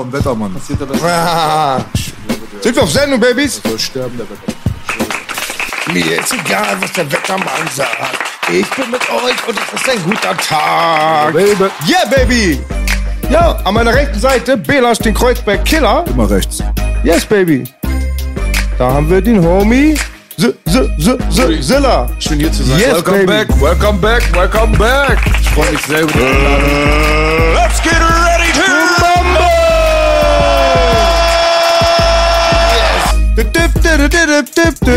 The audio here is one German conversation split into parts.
vom Wettermann. Ah. Sind wir auf Sendung, Babys? Soll sterben, der Wettermann. Mir ist egal, was der Wettermann sagt. Ich bin mit euch und es ist ein guter Tag. Baby. Yeah, Baby! Ja, an meiner rechten Seite Belasch, den Kreuzberg Killer. Immer rechts. Yes, Baby. Da haben wir den Homie S -S -S -S Zilla. Schön hier zu sein. Yes, Welcome baby. back, welcome back, welcome back. Ich freue mich sehr über die Einladung.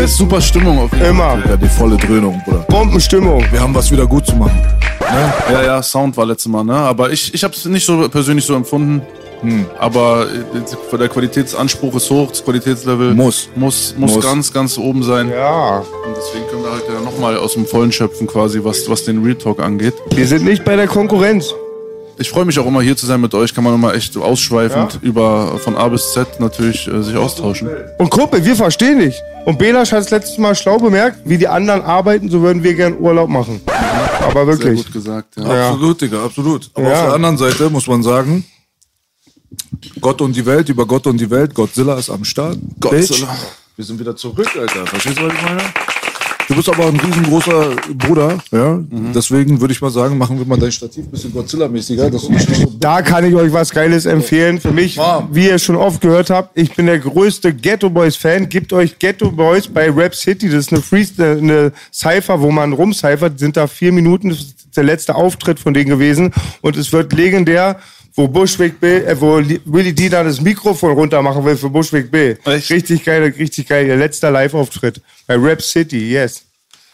Ist super Stimmung auf jeden Fall. Immer. Ja, die volle Dröhnung, Bruder. Bombenstimmung. Wir haben was wieder gut zu machen. Ne? Ja, ja, Sound war letztes Mal, ne? Aber ich, ich habe es nicht so persönlich so empfunden. Hm. Aber äh, der Qualitätsanspruch ist hoch, das Qualitätslevel Muss. muss, muss, Muss. ganz, ganz oben sein. Ja, Und deswegen können wir halt ja nochmal aus dem Vollen schöpfen, quasi, was, was den Real Talk angeht. wir sind nicht bei der Konkurrenz. Ich freue mich auch immer hier zu sein mit euch. Kann man immer echt ausschweifend über von A bis Z natürlich äh, sich austauschen. Und Kumpel, wir verstehen dich. Und Belasch hat es letztes Mal schlau bemerkt, wie die anderen arbeiten, so würden wir gern Urlaub machen. Aber Sehr wirklich. gut gesagt. Ja. Ja. Absolut, Digga, absolut. Aber Ja. auf der anderen Seite muss man sagen, Gott und die Welt, über Gott und die Welt, Godzilla ist am Start. Godzilla. Bitch. Wir sind wieder zurück, Alter. Verstehst du, was ich meine? Du bist aber ein riesengroßer Bruder, ja. Deswegen würde ich mal sagen, machen wir mal dein Stativ ein bisschen Godzilla-mäßiger, Da kann ich euch was Geiles empfehlen. Für mich, wie ihr schon oft gehört habt, ich bin der größte Ghetto Boys Fan. Gebt euch Ghetto Boys bei Rap City. Das ist eine Freestyle, eine Cypher, wo man rumcyphert. Sind da vier Minuten. Das ist der letzte Auftritt von denen gewesen. Und es wird legendär, wo Bushwick B, äh, wo Willy D da das Mikrofon runter machen will für Bushwick B. Echt? Richtig geil, richtig geil. Ihr letzter Live-Auftritt bei Rap City, yes.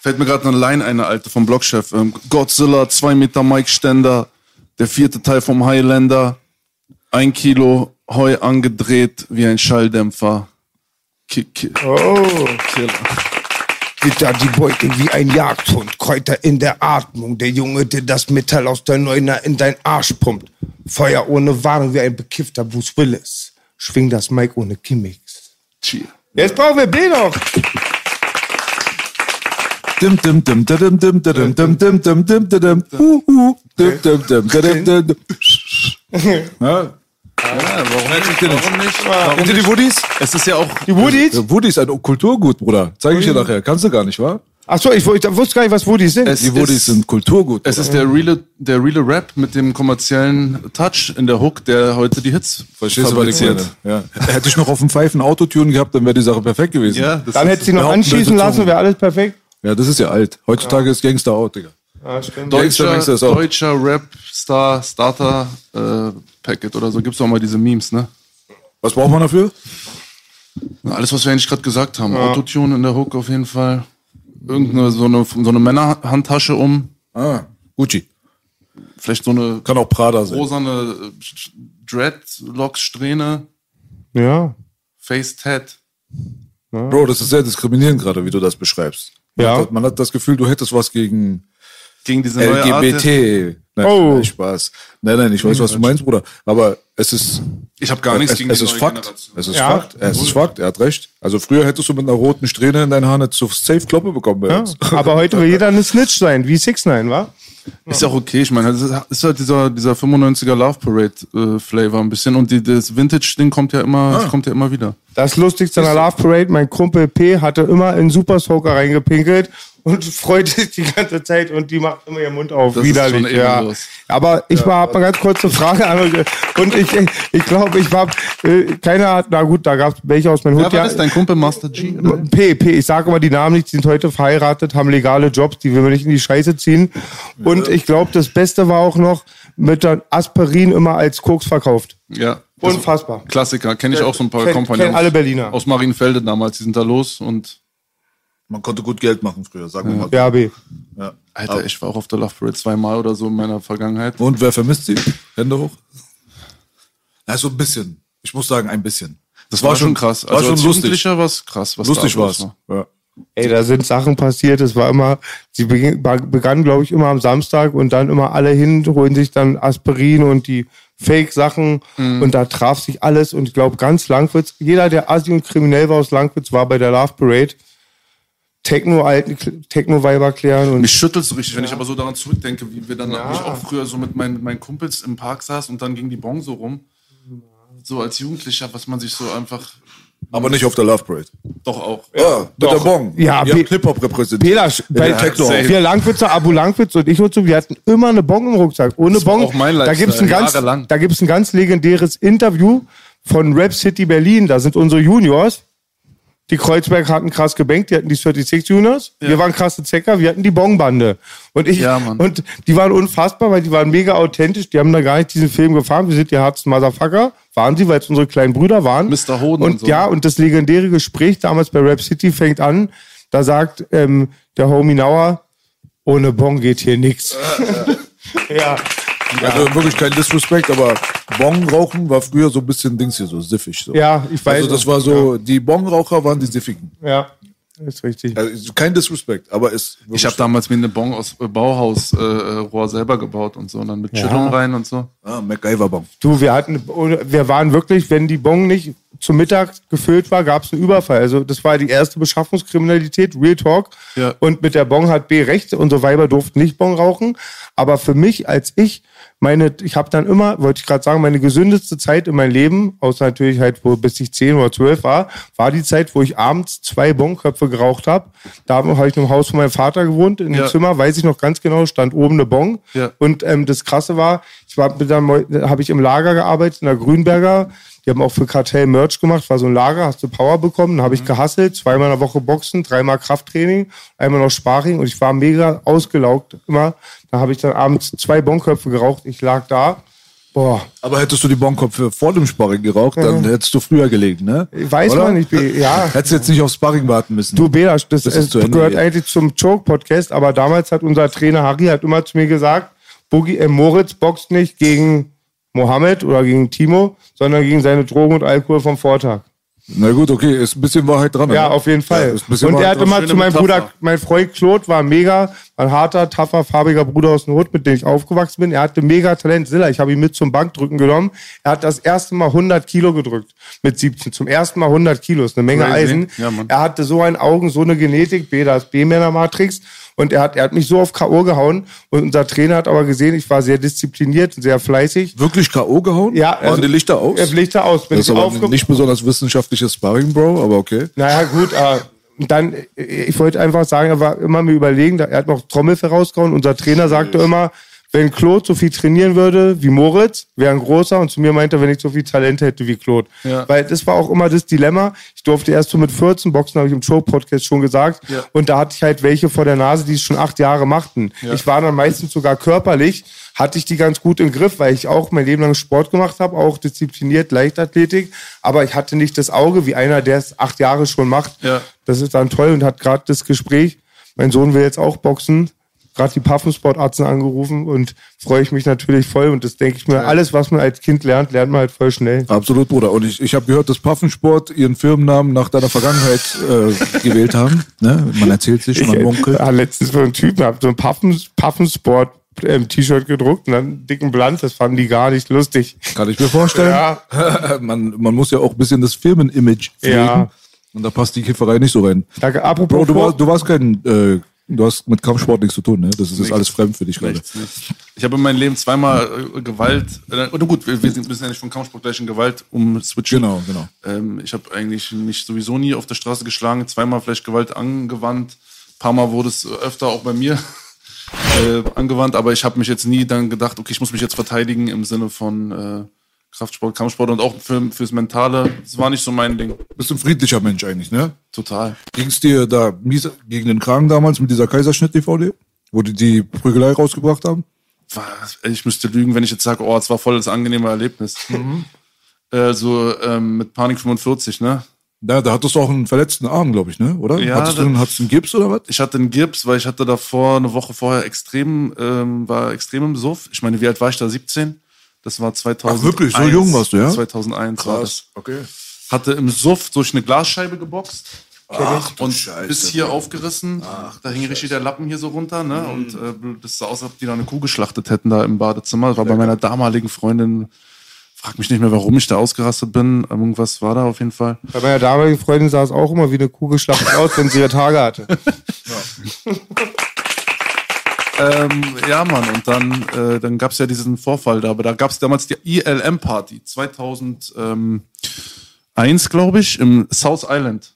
Fällt mir gerade eine Line ein, eine alte vom Blockchef. Ähm, Godzilla, zwei Meter Mike-Ständer, der vierte Teil vom Highlander, ein Kilo Heu angedreht wie ein Schalldämpfer. Kick, kick. Oh. Killer. Witter die Beute wie ein Jagdhund, Kräuter in der Atmung. Der Junge, der das Metall aus der Neuner in dein Arsch pumpt. Feuer ohne Warnung wie ein bekiffter Bruce Willis. Schwing das Mic ohne Gimmicks. Cheer. Jetzt brauchen wir B noch. Dim, dim, dim, dim, dim, dim, dim, dim, dim, dim, dim, dim, dim, hu, hu, dim, dim, dim, dim, dim, dim. Ja, warum nicht? Warum nicht? Kennt ihr die Woodies? Es ist ja auch. Die Woodies? Ist ein Kulturgut, Bruder. Zeige ich dir nachher. Kannst du gar nicht, wa? Achso, ich, ich wusste gar nicht, was Woodies sind. Es Die Woodies sind Kulturgut. Es ist der reale, der reale Rap mit dem kommerziellen Touch in der Hook, der heute die Hits Verstehst fabriziert. Ja. Hätte ich noch auf dem Pfeifen Autotune gehabt, dann wäre die Sache perfekt gewesen. Ja, das Dann hätte sie noch anschießen lassen, wäre alles perfekt. Ja, das ist ja alt. Heutzutage ist Gangster out, Digga. Ja, deutscher, deutscher Rap Star Starter äh, Packet oder so. Gibt's auch mal diese Memes, ne? Was braucht man dafür? Na, Alles, was wir eigentlich gerade gesagt haben. Autotune in der Hook auf jeden Fall. Irgendeine so eine, so eine Männerhandtasche um. Ah, Gucci. Vielleicht so eine Kann auch Prada sein. rosane äh, Dreadlocks-Strähne. Ja. Face Tat. Bro, das ist sehr diskriminierend gerade, wie du das beschreibst. Man, Ja. hat, man hat das Gefühl, du hättest was gegen Gegen diese neue Art. LGBT. Nein, Oh. nein, Spaß. Nein, nein, ich weiß, was du meinst, Bruder. Aber es ist, Ich habe gar nichts es, gegen es die ist neue Fakt. Generation. Es ist Ja. Fakt. Es ist Fakt. Er hat recht. Also früher hättest du mit einer roten Strähne in deinen Haaren so safe Kloppe bekommen ja. Aber heute will jeder eine Snitch sein, wie 6 9 wa? Ist ja auch okay, ich meine, es ist- halt dieser, dieser 95er Love Parade äh, Flavor ein bisschen und die, das Vintage-Ding kommt ja immer, das kommt ja immer wieder. Das Lustigste an der Love Parade, mein Kumpel P. hatte immer in Super Soaker reingepinkelt und freut sich die ganze Zeit und die macht immer ihren Mund auf. Das ist Widerlich, schon ja. Aber ich mal, hab mal ganz kurz eine Frage an. Und ich, ich, ich glaube, ich war, äh, keiner hat, na gut, da gab es welche aus meinem Wer Hut. war das? Dein Kumpel Master G? oder? P, P, ich sage immer die Namen nicht, die sind heute verheiratet, haben legale Jobs, die will man nicht in die Scheiße ziehen. Und ich glaube, das Beste war auch noch, mit der Aspirin immer als Koks verkauft. Ja. Das- Unfassbar. Klassiker. Kenne ich auch so ein paar Kenn- Kompagnons. kennen alle Berliner. Aus Marienfelde damals. Die sind da los und Man konnte gut Geld machen früher, sagen wir mal. Ja, B. Ja. Alter, ich war auch auf der Love Parade zweimal oder so in meiner Vergangenheit. Und wer vermisst sie? Hände hoch. Ja, so ein bisschen. Ich muss sagen, ein bisschen. Das war, schon krass. War schon als lustig. Jugendlicher war es krass. Was Lustig war's. Ja. Ey, da sind Sachen passiert. Es war immer, sie begann, glaube ich, immer am Samstag und dann immer alle hin, holen sich dann Aspirin und die Fake-Sachen und da traf sich alles und ich glaube ganz Langwitz, jeder, der Assi und kriminell war aus Langwitz, war bei der Love Parade. Techno alten Techno-Weiber klären und Mich schüttelt so richtig, wenn ich aber so daran zurückdenke, wie wir dann, wie ich auch früher so mit meinen, meinen Kumpels im Park saß und dann ging die Bon so rum. So als Jugendlicher, was man sich so einfach, Aber nicht auf der Love Parade. doch auch. Ja, mit der Bon. Ja, Ihr Pe- habt Hip-Hop repräsentiert. Peter, bei Ja, Techno. safe. wir Langwitzer, Abu Langwitz und ich und so, wir hatten immer eine Bon im Rucksack. Ohne Das war Bon. auch mein da Lifestyle, gibt's ein ganz, jahrelang. da gibt's ein ganz legendäres Interview von Rap City Berlin. Da sind unsere Juniors. Die Kreuzberg hatten krass gebankt, die hatten die 36 Juniors. Wir waren krasse Zecker, wir hatten die Bongbande. Und ich, Ja, und die waren unfassbar, weil die waren mega authentisch. Die haben da gar nicht diesen Film gefahren. Wir sind die hartsten Motherfucker. Waren sie, weil es unsere kleinen Brüder waren. Mr. Hoden Und und so. ja, und das legendäre Gespräch damals bei Rap City fängt an. Da sagt ähm, der Homie Nauer, ohne Bon geht hier nix. ja. Also wirklich kein Disrespect, aber Bon rauchen war früher so ein bisschen Dings hier, so siffig. So. Ja, ich weiß. Also das war so, die Bon-Raucher waren die Siffigen. Ja, ist richtig. Also kein Disrespect, aber ist Ich habe damals mir eine Bon aus äh, Bauhaus äh, äh, Rohr selber gebaut und so und dann mit Schüttung rein und so. Ah, MacGyver-Bon. Du, wir hatten, wir waren wirklich, wenn die Bon nicht zum Mittag gefüllt war, gab es einen Überfall. Also das war die erste Beschaffungskriminalität, Real Talk. Ja. Und mit der Bon hat B recht, unsere Weiber durften nicht Bon rauchen. Aber für mich, als ich meine, ich habe dann immer, wollte ich gerade sagen, meine gesündeste Zeit in meinem Leben, außer natürlich halt, wo bis ich 10 oder 12 war, war die Zeit, wo ich abends zwei Bonköpfe geraucht habe. Da habe ich noch im Haus von meinem Vater gewohnt, in dem Ja. Zimmer, weiß ich noch ganz genau, stand oben eine Bon. Ja. Und ähm, das Krasse war, ich war mit der, habe ich im Lager gearbeitet, in der Grünberger. Die haben auch für Kartell Merch gemacht, war so ein Lager, hast du Power bekommen, dann habe ich gehasselt, zweimal in der Woche Boxen, dreimal Krafttraining, einmal noch Sparring und ich war mega ausgelaugt immer. Da habe ich dann abends zwei Bonköpfe geraucht, ich lag da. Boah, Aber hättest du die Bonköpfe vor dem Sparring geraucht, dann hättest du früher gelegen, ne? weiß Oder? man nicht, ja. Hättest jetzt nicht auf Sparring warten müssen. Du, Bela, das, es zu Ende gehört geht. eigentlich zum Choke-Podcast, aber damals hat unser Trainer Harry hat immer zu mir gesagt, Boogie, äh, Moritz boxt nicht gegen Mohammed oder gegen Timo, sondern gegen seine Drogen und Alkohol vom Vortag. Na gut, okay, ist ein bisschen Wahrheit dran. Ja, ne? auf jeden Fall. Ja, ist ein bisschen und er hat immer zu meinem. Bruder, mein Freund Claude war mega, ein harter, taffer, farbiger Bruder aus dem Hut, mit dem ich aufgewachsen bin. Er hatte mega Talent. Silla, ich habe ihn mit zum Bankdrücken genommen. Er hat das erste Mal 100 Kilo gedrückt mit 17. Zum ersten Mal 100 Kilo, ist eine Menge Crazy. Eisen. Ja, er hatte so ein Augen, so eine Genetik, B, das B-Männer-Matrix. Und er hat, er hat mich so auf K.O. gehauen. Und unser Trainer hat aber gesehen, ich war sehr diszipliniert, sehr fleißig. Wirklich K.O. gehauen? Ja, Waren also- die Lichter aus? Er Lichter aus. Bin das ist aber nicht besonders wissenschaftliches Sparring, Bro, aber okay. Naja, gut, aber dann, äh, ich wollte einfach sagen, er war immer mir überlegen, er hat noch Trommelfell rausgehauen. Unser Trainer sagte immer, wenn Claude so viel trainieren würde wie Moritz, wäre ein großer. Und zu mir meinte er, wenn ich so viel Talent hätte wie Claude. Ja. Weil das war auch immer das Dilemma. Ich durfte erst so mit 14 boxen, habe ich im Show-Podcast schon gesagt. Ja. Und da hatte ich halt welche vor der Nase, die es schon acht Jahre machten. Ich war dann meistens sogar körperlich, hatte ich die ganz gut im Griff, weil ich auch mein Leben lang Sport gemacht habe, auch diszipliniert Leichtathletik. Aber ich hatte nicht das Auge wie einer, der es acht Jahre schon macht. Ja. Das ist dann toll und hat gerade das Gespräch. Mein Sohn will jetzt auch boxen. Gerade die Puffensportarzen angerufen und freue ich mich natürlich voll. Und das denke ich mir, alles, was man als Kind lernt, lernt man halt voll schnell. Absolut, Bruder. Und ich, ich habe gehört, dass Puffensport ihren Firmennamen nach deiner Vergangenheit äh, gewählt haben. Ne? Man erzählt sich, man munkelt. Ja, letztens so einen Typen, hab so ein Puffensport ähm, T-Shirt gedruckt und dann einen dicken Blanz. Das fanden die gar nicht lustig. Kann ich mir vorstellen. Ja. man, man muss ja auch ein bisschen das Firmenimage pflegen. Ja. Und da passt die Kifferei nicht so rein. Da, apropos Bro, du, warst, du warst kein, äh, du hast mit Kampfsport nichts zu tun, ne? Das ist jetzt alles fremd für dich gerade. Nichts, nichts. Ich habe in meinem Leben zweimal äh, Gewalt, äh, oder gut, wir, wir sind müssen ja nicht von Kampfsport gleich in Gewalt umswitchen. Genau, genau. Ähm, ich habe eigentlich mich sowieso nie auf der Straße geschlagen, zweimal vielleicht Gewalt angewandt, ein paar Mal wurde es öfter auch bei mir äh, angewandt, aber ich habe mich jetzt nie dann gedacht, okay, ich muss mich jetzt verteidigen im Sinne von äh, Kraftsport, Kampfsport und auch für, fürs Mentale. Das war nicht so mein Ding. Bist ein friedlicher Mensch eigentlich, ne? Total. Ging es dir da mies gegen den Kragen damals mit dieser Kaiserschnitt-DVD? Wo die die Prügelei rausgebracht haben? Ich müsste lügen, wenn ich jetzt sage, oh, es war voll das angenehme Erlebnis. Äh, so ähm, mit Panik 45, ne? Na, da hattest du auch einen verletzten Arm, glaube ich, ne? Oder? Ja, hattest du einen, hattest du einen Gips oder was? Ich hatte einen Gips, weil ich hatte davor eine Woche vorher extrem, ähm, war extrem im Suff. Ich meine, wie alt war ich da? 17? Das war 2000. Ach, wirklich? So jung warst du, ja? 2001 war das. okay. Hatte im Suff durch eine Glasscheibe geboxt. Ach, und Scheiße. bis hier aufgerissen. da hing richtig der Lappen hier so runter, ne? Mhm. Und äh, das sah aus, als ob die da eine Kuh geschlachtet hätten da im Badezimmer. Das war bei meiner damaligen Freundin. Frag mich nicht mehr, warum ich da ausgerastet bin. Irgendwas war da auf jeden Fall. Bei meiner damaligen Freundin sah es auch immer wie eine Kuh geschlachtet aus, wenn sie ihre Tage hatte. Ähm, ja, Mann, und dann, äh, dann gab's ja diesen Vorfall da, aber da gab's damals die ILM-Party 2001, glaube ich, im South Island.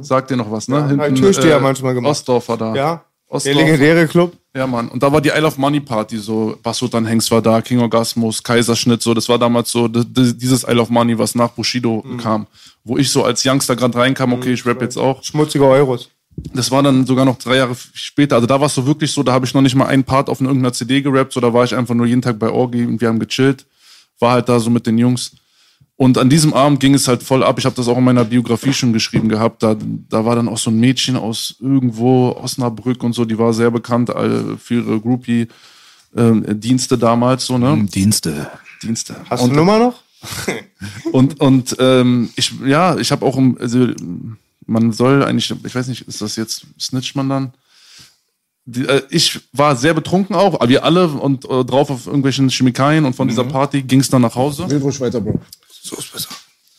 Sagt dir noch was, ne? hab ich Türsteher manchmal gemacht. Ostdorfer da. Ja, der Ostdorf. legendäre Club. Ja, Mann. Und da war die Isle of Money Party, so Basso dann Hengst war da, King Orgasmus, Kaiserschnitt, so. Das war damals so dieses Isle of Money, was nach Bushido kam. Wo ich so als Youngster gerade reinkam, okay, ich rap jetzt auch. Schmutzige Euros. Das war dann sogar noch drei Jahre später. Also da war es so wirklich so, da habe ich noch nicht mal einen Part auf irgendeiner CD gerappt, so da war ich einfach nur jeden Tag bei Orgi und wir haben gechillt. War halt da so mit den Jungs. Und an diesem Abend ging es halt voll ab. Ich habe das auch in meiner Biografie schon geschrieben gehabt. Da, da war dann auch so ein Mädchen aus irgendwo, Osnabrück und so, die war sehr bekannt für ihre Groupie-Dienste damals, so, ne? Dienste. Dienste. Hast und, du Nummer noch? und, und ähm, ich, ja, ich habe auch, im- also man soll eigentlich, ich weiß nicht, ist das jetzt, snitcht man dann? Die, äh, ich war sehr betrunken auch, wir alle und äh, drauf auf irgendwelchen Chemikalien und von dieser Party ging es dann nach Hause. Red ruhig weiter, Bro. So ist besser.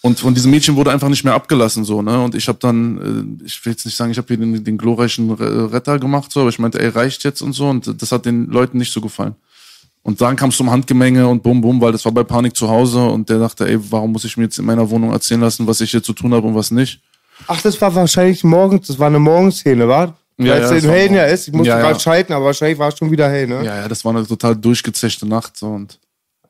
Und von diesem Mädchen wurde einfach nicht mehr abgelassen, so, ne? Und ich habe dann, äh, ich will jetzt nicht sagen, ich habe hier den, den glorreichen Re- Retter gemacht, so, aber ich meinte, ey, reicht jetzt und so. Und das hat den Leuten nicht so gefallen. Und dann kam es zum Handgemenge und bum, bum, weil das war bei Panik zu Hause und der dachte, ey, warum muss ich mir jetzt in meiner Wohnung erzählen lassen, was ich hier zu tun habe und was nicht? Ach, das war wahrscheinlich morgens, das war eine Morgenszene, war? Ja, Weil ja, es den war Hellen ja ist. Ich musste Ja, ja. gerade schalten, aber wahrscheinlich war es schon wieder hell, ne? Ja, ja, das war eine total durchgezechte Nacht, so, und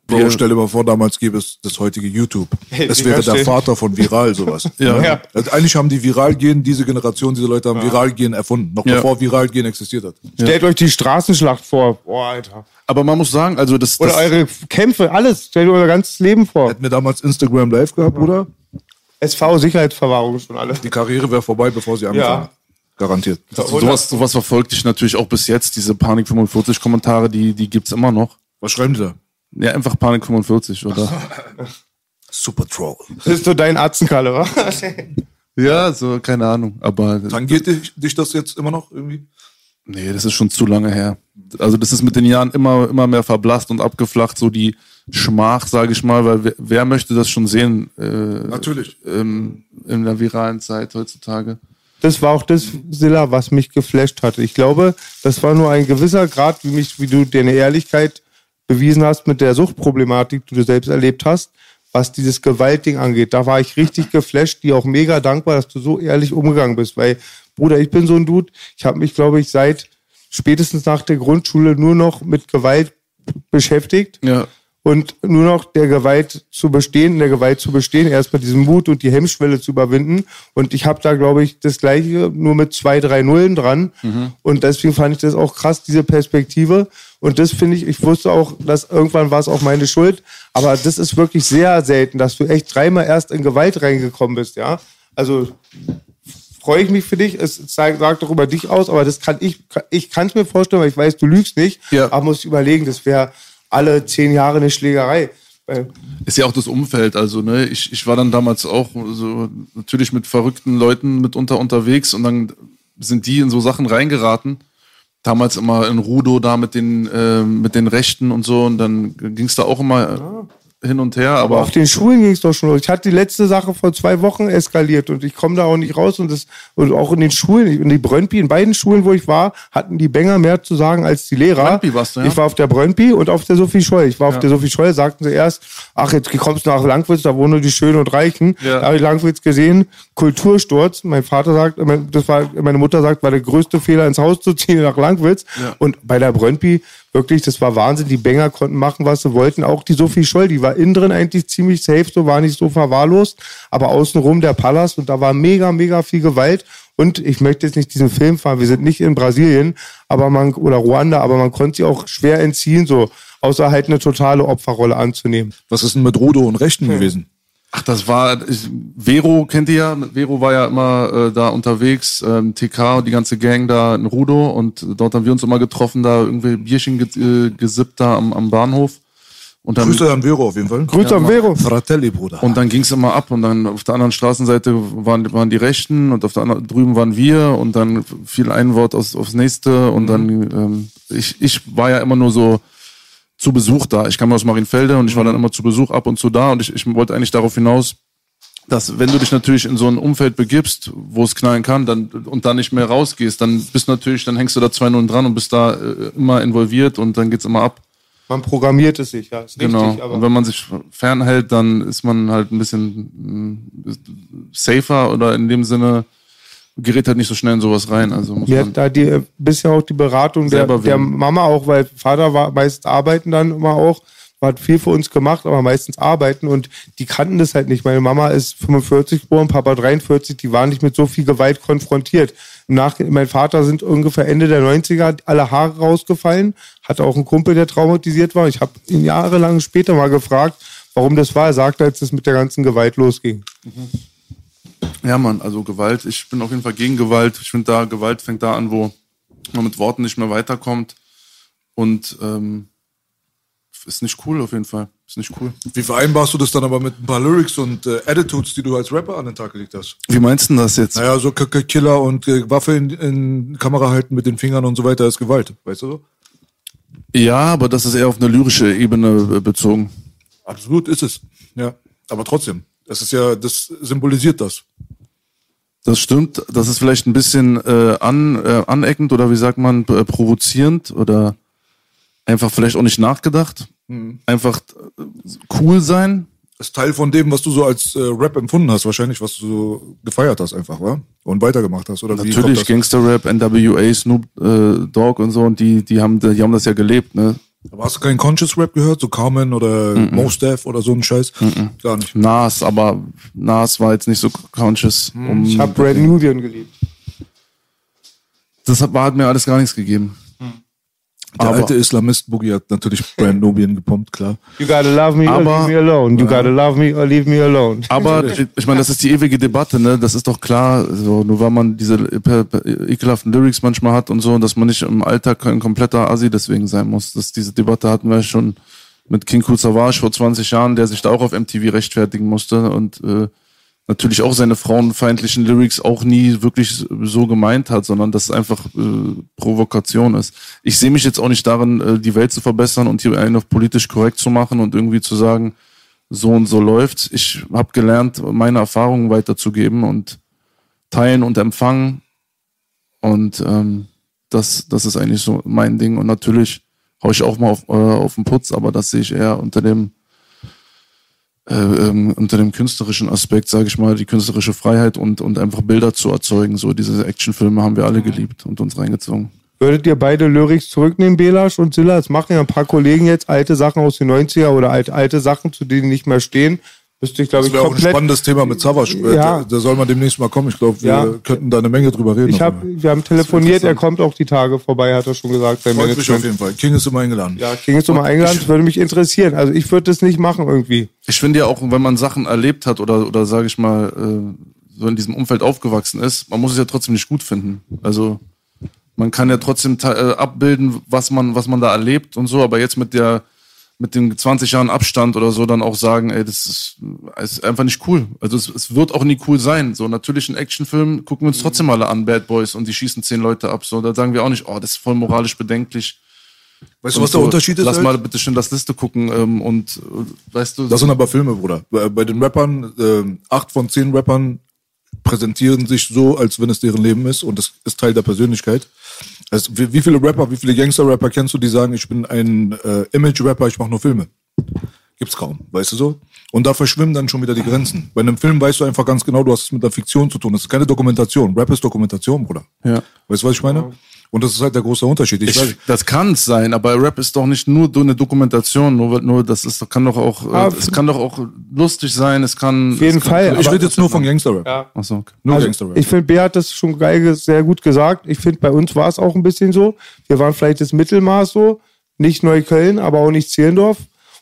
Bro, stell dir mal vor, damals gäbe es das heutige YouTube. Es wäre der. Vater von Viral, sowas. Ja. Ja. Also Eigentlich haben die Viral-Gen, diese Generation, diese Leute haben Viral-Gen erfunden, noch Ja. bevor Viral-Gen existiert hat. Stellt euch die Straßenschlacht vor. Boah, Alter. aber man muss sagen, also das, Oder das eure Kämpfe, alles. Stellt euch euer ganzes Leben vor. Hätten wir damals Instagram Live gehabt, Bruder? SV, Sicherheitsverwahrung schon alle. Die Karriere wäre vorbei, bevor sie angefangen Ja. hat. Garantiert. sowas, sowas verfolgt dich natürlich auch bis jetzt, diese Panik 45 Kommentare, die, die gibt's immer noch. Was schreiben die da? Ja, einfach Panik 45, oder? Super Troll. Das ist so dein Atzenkalle, wa? ja, so, keine Ahnung. Aber Tangiert dich, dich das jetzt immer noch irgendwie? nee, das ist schon zu lange her. Also das ist mit den Jahren immer, immer mehr verblasst und abgeflacht, so die Schmach, sage ich mal, weil wer, wer möchte das schon sehen äh, Natürlich. ähm, in der viralen Zeit heutzutage? Das war auch das, Silla, was mich geflasht hatte. Ich glaube, das war nur ein gewisser Grad, wie, mich, wie du deine Ehrlichkeit bewiesen hast mit der Suchtproblematik, die du selbst erlebt hast, was dieses Gewaltding angeht. Da war ich richtig geflasht, dir auch mega dankbar, dass du so ehrlich umgegangen bist. Weil, Bruder, ich bin so ein Dude, ich habe mich, glaube ich, seit spätestens nach der Grundschule nur noch mit Gewalt beschäftigt Ja. Und nur noch der Gewalt zu bestehen, in der Gewalt zu bestehen, erstmal diesen Mut und die Hemmschwelle zu überwinden. Und ich habe da, glaube ich, das Gleiche nur mit zwei, drei Nullen dran. Und deswegen fand ich das auch krass, diese Perspektive. Und das finde ich, ich wusste auch, dass irgendwann war es auch meine Schuld. Aber das ist wirklich sehr selten, dass du echt dreimal erst in Gewalt reingekommen bist, ja. Also freue ich mich für dich. Es zeigt, sagt doch über dich aus, aber das kann ich, ich kann es mir vorstellen, weil ich weiß, du lügst nicht. Ja. Aber muss ich überlegen, das wäre alle zehn Jahre eine Schlägerei. Ist ja auch das Umfeld, also ne, ich, ich war dann damals auch so natürlich mit verrückten Leuten mitunter unterwegs und dann sind die in so Sachen reingeraten. Damals immer in Rudo da mit den äh, mit den Rechten und so und dann ging es da auch immer äh, hin und her, aber, aber auf den Schulen ging es doch schon los. Ich hatte die letzte Sache vor zwei Wochen eskaliert und ich komme da auch nicht raus. Und, das, und auch in den Schulen, in die Brøndby, in beiden Schulen, wo ich war, hatten die Bänger mehr zu sagen als die Lehrer. Brøndby warst du, ja? Ich war auf der Brøndby und auf der Sophie Scholl. Ich war auf der Sophie Scholl, sagten sie erst, ach, jetzt kommst du nach Langwitz, da wohnen nur die Schönen und Reichen. Ja. Da habe ich Langwitz gesehen, Kultursturz. Mein Vater sagt, das war, meine Mutter sagt, war der größte Fehler, ins Haus zu ziehen nach Langwitz. Ja. Und bei der Brøndby, wirklich, das war Wahnsinn. Die Bänger konnten machen, was sie wollten. Auch die Sophie Scholl, die war war innen drin eigentlich ziemlich safe, so war nicht so verwahrlost, aber außenrum der Palast und da war mega, mega viel Gewalt. Und ich möchte jetzt nicht diesen Film fahren, wir sind nicht in Brasilien, aber man, oder Ruanda, aber man konnte sie auch schwer entziehen, so, außer halt eine totale Opferrolle anzunehmen. Was ist denn mit Rudo und Rechten gewesen? Ach, das war, ich, Vero kennt ihr ja, Vero war ja immer äh, da unterwegs, ähm, TK und die ganze Gang da in Rudo und dort haben wir uns immer getroffen, da irgendwie Bierchen ge äh, gesippt da am, am Bahnhof. Und dann, Grüße an Vero auf jeden Fall. Grüße an Vero. Fratelli, Bruder. und dann ging's immer ab und dann auf der anderen Straßenseite waren, waren die Rechten und auf der anderen drüben waren wir und dann fiel ein Wort aus, aufs nächste und dann ähm, ich, ich war ja immer nur so zu Besuch da. Ich kam aus Marienfelde und ich war dann immer zu Besuch ab und zu da und ich, ich wollte eigentlich darauf hinaus, dass wenn du dich natürlich in so ein Umfeld begibst, wo es knallen kann, dann und da nicht mehr rausgehst, dann bist natürlich, dann hängst du da 2-0 dran und bist da äh, immer involviert und dann geht's immer ab. Man programmiert es sich, ja, ist Genau. richtig, aber und wenn man sich fernhält, dann ist man halt ein bisschen mh, safer oder in dem Sinne gerät halt nicht so schnell in sowas rein. Also muss Mir man, hat da die bisher auch die Beratung der, der. Mama auch, weil Vater war meistens arbeiten dann immer auch, hat viel für uns gemacht, aber meistens arbeiten und die kannten das halt nicht. Meine Mama ist 45 geboren, Papa 43, die waren nicht mit so viel Gewalt konfrontiert. Nach mein Vater sind ungefähr Ende der 90er alle Haare rausgefallen, hatte auch einen Kumpel, der traumatisiert war. Ich habe ihn jahrelang später mal gefragt, warum das war. Er sagte, als es mit der ganzen Gewalt losging. ja, Mann, also Gewalt. Ich bin auf jeden Fall gegen Gewalt. Ich finde da, Gewalt fängt da an, wo man mit Worten nicht mehr weiterkommt. Und ähm, ist nicht cool auf jeden Fall. Ist nicht cool. Wie vereinbarst du das dann aber mit ein paar Lyrics und äh, Attitudes, die du als Rapper an den Tag gelegt hast? Wie meinst du das jetzt? Naja, so K K Killer und äh, Waffe in, in Kamera halten mit den Fingern und so weiter ist Gewalt, weißt du so? Ja, aber das ist eher auf eine lyrische Ebene äh, bezogen. Absolut ist es. Ja. Aber trotzdem, das ist ja, das symbolisiert das. Das stimmt. Das ist vielleicht ein bisschen äh, an, äh, aneckend oder wie sagt man, äh, provozierend oder einfach vielleicht auch nicht nachgedacht. Einfach äh, cool sein. Das ist Teil von dem, was du so als äh, Rap empfunden hast, wahrscheinlich, was du so gefeiert hast einfach, wa? Und weitergemacht hast, oder Natürlich? Gangster-Rap, NWA, Snoop äh, Dogg und so und die, die haben, die haben das ja gelebt, ne? Aber hast du keinen Conscious Rap gehört, so Carmen oder Mos Def oder so ein Scheiß? Gar nicht. Nas, aber Nas war jetzt nicht so conscious. Um, Ich habe Brand Nubian geliebt. das hat, hat mir alles gar nichts gegeben. Der Aber- alte Islamist Boogie hat natürlich Brand Nubian gepumpt, klar. You gotta love me or Aber- leave me alone. You gotta love me or leave me alone. Aber ich, meine, das ist die ewige Debatte, ne? Das ist doch klar, so, nur weil man diese ekelhaften Lyrics manchmal hat und so, dass man nicht im Alltag ein kompletter Assi deswegen sein muss. Das, diese Debatte hatten wir schon mit King Kool Savage vor 20 Jahren, der sich da auch auf MTV rechtfertigen musste und äh, natürlich auch seine frauenfeindlichen Lyrics auch nie wirklich so gemeint hat, sondern dass es einfach äh, Provokation ist. Ich sehe mich jetzt auch nicht darin, äh, die Welt zu verbessern und hier einen auf politisch korrekt zu machen und irgendwie zu sagen, so und so läuft's. Ich habe gelernt, meine Erfahrungen weiterzugeben und teilen und empfangen. Und ähm, das, das ist eigentlich so mein Ding. Und natürlich hau ich auch mal auf, äh, auf den Putz, aber das sehe ich eher unter dem äh, ähm, unter dem künstlerischen Aspekt, sage ich mal, die künstlerische Freiheit und, und einfach Bilder zu erzeugen. So diese Actionfilme haben wir alle geliebt und uns reingezogen. Würdet ihr beide Lyrics zurücknehmen, Belasch und Silla? Es machen ja ein paar Kollegen jetzt alte Sachen aus den 90er oder alte, alte Sachen, zu denen nicht mehr stehen. Müsste ich, glaube Das ich, wäre auch ein spannendes Thema mit Savage. Äh, Ja. Da, da soll man demnächst mal kommen. Ich glaube, wir Ja. könnten da eine Menge drüber reden. Ich hab, wir haben telefoniert, er kommt auch die Tage vorbei, hat er schon gesagt. Sein Freut mich auf jeden Fall. King ist immer eingeladen. Ja, King ist nochmal eingeladen, das würde mich interessieren. Also ich würde das nicht machen irgendwie. Ich finde ja auch, wenn man Sachen erlebt hat oder, oder sage ich mal, äh, so in diesem Umfeld aufgewachsen ist, man muss es ja trotzdem nicht gut finden. Also man kann ja trotzdem äh, abbilden, was man, was man da erlebt und so, aber jetzt mit der mit den 20 Jahren Abstand oder so dann auch sagen, ey, das ist, ist einfach nicht cool. Also es, es wird auch nie cool sein. So natürlich ein Actionfilm gucken wir uns trotzdem alle an, Bad Boys, und die schießen zehn Leute ab. So, da sagen wir auch nicht, oh, das ist voll moralisch bedenklich. Weißt du, was der so, Unterschied ist? Lass halt? mal bitte schön das Liste gucken ähm, und äh, weißt du. Das sind aber Filme, Bruder. Bei, bei den Rappern, ähm, acht von zehn Rappern präsentieren sich so, als wenn es deren Leben ist und das ist Teil der Persönlichkeit. Also, wie, wie viele Rapper, wie viele Gangster-Rapper kennst du, die sagen, ich bin ein äh, Image-Rapper, ich mache nur Filme? Gibt's kaum, weißt du so? Und da verschwimmen dann schon wieder die Grenzen. Bei einem Film weißt du einfach ganz genau, du hast es mit der Fiktion zu tun. Das ist keine Dokumentation. Rap ist Dokumentation, Bruder. Ja. Weißt du, was ich meine? Und das ist halt der große Unterschied. Ich, Ich, weiß, das kann es sein, aber Rap ist doch nicht nur so eine Dokumentation, nur, nur das ist, kann doch auch, Ah, äh, es kann doch auch lustig sein, es kann. Auf jeden es kann, Fall. ich rede jetzt nur von Gangster-Rap. Ja. Achso, okay. Nur Also, Gangster-Rap. ich finde, B hat das schon geil, ge- sehr gut gesagt. Ich finde, bei uns war es auch ein bisschen so. Wir waren vielleicht das Mittelmaß so. Nicht Neukölln, aber auch nicht Zehlendorf.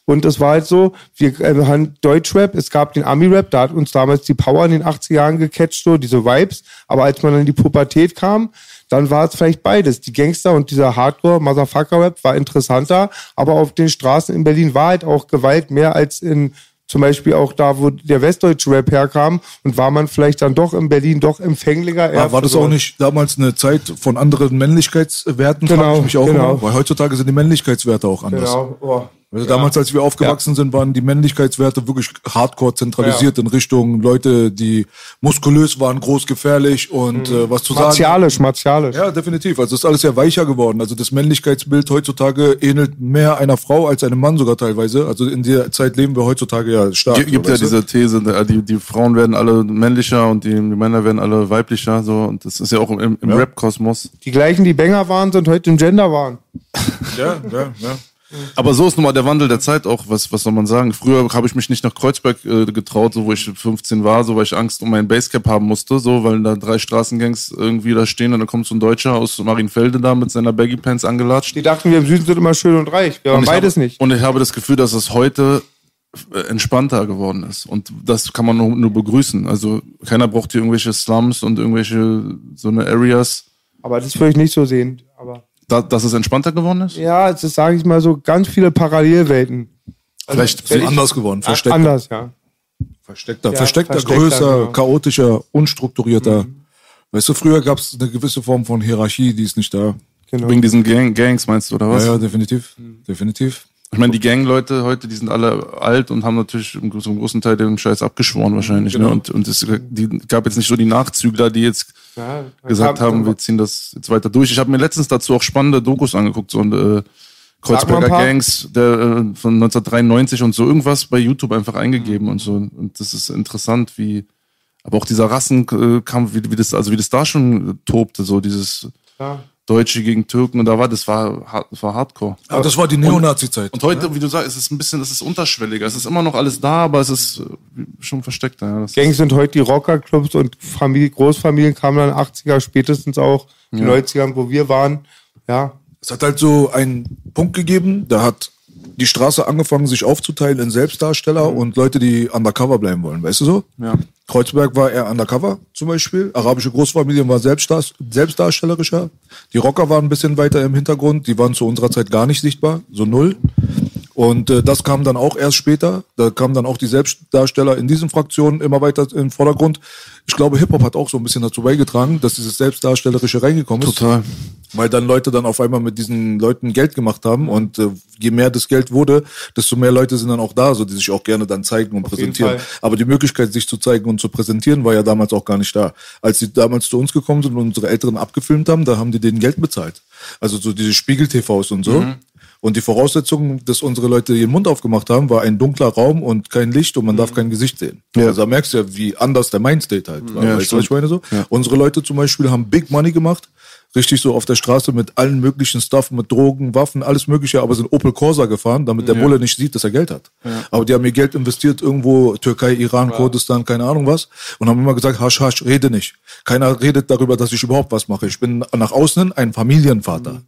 Und es war halt so, wir äh, haben Deutschrap, es gab den Ami-Rap, da hat uns damals die Power in den 80er Jahren gecatcht, so diese Vibes. Aber als man dann in die Pubertät kam, dann war es vielleicht beides. Die Gangster und dieser Hardcore-Motherfucker-Rap war interessanter, aber auf den Straßen in Berlin war halt auch Gewalt mehr als in zum Beispiel auch da, wo der westdeutsche Rap herkam und war man vielleicht dann doch in Berlin doch empfänglicher. eher War, das auch nicht damals eine Zeit von anderen Männlichkeitswerten? frag Genau, ich mich auch genau. immer. Weil heutzutage sind die Männlichkeitswerte auch anders. Genau. Oh. Also damals, als wir aufgewachsen sind, waren die Männlichkeitswerte wirklich hardcore zentralisiert Ja. in Richtung Leute, die muskulös waren, groß, gefährlich und äh, was zu sagen. Martialisch, martialisch. Ja, definitiv. Also es ist alles ja weicher geworden. Also das Männlichkeitsbild heutzutage ähnelt mehr einer Frau als einem Mann sogar teilweise. Also in der Zeit leben wir heutzutage ja stark. Gibt, gibt so, ja diese These, die, die Frauen werden alle männlicher und die, die Männer werden alle weiblicher, so. Und das ist ja auch im, im Ja. Rap-Kosmos. Die gleichen, die Banger waren, sind heute im Gender waren. Ja, ja, ja. Aber so ist nun mal der Wandel der Zeit auch, was, was soll man sagen? Früher habe ich mich nicht nach Kreuzberg äh, getraut, so wo ich 15 war, so weil ich Angst um mein Basecap haben musste, so weil da drei Straßengangs irgendwie da stehen und dann kommt so ein Deutscher aus Marienfelde da mit seiner Baggy Pants angelatscht. Die dachten, wir im Süden sind immer schön und reich. Wir Und waren ich beides habe, nicht. Und ich habe das Gefühl, dass es heute äh, entspannter geworden ist. Und das kann man nur, nur begrüßen. Also keiner braucht hier irgendwelche Slums und irgendwelche so eine Areas. Aber das würde ich nicht so sehen. Aber Da, dass es entspannter geworden ist? ja, es ist, sage ich mal so, ganz viele Parallelwelten. Vielleicht Sind anders geworden, versteckter. Anders, ja. Versteckter, Ja, versteckter, versteckter, größer, genau. chaotischer, unstrukturierter. Weißt du, früher gab es eine gewisse Form von Hierarchie, die ist nicht da. Genau. Wegen diesen Gang, Gangs meinst du, oder was? Ja, ja, definitiv. Definitiv. Ich meine, die Gangleute heute, die sind alle alt und haben natürlich im, zum großen Teil den Scheiß abgeschworen wahrscheinlich. Ne? Und, und es die, gab jetzt nicht so die Nachzügler, die jetzt Ja, gesagt haben, wir ziehen das jetzt weiter durch. Ich habe mir letztens dazu auch spannende Dokus angeguckt, so äh, Kreuzberger. Gangs der, äh, von 1993 und so irgendwas bei YouTube einfach eingegeben und so. Und das ist interessant, wie, aber auch dieser Rassenkampf, wie, wie das, also wie das da schon tobte, so dieses Ja. Deutsche gegen Türken und da war, das war, das war Hardcore. Aber das war die Neonazi-Zeit. Und heute, wie du sagst, es ist ein bisschen, es ist unterschwelliger. Es ist immer noch alles da, aber es ist äh, schon versteckter. Ja. Das Gangs sind heute die Rockerclubs und Familie, Großfamilien kamen dann 80er, spätestens auch die 90ern, wo wir waren. Ja, Es hat halt so einen Punkt gegeben, da hat die Straße angefangen, sich aufzuteilen in Selbstdarsteller und Leute, die undercover bleiben wollen. Weißt du so? Ja. Kreuzberg war eher undercover zum Beispiel. Arabische Großfamilien war selbstdar selbstdarstellerischer. Die Rocker waren ein bisschen weiter im Hintergrund. Die waren zu unserer Zeit gar nicht sichtbar, so null. Und äh, das kam dann auch erst später. Da kamen dann auch die Selbstdarsteller in diesen Fraktionen immer weiter in den Vordergrund. Ich glaube, Hip-Hop hat auch so ein bisschen dazu beigetragen, dass dieses Selbstdarstellerische reingekommen ist. Total. Weil dann Leute dann auf einmal mit diesen Leuten Geld gemacht haben und äh, je mehr das Geld wurde, desto mehr Leute sind dann auch da, so die sich auch gerne dann zeigen und jeden präsentieren. Aber die Möglichkeit, sich zu zeigen und zu präsentieren, war ja damals auch gar nicht da. Als sie damals zu uns gekommen sind und unsere Älteren abgefilmt haben, da haben die denen Geld bezahlt. Also so diese Spiegel-TVs und so. Und die Voraussetzung, dass unsere Leute ihren Mund aufgemacht haben, war ein dunkler Raum und kein Licht und man darf kein Gesicht sehen. Ja. Also da merkst du ja, wie anders der Mindstate halt war. Ja, weißt du, was ich meine so? Ja. Unsere Leute zum Beispiel haben Big Money gemacht, richtig so auf der Straße mit allen möglichen Stuff, mit Drogen, Waffen, alles mögliche, aber sind Opel Corsa gefahren, damit der Bulle nicht sieht, dass er Geld hat. Aber die haben ihr Geld investiert irgendwo, Türkei, Iran, Kurdistan, keine Ahnung was, und haben immer gesagt, hasch, hasch, rede nicht. Keiner redet darüber, dass ich überhaupt was mache. Ich bin nach außen hin ein Familienvater.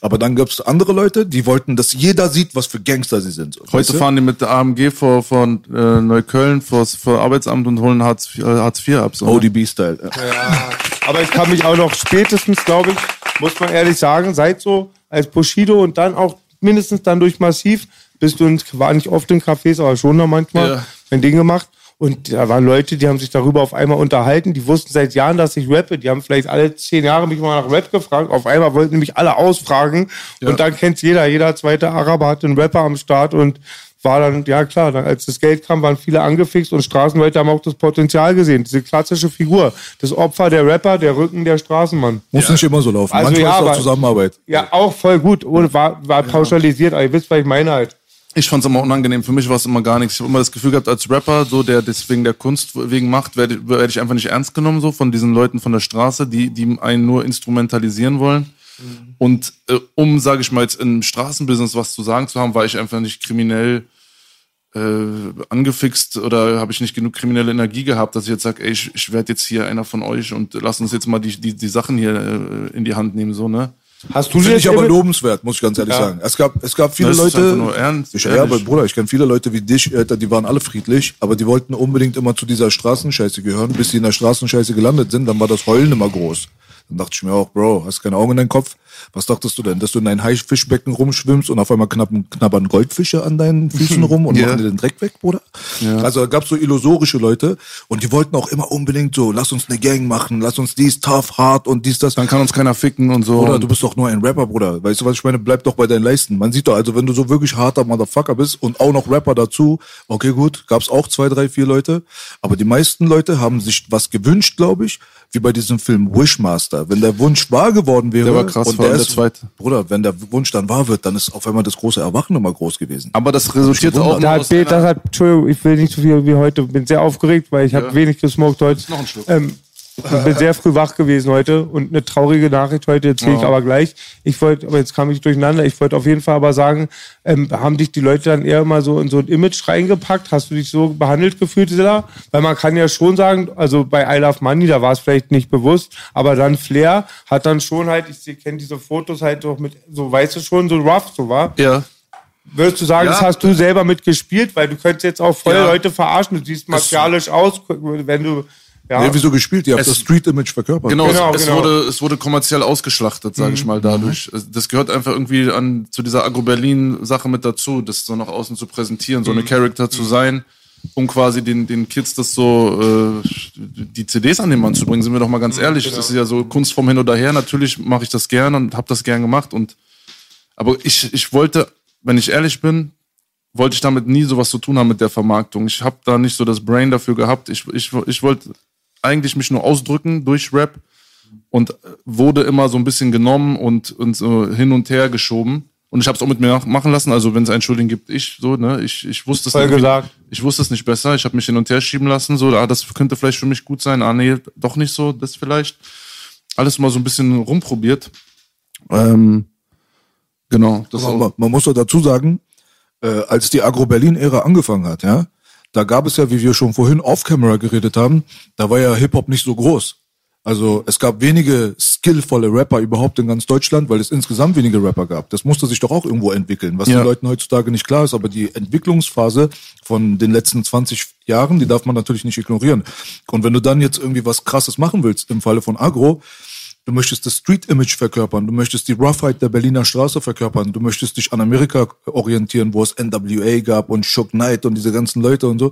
Aber dann gab es andere Leute, die wollten, dass jeder sieht, was für Gangster sie sind. So, Heute weißt du? fahren die mit der AMG vor, vor äh, Neukölln vor, vor Arbeitsamt und holen Hartz, IV- äh, Hartz IV ab. So. ODB-Style. Ja. Ja, aber ich kann mich auch noch spätestens, glaube ich, muss man ehrlich sagen, seit so als Bushido und dann auch mindestens dann durch Massiv, bist du ins, war nicht oft in Cafés, aber schon noch manchmal Ja. ein Ding gemacht. Und da waren Leute, die haben sich darüber auf einmal unterhalten, die wussten seit Jahren, dass ich rappe. Die haben vielleicht alle zehn Jahre mich mal nach Rap gefragt. Auf einmal wollten mich alle ausfragen. Und dann kennt's jeder. Jeder zweite Araber hatte einen Rapper am Start und war dann, ja klar, dann, als das Geld kam, waren viele angefixt und Straßenleute haben auch das Potenzial gesehen. Diese klassische Figur. Das Opfer der Rapper, der Rücken der Straßenmann. Muss nicht immer so laufen. Also Manchmal ja, ist auch aber- Zusammenarbeit. Ja, auch voll gut. Ohne, war, war pauschalisiert, aber ihr wisst, was ich meine halt. Ich fand es immer unangenehm. Für mich war es immer gar nichts. Ich habe immer das Gefühl gehabt, als Rapper, so der deswegen der Kunst wegen macht, werde werd ich einfach nicht ernst genommen, so von diesen Leuten von der Straße, die, die einen nur instrumentalisieren wollen. Und äh, um, sage ich mal, jetzt im Straßenbusiness was zu sagen zu haben, war ich einfach nicht kriminell äh, angefixt oder habe ich nicht genug kriminelle Energie gehabt, dass ich jetzt sage, ey, ich, ich werde jetzt hier einer von euch und lass uns jetzt mal die, die, die Sachen hier äh, in die Hand nehmen, so, ne? Hast du Finde ich aber lobenswert, muss ich ganz ehrlich Ja. sagen. Es gab, es gab viele Das ist Leute. einfach nur ernst, ich, ja, aber Bruder, ich kenne viele Leute wie dich, Alter, die waren alle friedlich, aber die wollten unbedingt immer zu dieser Straßenscheiße gehören. Bis sie in der Straßenscheiße gelandet sind, dann war das Heulen immer groß. Dann dachte ich mir auch, Bro, hast keine Augen in deinem Kopf? Was dachtest du denn? Dass du in dein Haifischbecken rumschwimmst und auf einmal knappen, knabbern Goldfische an deinen Füßen rum und Ja. machen dir den Dreck weg, Bruder? Also da gab's so illusorische Leute und die wollten auch immer unbedingt so, lass uns eine Gang machen, lass uns dies, tough, hart und dies, das. Dann kann uns keiner ficken und so. Bruder, du bist doch nur ein Rapper, Bruder. Weißt du, was ich meine? Bleib doch bei deinen Leisten. Man sieht doch, also wenn du so wirklich harter Motherfucker bist und auch noch Rapper dazu, okay, gut, gab's auch zwei, drei, vier Leute. Aber die meisten Leute haben sich was gewünscht, glaube ich, wie bei diesem Film Wishmaster. Wenn der Wunsch wahr geworden wäre, Der war krass, und der der zweite. Bruder, wenn der Wunsch dann wahr wird, dann ist auf einmal das große Erwachen immer groß gewesen. aber das resultierte auch Da hat, das hat, Entschuldigung, ich will nicht so viel wie heute. Bin sehr aufgeregt, weil ich habe wenig gesmoked heute. Noch ein Schluck. Ähm, ich bin sehr früh wach gewesen heute und eine traurige Nachricht heute erzähle ich Oh. aber gleich. Ich wollte, aber jetzt kam ich durcheinander. Ich wollte auf jeden Fall aber sagen, ähm, haben dich die Leute dann eher mal so in so ein Image reingepackt? Hast du dich so behandelt gefühlt, Silla? Weil man kann ja schon sagen, also bei I Love Money, da war es vielleicht nicht bewusst, aber dann Flair hat dann schon halt, ich kenne diese Fotos halt doch mit, so weißt du schon, so rough, so war. Ja. Würdest du sagen, Ja. das hast du selber mitgespielt, weil du könntest jetzt auch voll Ja. Leute verarschen. Du siehst martialisch aus, wenn du ja. Ja. wieso gespielt? Ihr habt Es- das Street-Image verkörpert. Genau, Genau, es, es, genau. Wurde, es wurde kommerziell ausgeschlachtet, sage ich mal, dadurch. Das gehört einfach irgendwie an, zu dieser Agro-Berlin-Sache mit dazu, das so nach außen zu präsentieren, so eine Charakter zu sein, um quasi den, den Kids das so, äh, die CDs an den Mann zu bringen, sind wir doch mal ganz ehrlich. Das ist ja so Kunst vom Hin oder Her. Natürlich mache ich das gern und habe das gern gemacht. Und aber ich, ich wollte, wenn ich ehrlich bin, wollte ich damit nie sowas zu tun haben mit der Vermarktung. Ich habe da nicht so das Brain dafür gehabt. Ich, ich, ich wollte eigentlich mich nur ausdrücken durch Rap und wurde immer so ein bisschen genommen und, und so hin und her geschoben. Und ich habe es auch mit mir machen lassen. Also wenn es ein Schuldigen gibt, ich so, ne, ich, ich wusste es Voll gesagt. Ich wusste es nicht besser. Ich habe mich hin und her schieben lassen. So, ah, das könnte vielleicht für mich gut sein. Ah, nee, doch nicht so. Das vielleicht. Alles mal so ein bisschen rumprobiert. Ähm, genau. Das Aber auch. man, man muss doch dazu sagen, äh, als die Agro-Berlin-Ära angefangen hat, ja, da gab es ja, wie wir schon vorhin off-camera geredet haben, da war ja Hip-Hop nicht so groß. Also es gab wenige skillvolle Rapper überhaupt in ganz Deutschland, weil es insgesamt wenige Rapper gab. Das musste sich doch auch irgendwo entwickeln, was Ja. den Leuten heutzutage nicht klar ist. Aber die Entwicklungsphase von den letzten 20 Jahren, die darf man natürlich nicht ignorieren. Und wenn du dann jetzt irgendwie was Krasses machen willst, im Falle von Agro, Du möchtest das Street-Image verkörpern, du möchtest die Roughheit der Berliner Straße verkörpern, du möchtest dich an Amerika orientieren, wo es NWA gab und Shook Knight und diese ganzen Leute und so.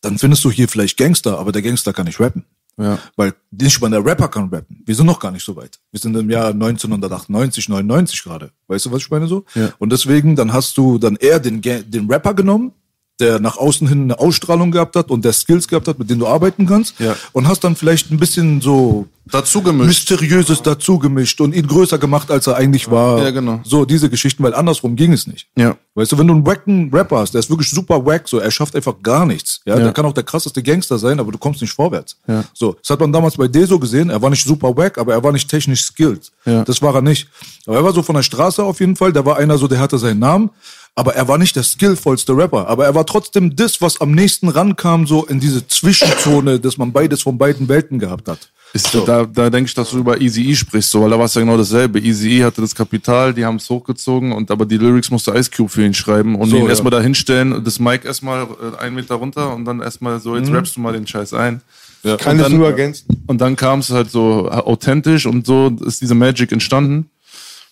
Dann findest du hier vielleicht Gangster, aber der Gangster kann nicht rappen. Ja. Weil nicht mal der Rapper kann rappen. Wir sind noch gar nicht so weit. Wir sind im Jahr 1998, 99 gerade. Weißt du, was ich meine so? Ja. Und deswegen, dann hast du dann eher den, den Rapper genommen, der nach außen hin eine Ausstrahlung gehabt hat und der Skills gehabt hat, mit denen du arbeiten kannst. Ja. Und hast dann vielleicht ein bisschen so Dazu gemischt. Mysteriöses dazu gemischt und ihn größer gemacht, als er eigentlich war. Ja, genau. So, diese Geschichten, weil andersrum ging es nicht. Ja. Weißt du, wenn du einen wacken Rapper hast, der ist wirklich super wack, so, er schafft einfach gar nichts. Ja, Ja. der kann auch der krasseste Gangster sein, aber du kommst nicht vorwärts. Ja. So, das hat man damals bei Deso gesehen, er war nicht super wack, aber er war nicht technisch skilled. Ja. Das war er nicht. Aber er war so von der Straße auf jeden Fall, der war einer so, der hatte seinen Namen, aber er war nicht der skillvollste Rapper. Aber er war trotzdem das, was am nächsten rankam, so in diese Zwischenzone, dass man beides von beiden Welten gehabt hat. Ist, Da, da denke ich, dass du über Easy E sprichst, so, weil da war es ja genau dasselbe. Easy E hatte das Kapital, die haben es hochgezogen und aber die Lyrics musste Ice Cube für ihn schreiben und So, ihn ja. erstmal da hinstellen, das Mic erstmal äh, einen Meter runter und dann erstmal so, jetzt rappst du mal den Scheiß ein. Ja. Kann es dann- nur ergänzen. Und dann kam es halt so authentisch und so ist diese Magic entstanden.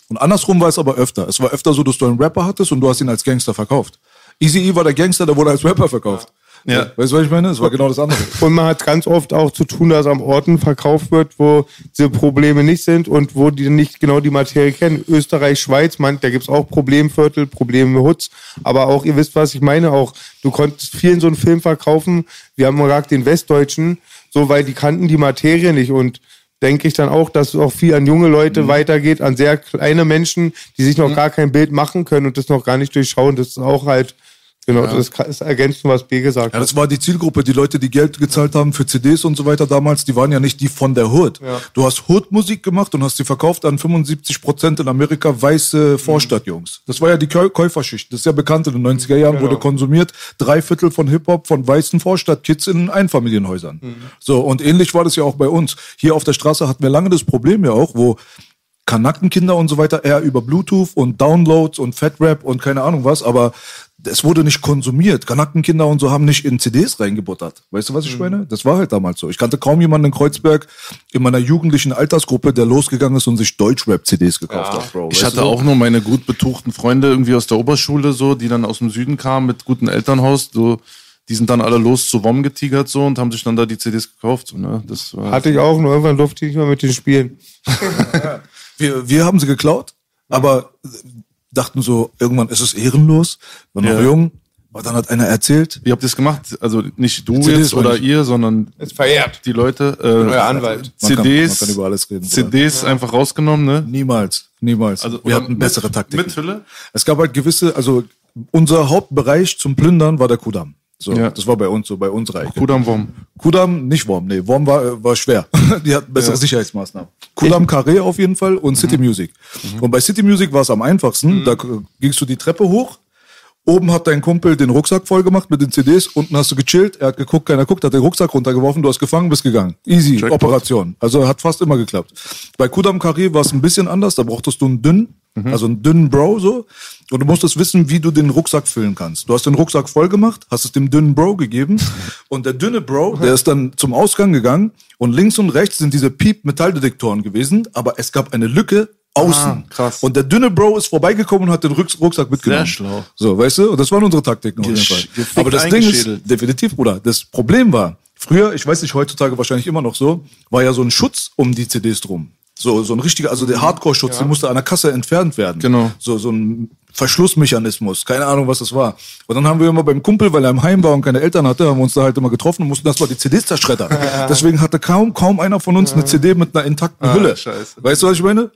Und andersrum war es aber öfter. Es war öfter so, dass du einen Rapper hattest und du hast ihn als Gangster verkauft. Easy E war der Gangster, der wurde als Rapper verkauft. Ja. Weißt du, was ich meine? Es war genau das andere. Und man hat ganz oft auch zu tun, dass am Orten verkauft wird, wo diese Probleme nicht sind und wo die nicht genau die Materie kennen. Österreich, Schweiz, man, da gibt's auch Problemviertel, Probleme Hoods. Aber auch, ihr wisst, was ich meine, auch, du konntest vielen so einen Film verkaufen. Wir haben gesagt, den Westdeutschen, so, weil die kannten die Materie nicht und denke ich dann auch, dass es auch viel an junge Leute Mhm. weitergeht, an sehr kleine Menschen, die sich noch gar kein Bild machen können und das noch gar nicht durchschauen. Das ist auch halt, genau, das kann- ist ergänzt, was B gesagt Ja, hat. das war die Zielgruppe, die Leute, die Geld gezahlt haben für CDs und so weiter damals, die waren ja nicht die von der Hood. Ja. Du hast Hood-Musik gemacht und hast sie verkauft an 75 Prozent in Amerika weiße Vorstadtjungs. Das war ja die Käu- Käuferschicht. Das ist ja bekannt. In den 90er Jahren Genau. wurde konsumiert. Drei Viertel von Hip-Hop von weißen Vorstadtkids in Einfamilienhäusern. So, und ähnlich war das ja auch bei uns. Hier auf der Straße hatten wir lange das Problem ja auch, wo Kanackenkinder und so weiter eher über Bluetooth und Downloads und Fatrap und keine Ahnung was, aber es wurde nicht konsumiert. Kanackenkinder und so haben nicht in CDs reingebuttert. Weißt du, was ich meine? Das war halt damals so. Ich kannte kaum jemanden in Kreuzberg in meiner jugendlichen Altersgruppe, der losgegangen ist und sich Deutschrap-CDs gekauft hat, Bro. Ich hatte du? auch nur meine gut betuchten Freunde irgendwie aus der Oberschule so, die dann aus dem Süden kamen mit gutem Elternhaus, so, die sind dann alle los zu WOM getigert so und haben sich dann da die CDs gekauft, so, ne? Das war, Hatte ich auch, nur irgendwann durfte ich nicht mehr mit den spielen. Wir, wir haben sie geklaut, aber dachten so, irgendwann ist es ehrenlos, war noch Ja. jung. Aber dann hat einer erzählt, Wie habt ihr es gemacht? Also nicht du CDs jetzt oder ihr, sondern Ist verehrt. die Leute. Äh, Euer Anwalt. Man kann- CDs, man kann über alles reden. CDs einfach rausgenommen, ne? niemals, niemals. Also, wir oder hatten bessere Taktiken. mit Hülle? Es gab halt gewisse, also unser Hauptbereich zum Plündern war der Kudamm. So, Ja. das war bei uns so, bei unserer Ecke. Kudam WOM. Kudam, nicht Worm, nee, Worm war, äh, war schwer. Die hatten bessere Sicherheitsmaßnahmen. Kudam Carré auf jeden Fall und Mhm. City Music. Und bei City Music war es am einfachsten. Da k- gingst du die Treppe hoch. Oben hat dein Kumpel den Rucksack voll gemacht mit den CDs. Unten hast du gechillt. Er hat geguckt, keiner guckt, hat den Rucksack runtergeworfen. Du hast gefangen, bist gegangen. Easy, Jackpot. Operation. Also hat fast immer geklappt. Bei Kudam Carré war es ein bisschen anders. Da brauchtest du einen dünnen, Mhm. also einen dünnen Bro so. Und du musstest wissen, wie du den Rucksack füllen kannst. Du hast den Rucksack voll gemacht, hast es dem dünnen Bro gegeben. Und der dünne Bro, der ist dann zum Ausgang gegangen. Und links und rechts sind diese Piep-Metalldetektoren gewesen. Aber es gab eine Lücke außen. Ah, krass. Und der dünne Bro ist vorbeigekommen und hat den Rucks- Rucksack mitgenommen. Sehr schlau. So, weißt du? Und das waren unsere Taktiken auf jeden Fall. Aber das Ding ist, definitiv, Bruder, das Problem war, früher, ich weiß nicht, heutzutage wahrscheinlich immer noch so, war ja so ein Schutz um die CDs drum. So, so ein richtiger, also der Hardcore-Schutz, der musste an der Kasse entfernt werden. Genau. So, so ein Verschlussmechanismus. Keine Ahnung, was das war. Und dann haben wir immer beim Kumpel, weil er im Heim war und keine Eltern hatte, haben wir uns da halt immer getroffen und mussten erstmal die CDs zerschreddern. Deswegen hatte kaum, kaum einer von uns eine CD mit einer intakten Hülle. scheiße. Weißt du, was ich meine?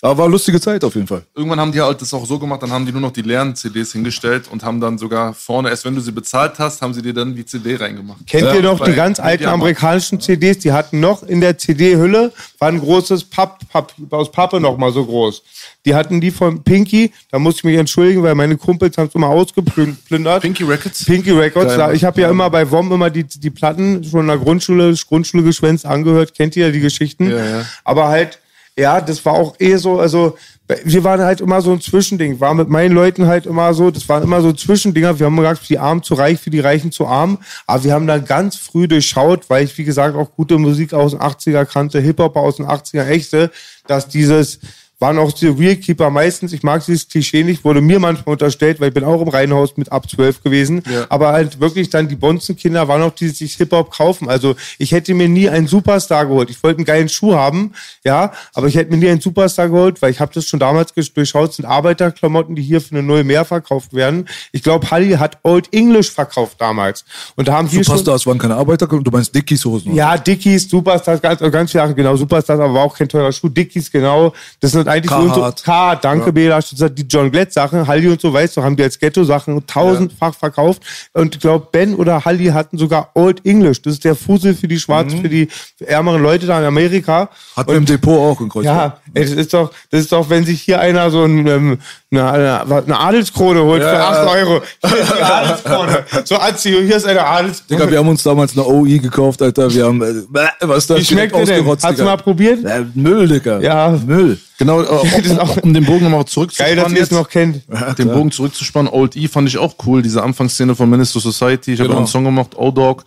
Aber war eine lustige Zeit auf jeden Fall. Irgendwann haben die halt das auch so gemacht, dann haben die nur noch die leeren CDs hingestellt und haben dann sogar vorne, erst wenn du sie bezahlt hast, haben sie dir dann die CD reingemacht. Kennt Ja, ihr noch bei die ganz alten amerikanischen CDs? Die hatten noch in der CD-Hülle, war ein großes Papp, Papp, aus Pappe noch mal so groß. Die hatten die von Pinky, da muss ich mich entschuldigen, weil meine Kumpels haben es immer ausgeplündert. Pinky Records? Pinky Records. Geil, ich habe ja immer bei WOM immer die, die Platten schon in der Grundschule, Grundschule geschwänzt angehört. Kennt ihr ja die Geschichten? Ja, ja. Aber halt, ja, das war auch eh so, also wir waren halt immer so ein Zwischending. War mit meinen Leuten halt immer so, das waren immer so Zwischendinger. Wir haben gesagt, für die Armen zu reich, für die Reichen zu arm. Aber wir haben dann ganz früh durchschaut, weil ich, wie gesagt, auch gute Musik aus den 80er kannte, Hip-Hop aus den 80er echte, dass dieses waren auch die Realkeeper meistens, ich mag dieses Klischee nicht, wurde mir manchmal unterstellt, weil ich bin auch im Reihenhaus mit ab 12 gewesen, aber halt wirklich dann die Bonzenkinder waren auch die, die sich Hip-Hop kaufen. Also ich hätte mir nie einen Superstar geholt. Ich wollte einen geilen Schuh haben, ja, aber ich hätte mir nie einen Superstar geholt, weil ich habe das schon damals durchschaut, sind Arbeiterklamotten, die hier für eine Null mehr verkauft werden. Ich glaube, Halli hat Old English verkauft damals. Und da haben schon... Superstars waren keine Arbeiter, du meinst Dickies Hosen. Ja, Dickies, Superstars, ganz, ganz viele Sachen, genau, Superstars, aber war auch kein teurer Schuh. Dickies, genau. Das sind eigentlich und so. K, danke, ja. Bela, die John Glett Sachen, Halli und so, weißt du, haben die als Ghetto-Sachen tausendfach verkauft. Und ich glaube, Ben oder Halli hatten sogar Old English. Das ist der Fusel für die Schwarzen, für die ärmeren Leute da in Amerika. Hat wir im Depot auch in Kreuzberg. Ja, ey, das ist doch, das ist doch, wenn sich hier einer so ein, ähm, eine, eine, Adelskrone holt für Ja. 8 Euro. Hier ist die Adelskrone. So, Anziehung, hier ist eine Adelskrone. Digga, wir haben uns damals eine OI gekauft, Alter. Wir haben, äh, was ist das? Wie schmeckt der denn? Hast du mal probiert? Äh, Müll, Digga. Ja. Müll. Genau, äh, um, um den Bogen nochmal Geil, dass zurückzuspannen. ihr es noch kennt. den Bogen zurückzuspannen, Old E fand ich auch cool, diese Anfangsszene von to Society. Ich habe Genau. auch einen Song gemacht, O-Dog.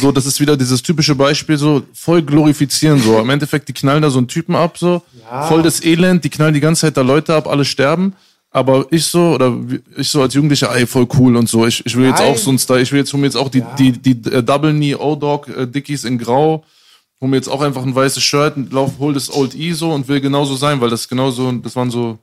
So, das ist wieder dieses typische Beispiel, so voll glorifizieren. So, im Endeffekt, die knallen da so einen Typen ab, so voll das Elend, die knallen die ganze Zeit da Leute ab, alle sterben. Aber ich so, oder ich so als Jugendlicher, ey, voll cool und so. Ich, ich will jetzt Nein. auch so ein Style, ich will jetzt, hol mir jetzt auch die, die, die, äh, Double Knee O-Dog äh, Dickies in Grau. Hol mir jetzt auch einfach ein weißes Shirt, und lauf, hol das Old E so und will genauso sein, weil das genauso, das waren so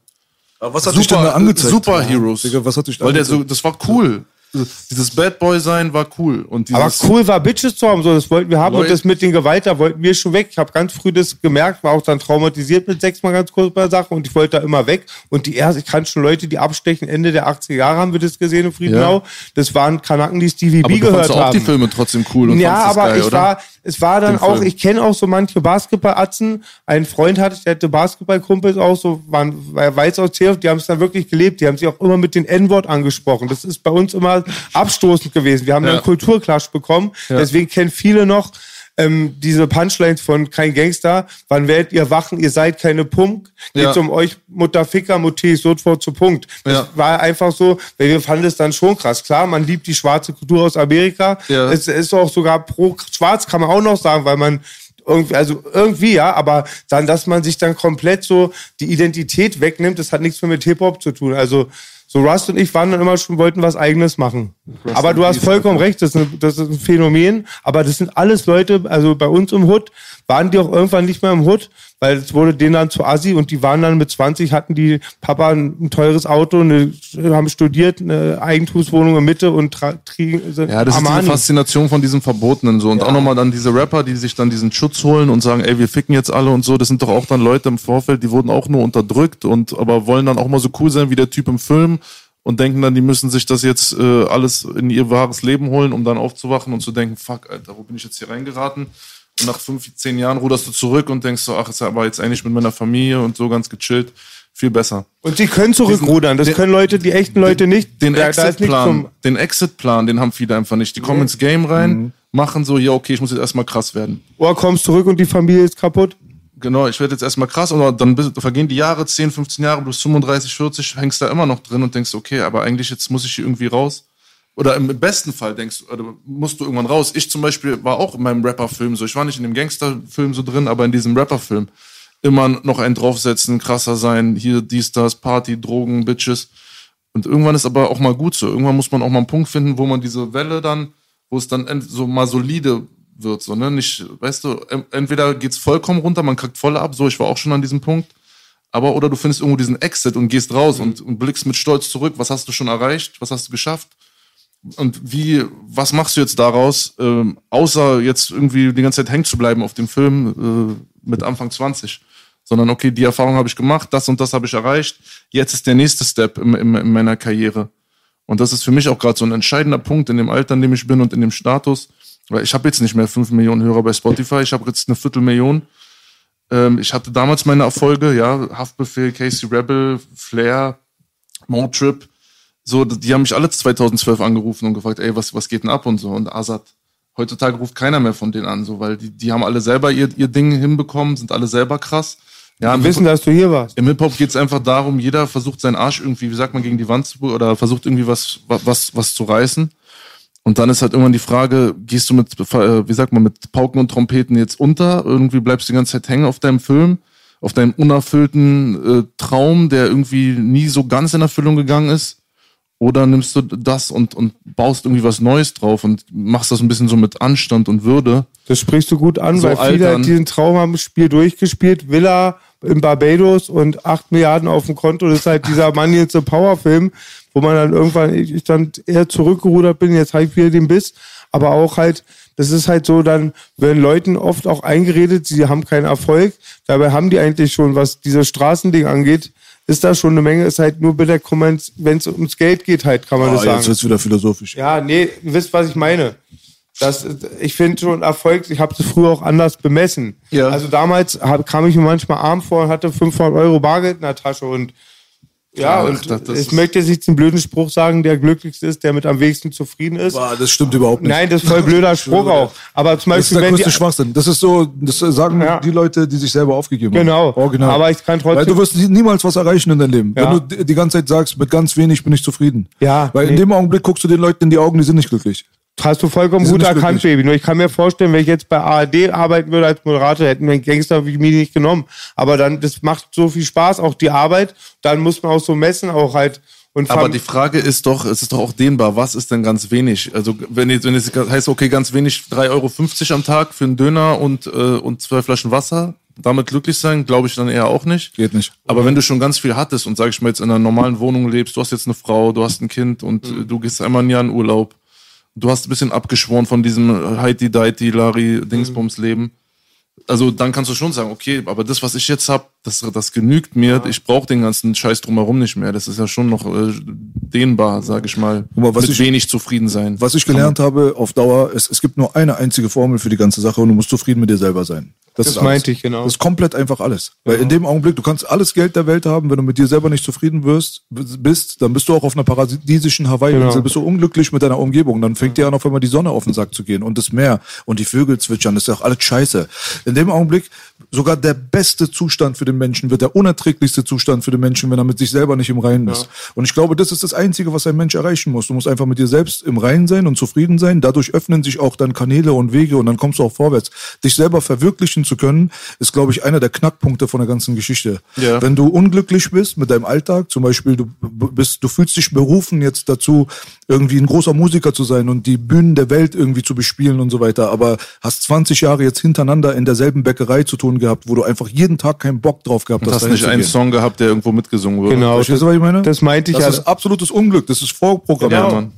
Aber was hat dich denn da angezeigt? Superheroes. Digga, was hat dich da Weil der so, das war cool. Dieses Bad Boy sein war cool. Und dieses, Aber cool war Bitches zu haben, so das wollten wir haben Leute- und das mit den Gewalt, da wollten wir schon weg. Ich habe ganz früh das gemerkt, war auch dann traumatisiert mit sechsmal ganz kurz bei der Sache und ich wollte da immer weg. Und die erste, ich kannte schon Leute, die abstechen, Ende der 80er Jahre haben wir das gesehen in Friedenau. Ja. Das waren Kanaken, die Stevie aber B gehört fandst auch haben. die Filme trotzdem cool und ja, aber geil, ich oder? war, es war dann Den auch, Film. ich kenne auch so manche Basketballatzen. Ein Freund hatte, der hatte Basketballkumpels auch so, waren weiß aus Theof, die haben es dann wirklich gelebt. Die haben sich auch immer mit den N-Wort angesprochen. Das ist bei uns immer abstoßend gewesen. Wir haben Ja. dann Kulturclash bekommen. Deswegen kennen viele noch ähm, diese Punchlines von kein Gangster. Wann werdet ihr wachen? Ihr seid keine Punk. Geht's Ja. um euch, Mutterficker, Mutti, sofort zu Punkt. Das Ja. war einfach so, weil wir fanden es dann schon krass. Klar, man liebt die schwarze Kultur aus Amerika. Ja. Es ist auch sogar pro Schwarz, kann man auch noch sagen, weil man irgendwie, also irgendwie ja, aber dann, dass man sich dann komplett so die Identität wegnimmt, das hat nichts mehr mit Hip-Hop zu tun. Also so Rust und ich waren dann immer schon, wollten was eigenes machen. aber du hast vollkommen recht, das ist, ein, das ist ein Phänomen, aber das sind alles Leute, also bei uns im Hood, waren die auch irgendwann nicht mehr im Hood, weil es wurde denen dann zu assi und die waren dann mit 20, hatten die Papa ein, ein teures Auto, eine, haben studiert, eine Eigentumswohnung in Mitte und tra, tri, Ja, das ist Armani. diese Faszination von diesem Verbotenen so. Und auch nochmal dann diese Rapper, die sich dann diesen Schutz holen und sagen, ey, wir ficken jetzt alle und so. Das sind doch auch dann Leute im Vorfeld, die wurden auch nur unterdrückt und aber wollen dann auch mal so cool sein wie der Typ im Film und denken dann, die müssen sich das jetzt äh, alles in ihr wahres Leben holen, um dann aufzuwachen und zu denken, fuck, Alter, wo bin ich jetzt hier reingeraten? Und nach fünf, zehn Jahren ruderst du zurück und denkst so, ach, ist ja aber jetzt eigentlich mit meiner Familie und so ganz gechillt. Viel besser. Und sie können zurückrudern. Das den- können Leute, die echten Leute nicht. Den ist nichts Exit-Plan, den Exit-Plan, den haben viele einfach nicht. Die kommen ins Game rein, machen so, ja, okay, ich muss jetzt erstmal krass werden. Ohr kommst zurück und die Familie ist kaputt. Genau, ich werde jetzt erstmal krass, und dann vergehen die Jahre, 10, 15 Jahre, bis 35, 40, hängst da immer noch drin und denkst, okay, aber eigentlich jetzt muss ich hier irgendwie raus. Oder im besten Fall denkst du, oder musst du irgendwann raus. Ich zum Beispiel war auch in meinem Rapper-Film so. Ich war nicht in dem Gangster-Film so drin, aber in diesem Rapper-Film. Immer noch einen draufsetzen, krasser sein, hier dies, das, Party, Drogen, Bitches. Und irgendwann ist aber auch mal gut so. Irgendwann muss man auch mal einen Punkt finden, wo man diese Welle dann, wo es dann so mal solide wird, so, ne? Nicht, weißt du, entweder geht's vollkommen runter, man kackt voll ab, so, ich war auch schon an diesem Punkt. Aber, oder du findest irgendwo diesen Exit und gehst raus und, und blickst mit Stolz zurück. Was hast du schon erreicht? Was hast du geschafft? Und wie, was machst du jetzt daraus, ähm, außer jetzt irgendwie die ganze Zeit hängen zu bleiben auf dem Film äh, mit Anfang 20? Sondern, okay, die Erfahrung habe ich gemacht, das und das habe ich erreicht. Jetzt ist der nächste Step im, im, in meiner Karriere. Und das ist für mich auch gerade so ein entscheidender Punkt in dem Alter, in dem ich bin und in dem Status. Weil ich habe jetzt nicht mehr 5 Millionen Hörer bei Spotify, ich habe jetzt eine Viertelmillion. Ähm, ich hatte damals meine Erfolge, ja, Haftbefehl, Casey Rebel, Flair, Motrip. So, die haben mich alle 2012 angerufen und gefragt, ey, was, was geht denn ab und so. Und Azad. Heutzutage ruft keiner mehr von denen an, so, weil die, die haben alle selber ihr, ihr Ding hinbekommen, sind alle selber krass. Ja, im Wissen, dass du hier warst. im Hip-Hop geht's einfach darum, jeder versucht seinen Arsch irgendwie, wie sagt man, gegen die Wand zu, oder versucht irgendwie was, was, was zu reißen. Und dann ist halt irgendwann die Frage, gehst du mit, äh, wie sagt man, mit Pauken und Trompeten jetzt unter? Irgendwie bleibst du die ganze Zeit hängen auf deinem Film, auf deinem unerfüllten äh, Traum, der irgendwie nie so ganz in Erfüllung gegangen ist? Oder nimmst du das und, und baust irgendwie was Neues drauf und machst das ein bisschen so mit Anstand und Würde? Das sprichst du gut an, So weil viele altern. diesen Traum haben das Spiel durchgespielt. Villa in Barbados und 8 Milliarden auf dem Konto. Das ist halt dieser Money in the Power Film, wo man dann irgendwann, ich dann eher zurückgerudert bin, jetzt habe ich wieder den Biss. Aber auch halt, das ist halt so, dann werden Leuten oft auch eingeredet, sie haben keinen Erfolg. Dabei haben die eigentlich schon, was dieses Straßending angeht, ist da schon eine Menge, ist halt nur bitter, wenn es ums Geld geht halt, kann man Ah, das jetzt sagen. wird's wieder philosophisch. Ja, nee, ihr wisst, was ich meine. Das, ich finde schon Erfolg, ich habe das früher auch anders bemessen. Ja. Also damals hab, kam ich mir manchmal arm vor und hatte 500 Euro Bargeld in der Tasche und ja, Ach, und das ich möchte jetzt nicht den blöden Spruch sagen, der glücklichste ist, der mit am wenigsten zufrieden ist. Boah, das stimmt überhaupt nicht. Nein, das ist voll blöder Spruch auch. Aber zum das ist Beispiel, der größte Schwachsinn. Das ist so, das sagen Ja. die Leute, die sich selber aufgegeben Genau. haben. Original. Aber ich kann trotzdem- Weil du wirst nie- niemals was erreichen in deinem Leben. Ja. Wenn du die- ganze Zeit sagst, mit ganz wenig bin ich zufrieden. Ja, Weil in nee. dem Augenblick guckst du den Leuten in die Augen, die sind nicht glücklich. Hast du vollkommen gut erkannt, glücklich. Baby. Nur ich kann mir vorstellen, wenn ich jetzt bei ARD arbeiten würde als Moderator, hätten wir einen Gangster wie mich nicht genommen. Aber dann, das macht so viel Spaß, auch die Arbeit. Dann muss man auch so messen, auch halt. Und Aber die Frage ist doch, es ist doch auch dehnbar, was ist denn ganz wenig? Also wenn jetzt, wenn es heißt, okay, ganz wenig, 3,50 Euro am Tag für einen Döner und, äh, und zwei Flaschen Wasser, damit glücklich sein, glaube ich dann eher auch nicht. Geht nicht. Aber wenn du schon ganz viel hattest und sag ich mal jetzt in einer normalen Wohnung lebst, du hast jetzt eine Frau, du hast ein Kind und äh, du gehst einmal ein Jahr in Urlaub, du hast ein bisschen abgeschworen von diesem Heidi Deiti Larry Dingsbums Leben. Also dann kannst du schon sagen, okay, aber das, was ich jetzt hab, das, das genügt mir. Ich brauche den ganzen Scheiß drumherum nicht mehr. Das ist ja schon noch äh, dehnbar, sag ich mal. Guck mal, was Mit ich- wenig zufrieden sein. Was ich gelernt habe auf Dauer, es, es gibt nur eine einzige Formel für die ganze Sache und du musst zufrieden mit dir selber sein. Das ist alles. meinte ich, genau. Das ist komplett einfach alles. Weil in dem Augenblick, du kannst alles Geld der Welt haben, wenn du mit dir selber nicht zufrieden wirst, bist, dann bist du auch auf einer paradiesischen Hawaii-Insel, Genau. bist du unglücklich mit deiner Umgebung. Dann fängt dir an, auf einmal die Sonne auf den Sack zu gehen und das Meer und die Vögel zwitschern, das ist auch alles scheiße. In dem Augenblick, sogar der beste Zustand für den Menschen wird der unerträglichste Zustand für den Menschen, wenn er mit sich selber nicht im Reinen ist. Und ich glaube, das ist das Einzige, was ein Mensch erreichen muss. Du musst einfach mit dir selbst im Reinen sein und zufrieden sein. Dadurch öffnen sich auch dann Kanäle und Wege und dann kommst du auch vorwärts. Dich selber verwirklichen zu können, ist, glaube ich, einer der Knackpunkte von der ganzen Geschichte. Ja. Wenn du unglücklich bist mit deinem Alltag, zum Beispiel, du bist, du fühlst dich berufen jetzt dazu, irgendwie ein großer Musiker zu sein und die Bühnen der Welt irgendwie zu bespielen und so weiter, aber hast 20 Jahre jetzt hintereinander in derselben Bäckerei zu tun gehabt, wo du einfach jeden Tag keinen Bock drauf gehabt Du hast, hast dahin nicht einen. Song gehabt, der irgendwo mitgesungen wurde. Genau. Verstehst du, was ich meine? Das meinte ich das ja. ist absolutes Unglück, das ist vorprogrammiert. Ja, Mann.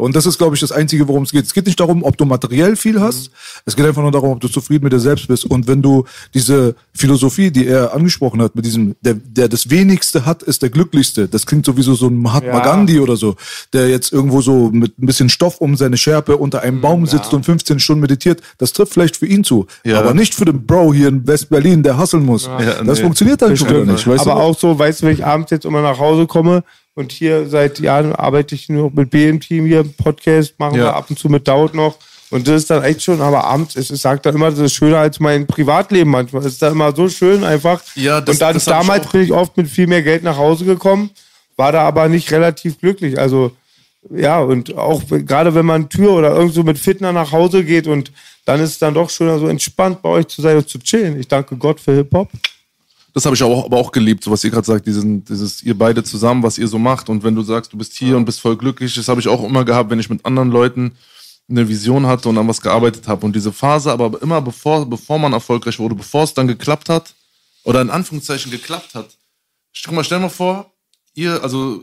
Und das ist, glaube ich, das Einzige, worum es geht. Es geht nicht darum, ob du materiell viel hast. Es geht einfach nur darum, ob du zufrieden mit dir selbst bist. Und wenn du diese Philosophie, die er angesprochen hat, mit diesem, der, der das Wenigste hat, ist der Glücklichste. Das klingt sowieso so ein Mahatma Ja. Gandhi oder so, der jetzt irgendwo so mit ein bisschen Stoff um seine Schärpe unter einem Baum sitzt und 15 Stunden meditiert. Das trifft vielleicht für ihn zu. Ja. Aber nicht für den Bro hier in West-Berlin, der hustlen muss. Ja, das nee. funktioniert dann schon wieder nicht. Weißt aber du? auch so, weißt du, wenn ich abends jetzt immer nach Hause komme und hier seit Jahren arbeite ich nur mit B im Team hier, Podcast, machen Ja. wir ab und zu mit Daud noch. Und das ist dann echt schon, aber abends, es ist, sagt er immer, das ist schöner als mein Privatleben manchmal. Es ist dann immer so schön einfach. Ja, das- und dann das ich damals auch. bin ich oft mit viel mehr Geld nach Hause gekommen, war da aber nicht relativ glücklich. Also, ja, und auch gerade wenn man Tür oder irgend so mit Fitner nach Hause geht und dann ist es dann doch schöner, so entspannt bei euch zu sein und zu chillen. Ich danke Gott für Hip-Hop. Das habe ich auch, aber auch geliebt, so was ihr gerade sagt, diesen, dieses ihr beide zusammen, was ihr so macht. Und wenn du sagst, du bist hier und bist voll glücklich, das habe ich auch immer gehabt, wenn ich mit anderen Leuten eine Vision hatte und an was gearbeitet habe. Und diese Phase, aber immer bevor, bevor man erfolgreich wurde, bevor es dann geklappt hat, oder in Anführungszeichen geklappt hat. Guck mal, stell mal vor, ihr, also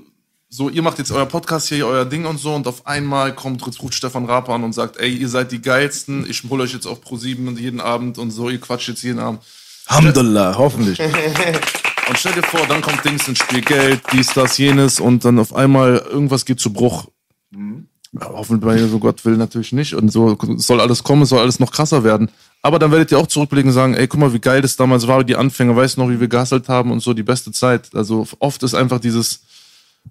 so, ihr macht jetzt euer Podcast hier, euer Ding und so, und auf einmal kommt, ruft Stefan Raper an und sagt, ey, ihr seid die geilsten, ich hole euch jetzt auf Pro 7 jeden Abend und so, ihr quatscht jetzt jeden Abend. Alhamdulillah, hoffentlich. Und stell dir vor, dann kommt Dings ins Spiel, Geld, dies, das, jenes und dann auf einmal irgendwas geht zu Bruch. Ja, hoffentlich, so Gott will natürlich nicht. Und so soll alles kommen, soll alles noch krasser werden. Aber dann werdet ihr auch zurückblicken und sagen, ey, guck mal, wie geil das damals war, die Anfänge, weißt du noch, wie wir gehasselt haben und so, die beste Zeit. Also oft ist einfach dieses,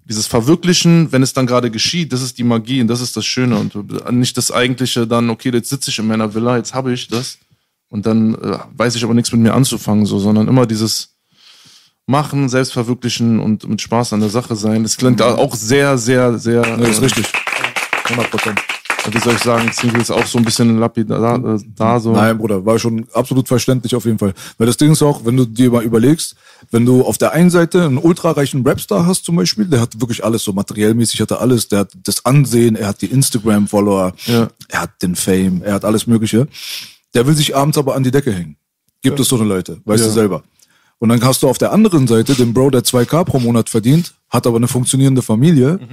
dieses Verwirklichen, wenn es dann gerade geschieht, das ist die Magie und das ist das Schöne und nicht das eigentliche dann, okay, jetzt sitze ich in meiner Villa, jetzt habe ich das und dann äh, weiß ich aber nichts mit mir anzufangen, so, sondern immer dieses Machen, Selbstverwirklichen und mit Spaß an der Sache sein. Das klingt auch sehr, sehr, sehr. Das ist äh, richtig. 100 Prozent. Wie soll ich sagen, Single ist auch so ein bisschen lapidar äh, da so. Nein, Bruder, war schon absolut verständlich auf jeden Fall. Weil das Ding ist auch, wenn du dir mal überlegst, wenn du auf der einen Seite einen ultrareichen Rapstar hast zum Beispiel, der hat wirklich alles so materiellmäßig, hat er alles, der hat das Ansehen, er hat die Instagram-Follower, Ja. er hat den Fame, er hat alles Mögliche. Der will sich abends aber an die Decke hängen. Gibt es so eine Leute, weißt Ja. du selber. Und dann hast du auf der anderen Seite den Bro, der 2K pro Monat verdient, hat aber eine funktionierende Familie, Mhm.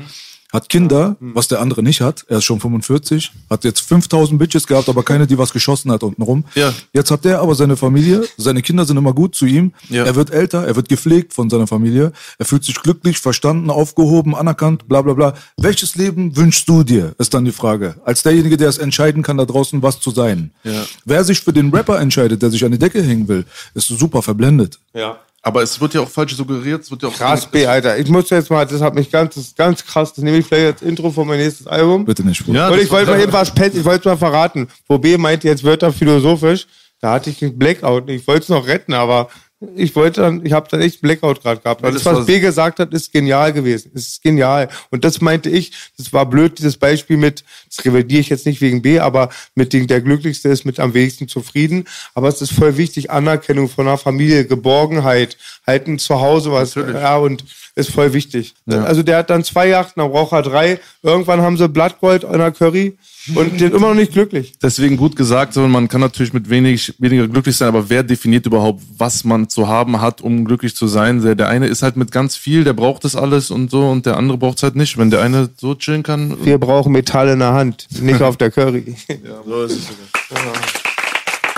Hat Kinder, was der andere nicht hat. Er ist schon 45, hat jetzt 5000 Bitches gehabt, aber keine, die was geschossen hat unten rum. Ja. Jetzt hat der aber seine Familie, seine Kinder sind immer gut zu ihm. Ja. Er wird älter, er wird gepflegt von seiner Familie. Er fühlt sich glücklich, verstanden, aufgehoben, anerkannt, bla bla bla. Welches Leben wünschst du dir, ist dann die Frage. Als derjenige, der es entscheiden kann, da draußen was zu sein. Ja. Wer sich für den Rapper entscheidet, der sich an die Decke hängen will, ist super verblendet. Ja. Aber es wird ja auch falsch suggeriert, es wird ja auch. Krass, B, Alter. Ich muss jetzt mal, das hat mich ganz, das ist ganz krass. Das nehme ich vielleicht als Intro für mein nächstes Album. Bitte nicht. Bruder. Ja, Und ich wollte mal eben was pet, ich wollte mal verraten. Wo B meinte, jetzt wird er philosophisch. Da hatte ich einen Blackout. Ich wollte es noch retten, aber ich wollte dann, ich habe dann echt einen Blackout gerade gehabt. Ja, das, das was B gesagt hat, ist genial gewesen. Es ist genial. Und das meinte ich, das war blöd, dieses Beispiel mit, das revidiere ich jetzt nicht wegen B, aber mit dem, der Glücklichste ist mit am wenigsten zufrieden. Aber es ist voll wichtig, Anerkennung von einer Familie, Geborgenheit, halt ein Zuhause, was, Natürlich. ja, und ist voll wichtig. Also der hat dann zwei Yachten, dann braucht er drei. Irgendwann haben sie Blattgold in der Curry. Und sind immer noch nicht glücklich. Deswegen gut gesagt, man kann natürlich mit wenig, weniger glücklich sein, aber wer definiert überhaupt, was man zu haben hat, um glücklich zu sein? Der, der eine ist halt mit ganz viel, der braucht das alles und so, und der andere braucht es halt nicht. Wenn der eine so chillen kann, Wir brauchen Metall in der Hand, nicht auf der Curry. so ist es.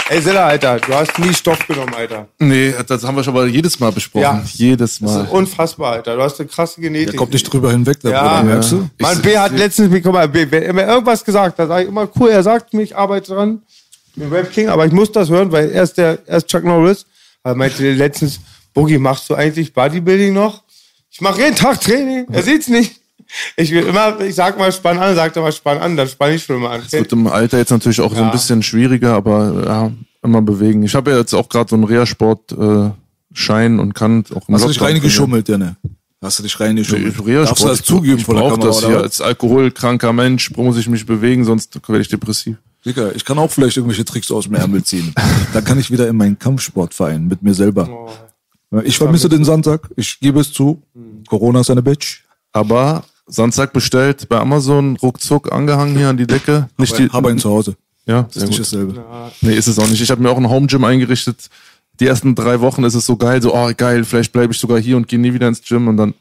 Ey, Silla, Alter, du hast nie Stoff genommen, Alter. Nee, das haben wir schon mal jedes Mal besprochen. Ja. Jedes Das Mal. ist unfassbar, Alter. Du hast eine krasse Genetik. Der kommt nicht drüber hinweg, der Ja, Bruder, merkst du? Mann, B hat letztens, guck mal, B, wenn er mir irgendwas gesagt hat, sag ich immer, cool, er sagt mir, ich arbeite dran, ich bin Rap King, aber ich muss das hören, weil er ist, der, er ist Chuck Norris. Er meinte letztens, Boogie, machst du eigentlich Bodybuilding noch? Ich mache jeden Tag Training, er sieht's nicht. Ich will immer, ich sag mal, spann an, sagt er mal, spann an, dann spann ich schon mal an. Es wird im Alter jetzt natürlich auch so ein Ja. bisschen schwieriger, aber ja, immer bewegen. Ich habe ja jetzt auch gerade so einen Reha-Sport-Schein äh, und kann auch im Hast du dich reingeschummelt, Janne? Hast du dich reingeschummelt? trainieren. Darfst du das ich, zugeben ich vor der Kamera, das oder hier. was? Als alkoholkranker Mensch muss ich mich bewegen, sonst werde ich depressiv. Digga, ich kann auch vielleicht irgendwelche Tricks aus dem Ärmel ziehen. Dann kann ich wieder in meinen Kampfsportverein mit mir selber. Oh. Ich vermisse den Sonntag. Ich gebe es zu. Corona ist eine Bitch. Aber Samstag bestellt bei Amazon, ruckzuck angehangen hier an die Decke. Nicht die, Habe einen zu Hause. ja, ist nicht gut. dasselbe. Nee, ist es auch nicht. Ich habe mir auch ein Home Gym eingerichtet. Die ersten drei Wochen ist es so geil, so, oh geil, vielleicht bleibe ich sogar hier und gehe nie wieder ins Gym und dann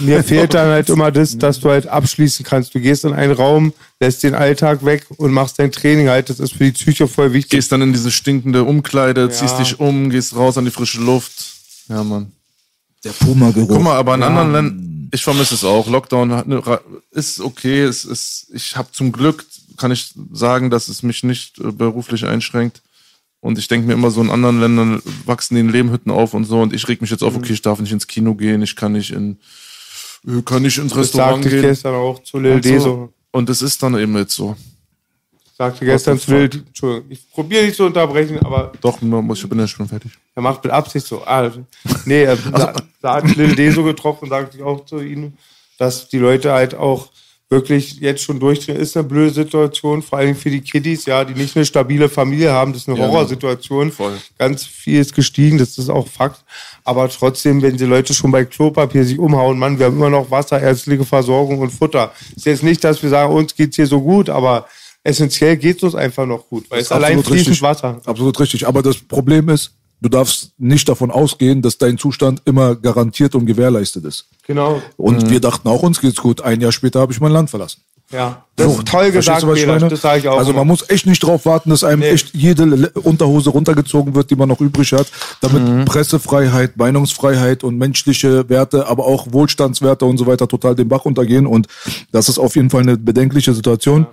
Mir fehlt dann halt immer das, dass du halt abschließen kannst. Du gehst in einen Raum, lässt den Alltag weg und machst dein Training halt. Das ist für die Psyche voll wichtig. gehst dann in diese stinkende Umkleide, ziehst dich um, gehst raus an die frische Luft. Ja, Mann. Der Puma-Geruch. Guck mal, aber in anderen Ländern, ich vermisse es auch. Lockdown eine ist okay. Es ist, ich habe zum Glück, kann ich sagen, dass es mich nicht äh, beruflich einschränkt. Und ich denke mir immer so, in anderen Ländern wachsen die in Lehmhütten auf und so. Und ich reg mich jetzt auf, okay, ich darf nicht ins Kino gehen, ich kann nicht in, äh, kann nicht ins Das Restaurant sagte ich gehen. gestern auch zu Lil Und, so. und es ist dann eben jetzt so. Sagte gestern zu Lil, Entschuldigung, ich probiere nicht zu unterbrechen, aber Doch, ich bin ja schon fertig. er macht mit Absicht so. Ah, nee, er, da, da hat Lil Deso getroffen, sagte ich auch zu ihm, dass die Leute halt auch wirklich jetzt schon durchdrehen. Ist eine blöde Situation, vor allem für die Kiddies, ja, die nicht eine stabile Familie haben. Das ist eine Ja, Horrorsituation. voll. Ganz viel ist gestiegen, das ist auch Fakt. Aber trotzdem, wenn die Leute schon bei Klopapier sich umhauen, Mann, wir haben immer noch Wasser, ärztliche Versorgung und Futter. Ist jetzt nicht, dass wir sagen, uns geht's hier so gut, aber essentiell geht's uns einfach noch gut, weil es ist allein fließend richtig. Wasser. Absolut richtig. Aber das Problem ist, du darfst nicht davon ausgehen, dass dein Zustand immer garantiert und gewährleistet ist. Genau. Und wir dachten auch, uns geht's gut. Ein Jahr später habe ich mein Land verlassen. Ja, das ist toll gesagt, du, was ich Peter. meine? Das sage ich auch. Also immer. man muss echt nicht drauf warten, dass einem Nee. echt jede Unterhose runtergezogen wird, die man noch übrig hat, damit Mhm. Pressefreiheit, Meinungsfreiheit und menschliche Werte, aber auch Wohlstandswerte und so weiter total den Bach untergehen. Und das ist auf jeden Fall eine bedenkliche Situation.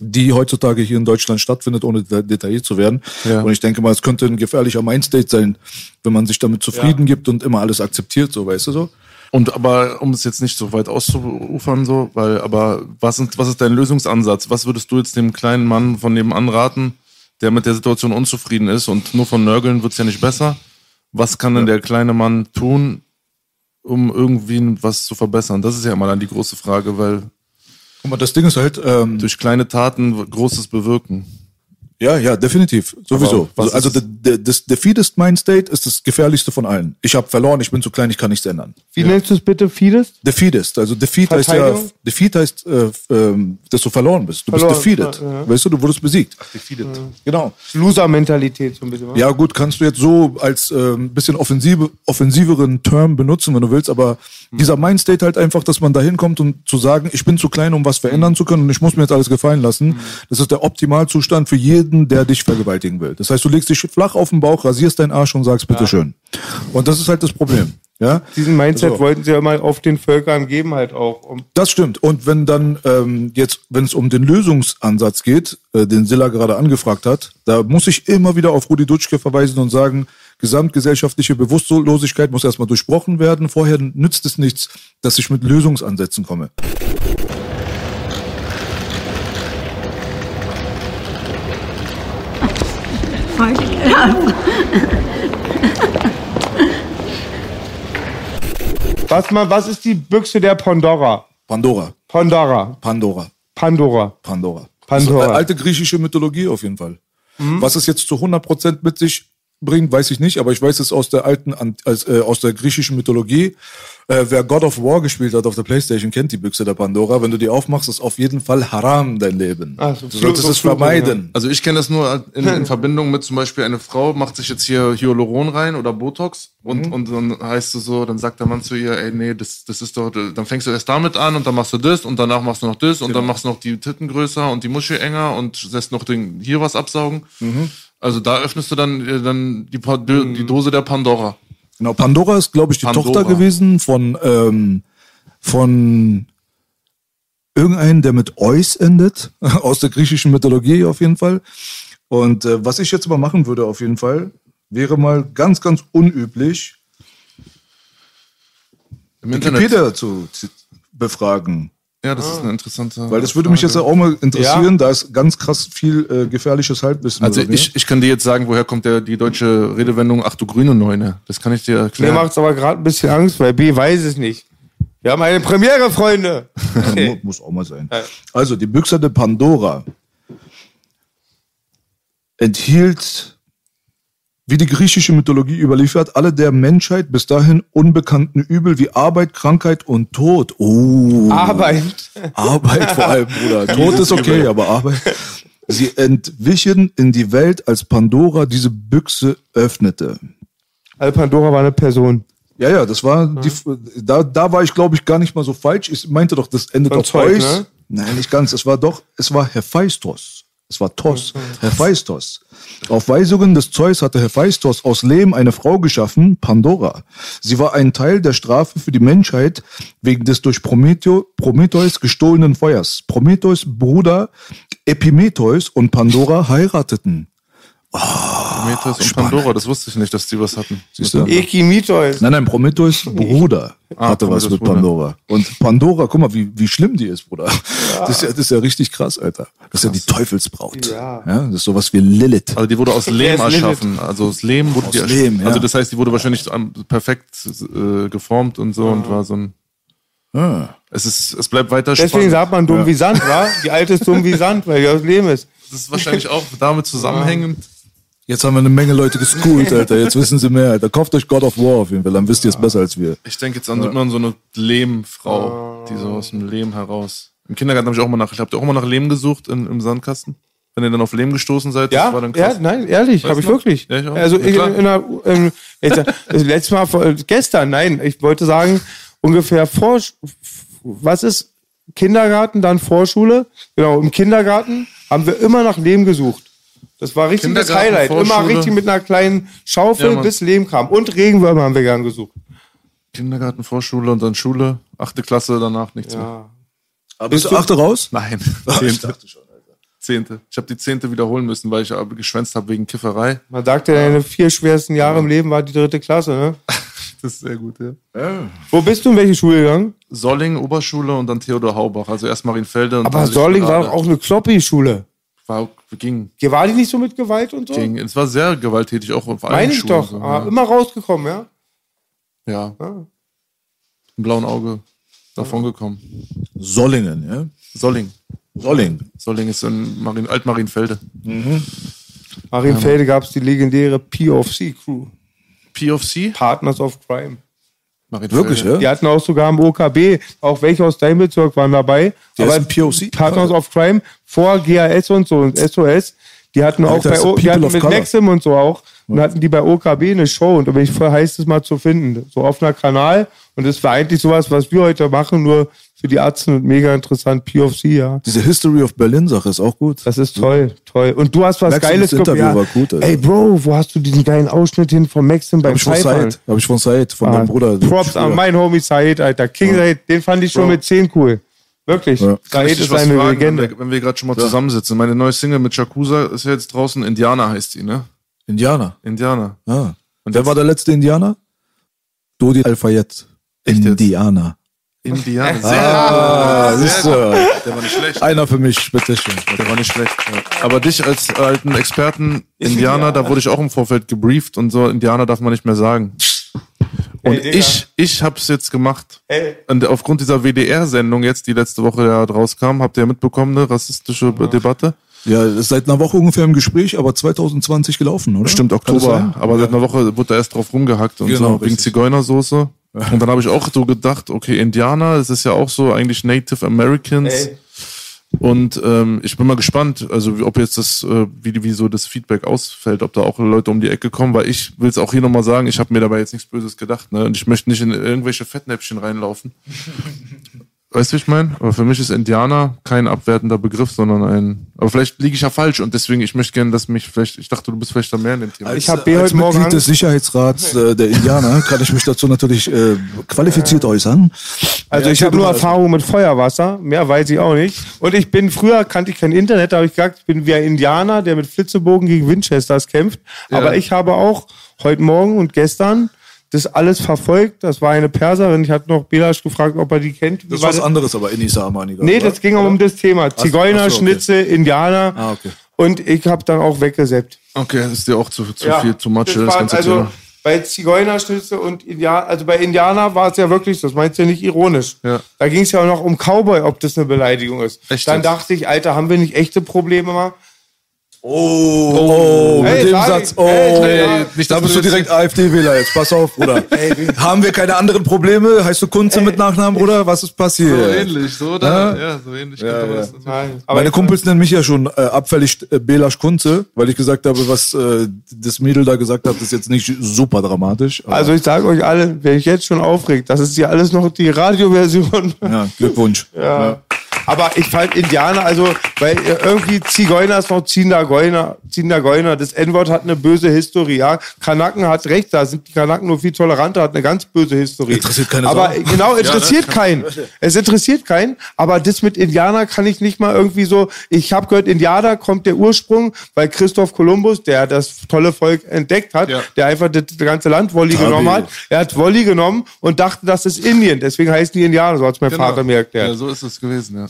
Die heutzutage hier in Deutschland stattfindet, ohne deta- detailliert zu werden. Ja. Und ich denke mal, es könnte ein gefährlicher Mindstate sein, wenn man sich damit zufrieden gibt und immer alles akzeptiert, so weißt du so. Und aber um es jetzt nicht so weit auszuufern, so, weil, aber was, sind, was ist dein Lösungsansatz? Was würdest du jetzt dem kleinen Mann von nebenan raten, der mit der Situation unzufrieden ist und nur von Nörgeln wird's ja nicht besser? Was kann denn der kleine Mann tun, um irgendwie was zu verbessern? Das ist ja immer dann die große Frage, weil Guck mal, das Ding ist halt, ähm, durch kleine Taten Großes bewirken. Ja, ja, definitiv. Sowieso. was Also ist- der, der, das Defeatist Mindstate ist das gefährlichste von allen. Ich habe verloren, ich bin zu klein, ich kann nichts ändern. Wie nennst du es bitte? Fides? Defeatist, also Defeat heißt ja? Defeat heißt, äh, ähm, dass du verloren bist. Du Verloren, bist defeated. ja, ja. Weißt du, du wurdest besiegt. Defeated. Genau. Loser-Mentalität so ein bisschen. wa? Ja, gut, kannst du jetzt so als ähm, bisschen offensive, offensiveren Term benutzen, wenn du willst, aber dieser Mindstate halt einfach, dass man da hinkommt und zu sagen, ich bin zu klein, um was verändern zu können und ich muss mir jetzt alles gefallen lassen, das ist der Optimalzustand für jeden, der dich vergewaltigen will. Das heißt, du legst dich flach auf den Bauch, rasierst deinen Arsch und sagst, bitteschön. Und das ist halt das Problem. Ja? Diesen Mindset So. wollten sie ja mal auf den Völkern geben halt auch. Um, Das stimmt. Und wenn dann ähm, jetzt, wenn es um den Lösungsansatz geht, äh, den Silla gerade angefragt hat, da muss ich immer wieder auf Rudi Dutschke verweisen und sagen, gesamtgesellschaftliche Bewusstlosigkeit muss erstmal durchbrochen werden. Vorher nützt es nichts, dass ich mit Lösungsansätzen komme. was, mal, was ist die Büchse der Pandora? Pandora, Pandora. Pandora, Pandora. Pandora. Pandora. Das ist eine alte griechische Mythologie auf jeden Fall. Was es jetzt zu 100% mit sich bringt, weiß ich nicht, aber ich weiß es aus der alten, äh, aus der griechischen Mythologie. Äh, wer God of War gespielt hat auf der Playstation, kennt die Büchse der Pandora. Wenn du die aufmachst, ist auf jeden Fall haram dein Leben. Ah, so du solltest Fluch- es vermeiden. Also ich kenne das nur in, in Verbindung mit zum Beispiel eine Frau macht sich jetzt hier Hyaluron rein oder Botox und, und dann heißt es so, dann sagt der Mann zu ihr, ey nee, das, das ist doch, dann fängst du erst damit an und dann machst du das und danach machst du noch das und dann machst du noch die Titten größer und die Muschel enger und lässt noch den, hier was absaugen. Also da öffnest du dann, äh, dann die, Pa- die Dose der Pandora. Genau, Pandora ist, glaube ich, die Pandora. Tochter gewesen von, ähm, von irgendeinem, der mit Eus endet, aus der griechischen Mythologie auf jeden Fall. Und äh, was ich jetzt mal machen würde auf jeden Fall, wäre mal ganz, ganz unüblich, Im Internet. Wikipedia zu z- befragen. Ja, das ist eine interessante. Weil das würde mich jetzt auch mal interessieren, da ist ganz krass viel äh, gefährliches Halbwissen. Also drin, ich, ich kann dir jetzt sagen, woher kommt der, die deutsche Redewendung, ach du grüne Neune. Das kann ich dir Mir erklären. macht's aber gerade ein bisschen Angst, weil B weiß es nicht. Wir haben eine Premiere, Freunde. Ja, mu- muss auch mal sein. Also, die Büchse de Pandora enthielt, wie die griechische Mythologie überliefert, alle der Menschheit bis dahin unbekannten Übel wie Arbeit, Krankheit und Tod. Oh. Arbeit. Arbeit vor allem, Bruder. Tod ist okay, aber Arbeit. Sie entwichen in die Welt, als Pandora diese Büchse öffnete. Also Pandora war eine Person. Ja, ja, das war die, da, da war ich, glaube ich, gar nicht mal so falsch. Ich meinte doch, das endet auf Zeug, Eus. ne? Nein, nicht ganz. Es war doch, es war Hephaistos. Es war Tos, Hephaistos. Auf Weisungen des Zeus hatte Hephaistos aus Lehm eine Frau geschaffen, Pandora. Sie war ein Teil der Strafe für die Menschheit wegen des durch Prometheu, Prometheus gestohlenen Feuers. Prometheus Bruder Epimetheus und Pandora heirateten. Prometheus und Pandora, das wusste ich nicht, dass die was hatten. Siehst du? Ekimitos. Nein, nein, Prometheus Bruder Ah, hatte was Prometheus mit Bruder. Pandora. Und Pandora, guck mal, wie, wie schlimm die ist, Bruder. Das, ist ja, das ist ja richtig krass, Alter. Das ist ja die Teufelsbraut. Ja. das ist sowas wie Lilith. Also die wurde aus Lehm erschaffen. Also aus Lehm wurde Aus die Lehm, ja. Also das heißt, die wurde wahrscheinlich perfekt äh, geformt und so und war so ein. Ah. Es ist, es bleibt weiter Deswegen spannend. sagt man dumm wie Sand, wa? Die alte ist dumm wie Sand, weil die aus Lehm ist. Das ist wahrscheinlich auch damit zusammenhängend. Jetzt haben wir eine Menge Leute geschoolt, Alter. Jetzt wissen sie mehr, Alter. Kauft euch God of War auf jeden Fall, dann wisst ihr es besser als wir. Ich denke jetzt an, an so eine Lehmfrau, die so aus dem Lehm heraus. Im Kindergarten habe ich auch mal nach, habt ihr auch mal nach Lehm gesucht in, im Sandkasten? Wenn ihr dann auf Lehm gestoßen seid, Ja, das war dann ja, krass. nein, ehrlich, habe ich noch? wirklich. Ja, ich auch. Also Ja, ich, in einer, ähm, ich, sag, das letzte Mal vor, gestern, nein, ich wollte sagen ungefähr vor, was ist Kindergarten, dann Vorschule? Genau, im Kindergarten haben wir immer nach Lehm gesucht. Das war richtig das Highlight. Immer Vorschule. richtig mit einer kleinen Schaufel Ja, bis Lehm kam. Und Regenwürmer haben wir gern gesucht. Kindergarten, Vorschule und dann Schule, achte Klasse, danach nichts mehr. Aber bist du achte raus? Nein, zehnte. Zehnte. Ich habe die zehnte wiederholen müssen, weil ich aber geschwänzt habe wegen Kifferei. Man sagt ja, deine vier schwersten Jahre im Leben war die dritte Klasse, ne? Das ist sehr gut, ja. Wo bist du in welche Schule gegangen? Solling, Oberschule und dann Theodor Haubach. Also erst Marienfelde und Aber dann Solling war doch auch eine Kloppi-Schule. War, ging, War die nicht so mit Gewalt und so? ging. Es war sehr gewalttätig, auch auf allen Meine ich doch. So, ah, ja. Immer rausgekommen, ja? ja. Ah. Im blauen Auge davon gekommen. Sollingen, ja? Solling. Solling. Solling ist in Marien, Altmarienfelde. Marienfelde gab es die legendäre POC-Crew. POC? Partners of Crime. Marienfelde. Wirklich, ja? Die hatten auch sogar im OKB, auch welche aus deinem Bezirk waren dabei. Die heißen POC? Partners of Crime, vor GAS und so und SOS. Die hatten auch Alter, bei o, die hatten mit Color. Maxim und so auch. Und hatten die bei OKB eine Show. Und da bin ich voll heiß, das mal zu finden. So auf einer Kanal. Und das war eigentlich sowas, was wir heute machen, nur für die Ärzte und mega interessant. POC, ja. Diese History of Berlin-Sache ist auch gut. Das ist toll, toll. Und du hast was Maxims Geiles Interview geguckt. war gut, Alter. Ey, Bro, wo hast du diesen geilen Ausschnitt hin von Maxim beim Hab ich von? Said. Hab ich von Said, von Ah, meinem Bruder. Props an mein Homie Said, Alter. King Said, den fand ich schon Bro. mit 10 cool. Wirklich. Ja. Kann Said ist eine fragen, Legende. wenn wir, wir gerade schon mal zusammensitzen? Meine neue Single mit Shakusa ist ja jetzt draußen. Indianer heißt die, ne? Indianer. Indianer. Ah. Und wer war der letzte Indianer? Dodi Al-Fayed. Echt jetzt? Indianer. Indianer. Sehr Ah, siehst du. Der war nicht schlecht. Einer für mich, bitteschön. Der war nicht schlecht. Aber dich als alten Experten Indianer, da wurde ich auch im Vorfeld gebrieft und so, Indianer darf man nicht mehr sagen. Und Ey, ich, ich hab's jetzt gemacht. Ey. Und aufgrund dieser WDR-Sendung jetzt, die letzte Woche ja rauskam, habt ihr ja mitbekommen, eine rassistische Debatte. Ja, ist seit einer Woche ungefähr im Gespräch, aber 2020 gelaufen, oder? Stimmt, Oktober. Aber seit einer Woche wurde da erst drauf rumgehackt und Genau, so, wegen richtig. Zigeunersoße. Und dann habe ich auch so gedacht, okay, Indianer, das ist ja auch so eigentlich Native Americans. Ey. Und ähm, ich bin mal gespannt, also ob jetzt das, äh, wie, wie so das Feedback ausfällt, ob da auch Leute um die Ecke kommen, weil ich will es auch hier nochmal sagen, ich habe mir dabei jetzt nichts Böses gedacht, ne? Und ich möchte nicht in irgendwelche Fettnäpfchen reinlaufen. Weißt du, wie ich meine? Aber für mich ist Indianer kein abwertender Begriff, sondern ein. Aber vielleicht liege ich ja falsch und deswegen, ich möchte gerne, dass mich vielleicht, ich dachte, du bist vielleicht da mehr in dem Thema. Ich hab B als heute Morgen Mitglied des Sicherheitsrats äh, der Indianer kann ich mich dazu natürlich äh, qualifiziert äußern. Also Ja, ich habe nur mal. Erfahrung mit Feuerwasser, mehr weiß ich auch nicht. Und ich bin, früher kannte ich kein Internet, da habe ich gesagt, ich bin wie ein Indianer, der mit Flitzebogen gegen Winchesters kämpft. Aber ich habe auch heute Morgen und gestern das alles verfolgt. Das war eine Perserin. Ich hatte noch Belasch gefragt, ob er die kennt. Wie Das ist war was anderes, aber Inisa Amaniga. Nee, oder? das ging um das Thema. Zigeuner, ach so, okay. Schnitzel, Indianer. Ah, okay. Und ich habe dann auch weggesäppt. Okay, das ist dir auch zu, zu Ja, viel, zu much, das das, ganze also, Thema. Bei Zigeunerschnitzel und Indianer, also bei Indianer war es ja wirklich, das meinst du ja nicht ironisch. Ja. Da ging es ja auch noch um Cowboy, ob das eine Beleidigung ist. Echt Dann dachte ich, Alter, haben wir nicht echte Probleme mal? Oh, Hey, mit dem sag Satz. Oh, Hey, nee, ja. nicht, da bist du direkt AfD-Wähler jetzt. Pass auf, Bruder. Haben wir keine anderen Probleme? Heißt du Kunze mit Nachnamen, Bruder? Was ist passiert? so, oder? Ja, so ähnlich. Ja, ja. Nein. Aber Meine Kumpels nennen mich ja schon äh, abfällig äh, Belasch Kunze, weil ich gesagt habe, was äh, das Mädel da gesagt hat, ist jetzt nicht super dramatisch. aber- also ich sage euch alle, wer ich jetzt schon aufregt, das ist ja alles noch die Radioversion. ja, Glückwunsch. Ja. Aber ich fand Indianer, also, weil äh, irgendwie Zigeuner ist noch ziehender Geuner. Das N-Wort hat eine böse Historie, ja. Kanaken hat recht, da sind die Kanaken nur viel toleranter, hat eine ganz böse Historie. Interessiert keine Aber äh, genau, interessiert keinen. Es interessiert keinen, aber das mit Indianer kann ich nicht mal irgendwie so, ich habe gehört, Indianer kommt der Ursprung, weil Christoph Kolumbus, der das tolle Volk entdeckt hat, Ja. der einfach das, ganze Land Wolli Tabi. genommen hat. Er hat Wolli genommen und dachte, das ist Indien. Deswegen heißen die Indianer, so hat mein Vater mir erklärt. Genau. Ja, so ist es gewesen, ja.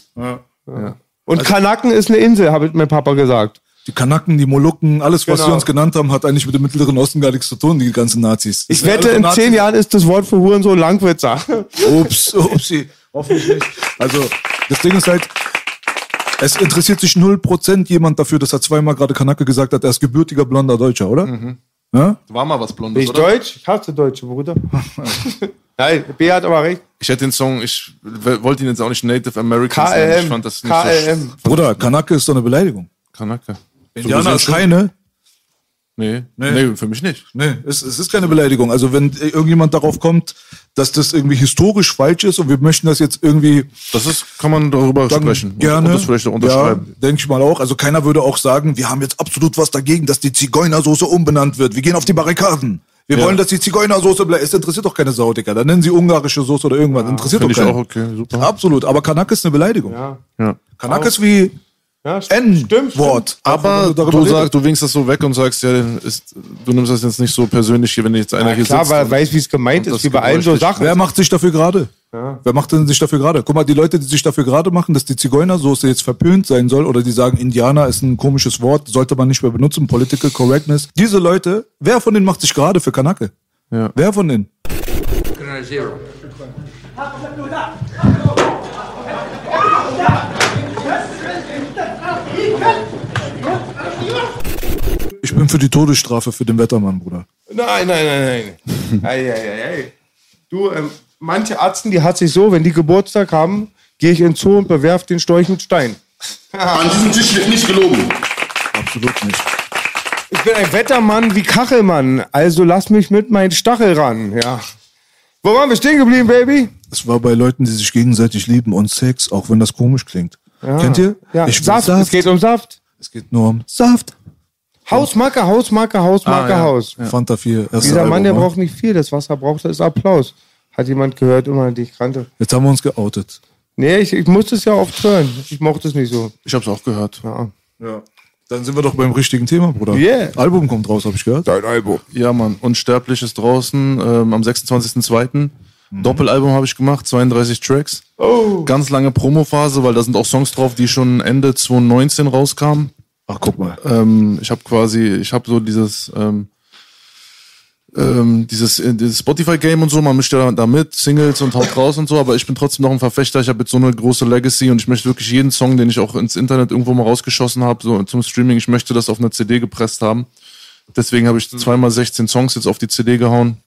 Und Kanaken ist eine Insel, habe mein Papa gesagt. Die Kanaken, die Molukken, alles, was Genau. sie uns genannt haben, hat eigentlich mit dem Mittleren Osten gar nichts zu tun, die ganzen Nazis. Das Ich wette, in Nazis. zehn Jahren ist das Wort für Hurensohn Langwitzer. Ups, upsi. Hoffentlich nicht. Also, das Ding ist halt, es interessiert sich 0% jemand dafür, dass er zweimal gerade Kanake gesagt hat, er ist gebürtiger blonder Deutscher, oder? Ja? War mal was Bin Blondes, ich oder? Deutsch? Ich hasse Deutsche, Bruder. Nein, B hat aber recht. Ich hätte den Song, ich wollte ihn jetzt auch nicht Native American nennen. Ich KLM. fand das nicht KLM. Bruder, Kanake ist doch eine Beleidigung. so... Kanake. Indianer ist keine. Nee. Nee. nee. für mich nicht. Nee, es, es ist keine Beleidigung. Also wenn irgendjemand darauf kommt, dass das irgendwie historisch falsch ist und wir möchten das jetzt irgendwie Das ist, kann man darüber sprechen. und- gerne. Und das vielleicht auch unterschreiben. Ja, denke ich mal auch. Also keiner würde auch sagen, wir haben jetzt absolut was dagegen, dass die Zigeunersoße umbenannt wird. Wir gehen auf die Barrikaden. Wir Ja. wollen, dass die Zigeunersoße bleibt. Es interessiert doch keine Sau, Digga. Dann nennen sie ungarische Soße oder irgendwas. interessiert Finde doch ich keinen. auch okay, super. Absolut. Aber Kanak ist eine Beleidigung. Ja. Ja. Kanak ist wie Ja, stimmt, stimmt. N-Wort. Aber wenn du, redest. sagst, du winkst das so weg und sagst, ja, ist, du nimmst das jetzt nicht so persönlich hier, wenn jetzt einer Ja, hier klar, sitzt. weil er weiß, wie es gemeint ist, wie bei allen so Sachen. Wer macht sich dafür gerade? Wer macht denn sich dafür gerade? Guck mal, die Leute, die sich dafür gerade machen, dass die Zigeunersoße jetzt verpönt sein soll oder die sagen, Indianer ist ein komisches Wort, sollte man nicht mehr benutzen, Political Correctness. Diese Leute, wer von denen macht sich gerade für Kanake? Ja. Wer von denen? Zero. Ich bin für die Todesstrafe für den Wettermann, Bruder. Nein, nein, nein, nein. ei, ei, ei, ei. Du, ähm, manche Arzten, die hat sich so, wenn die Geburtstag haben, gehe ich in den Zoo und bewerf den Storch mit Stein. An diesem Tisch wird nicht gelogen. Absolut nicht. Ich bin ein Wettermann wie Kachelmann, also lass mich mit meinen Stachel ran, ja. Wo waren wir stehen geblieben, Baby? Es war bei Leuten, die sich gegenseitig lieben und Sex, auch wenn das komisch klingt. Kennt ihr? Ja, Ich will Saft. Es geht um Saft. es geht nur um Saft. Hausmarke, Hausmarke, Hausmarke, Ah, ja. Haus. Fanta 4. erste Dieser Mann, Album, der ne? braucht nicht viel. Das, was er braucht, ist Applaus. Hat jemand gehört, immer die ich kannte. Jetzt haben wir uns geoutet. Nee, ich, ich musste es ja oft hören. Ich mochte es nicht so. Ich hab's auch gehört. Ja. Ja. Dann sind wir doch beim richtigen Thema, Bruder. Yeah. Album kommt raus, habe ich gehört. Dein Album. Ja, Mann. Unsterblich ist draußen ähm, am 26.02. Doppelalbum habe ich gemacht, 32 Tracks. Oh. Ganz lange Promophase, weil da sind auch Songs drauf, die schon Ende 2019 rauskamen. Ach, guck mal. Ähm, ich habe quasi, ich habe so dieses, ähm, ähm, dieses, äh, dieses Spotify-Game und so, man mischt ja da mit, Singles und haut raus und so, aber ich bin trotzdem noch ein Verfechter, ich habe jetzt so eine große Legacy und ich möchte wirklich jeden Song, den ich auch ins Internet irgendwo mal rausgeschossen habe, so zum Streaming, ich möchte das auf eine CD gepresst haben. Deswegen habe ich zweimal 16 Songs jetzt auf die CD gehauen.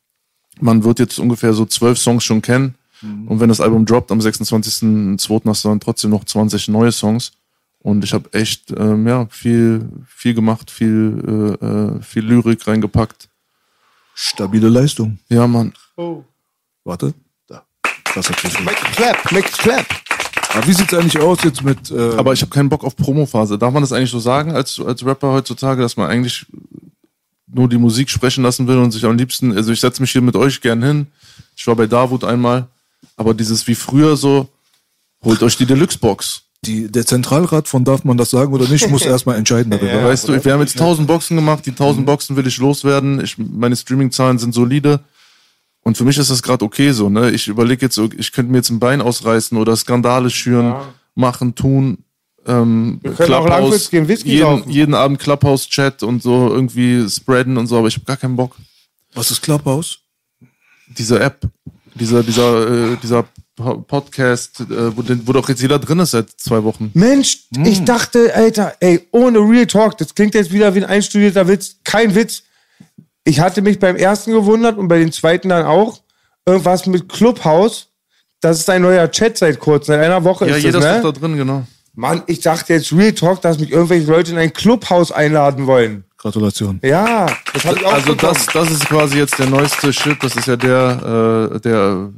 Man wird jetzt ungefähr so zwölf Songs schon kennen. Und wenn das Album droppt am 26.02. hast du dann trotzdem noch 20 neue Songs. Und ich habe echt ähm, ja, viel, viel gemacht, viel, äh, äh, viel Lyrik reingepackt. Stabile Leistung. Ja, Mann. Warte. Da. Das hat sich Make it clap, make it clap. Aber wie sieht's eigentlich aus jetzt mit. Äh, Aber ich habe keinen Bock auf Promophase. Darf man das eigentlich so sagen als, als Rapper heutzutage, dass man eigentlich nur die Musik sprechen lassen will und sich am liebsten, also ich setze mich hier mit euch gern hin. Ich war bei Davut einmal, aber dieses wie früher so, holt euch die Deluxe-Box. die, der Zentralrat von darf man das sagen oder nicht, muss erstmal entscheiden darüber. weißt du, wir haben jetzt 1000 Boxen gemacht, die 1000 Boxen will ich loswerden. Ich, meine Streaming-Zahlen sind solide. Und für mich ist das gerade okay so, ne? Ich überlege jetzt, so, ich könnte mir jetzt ein Bein ausreißen oder Skandale schüren, machen, tun. Ähm, Wir können auch langfristig den Whisky jeden, saufen. jeden Abend Clubhouse-Chat und so irgendwie spreaden und so, aber ich habe gar keinen Bock. Was ist Clubhouse? Diese App, dieser, dieser, äh, dieser Po- Podcast, äh, wo, wo doch jetzt jeder drin ist seit zwei Wochen. Mensch, ich dachte, Alter, ey, ohne Real Talk, das klingt jetzt wieder wie ein einstudierter Witz, kein Witz. Ich hatte mich beim ersten gewundert und bei den zweiten dann auch. Irgendwas mit Clubhouse. Das ist ein neuer Chat seit kurzem, seit einer Woche Ja, ist jeder das, ist ne? doch da drin, genau. Mann, ich dachte jetzt Real Talk, dass mich irgendwelche Leute in ein Clubhaus einladen wollen. Gratulation. Ja, das habe ich auch Also bekommen. das, das ist quasi jetzt der neueste Shit. Das ist ja der, äh, der,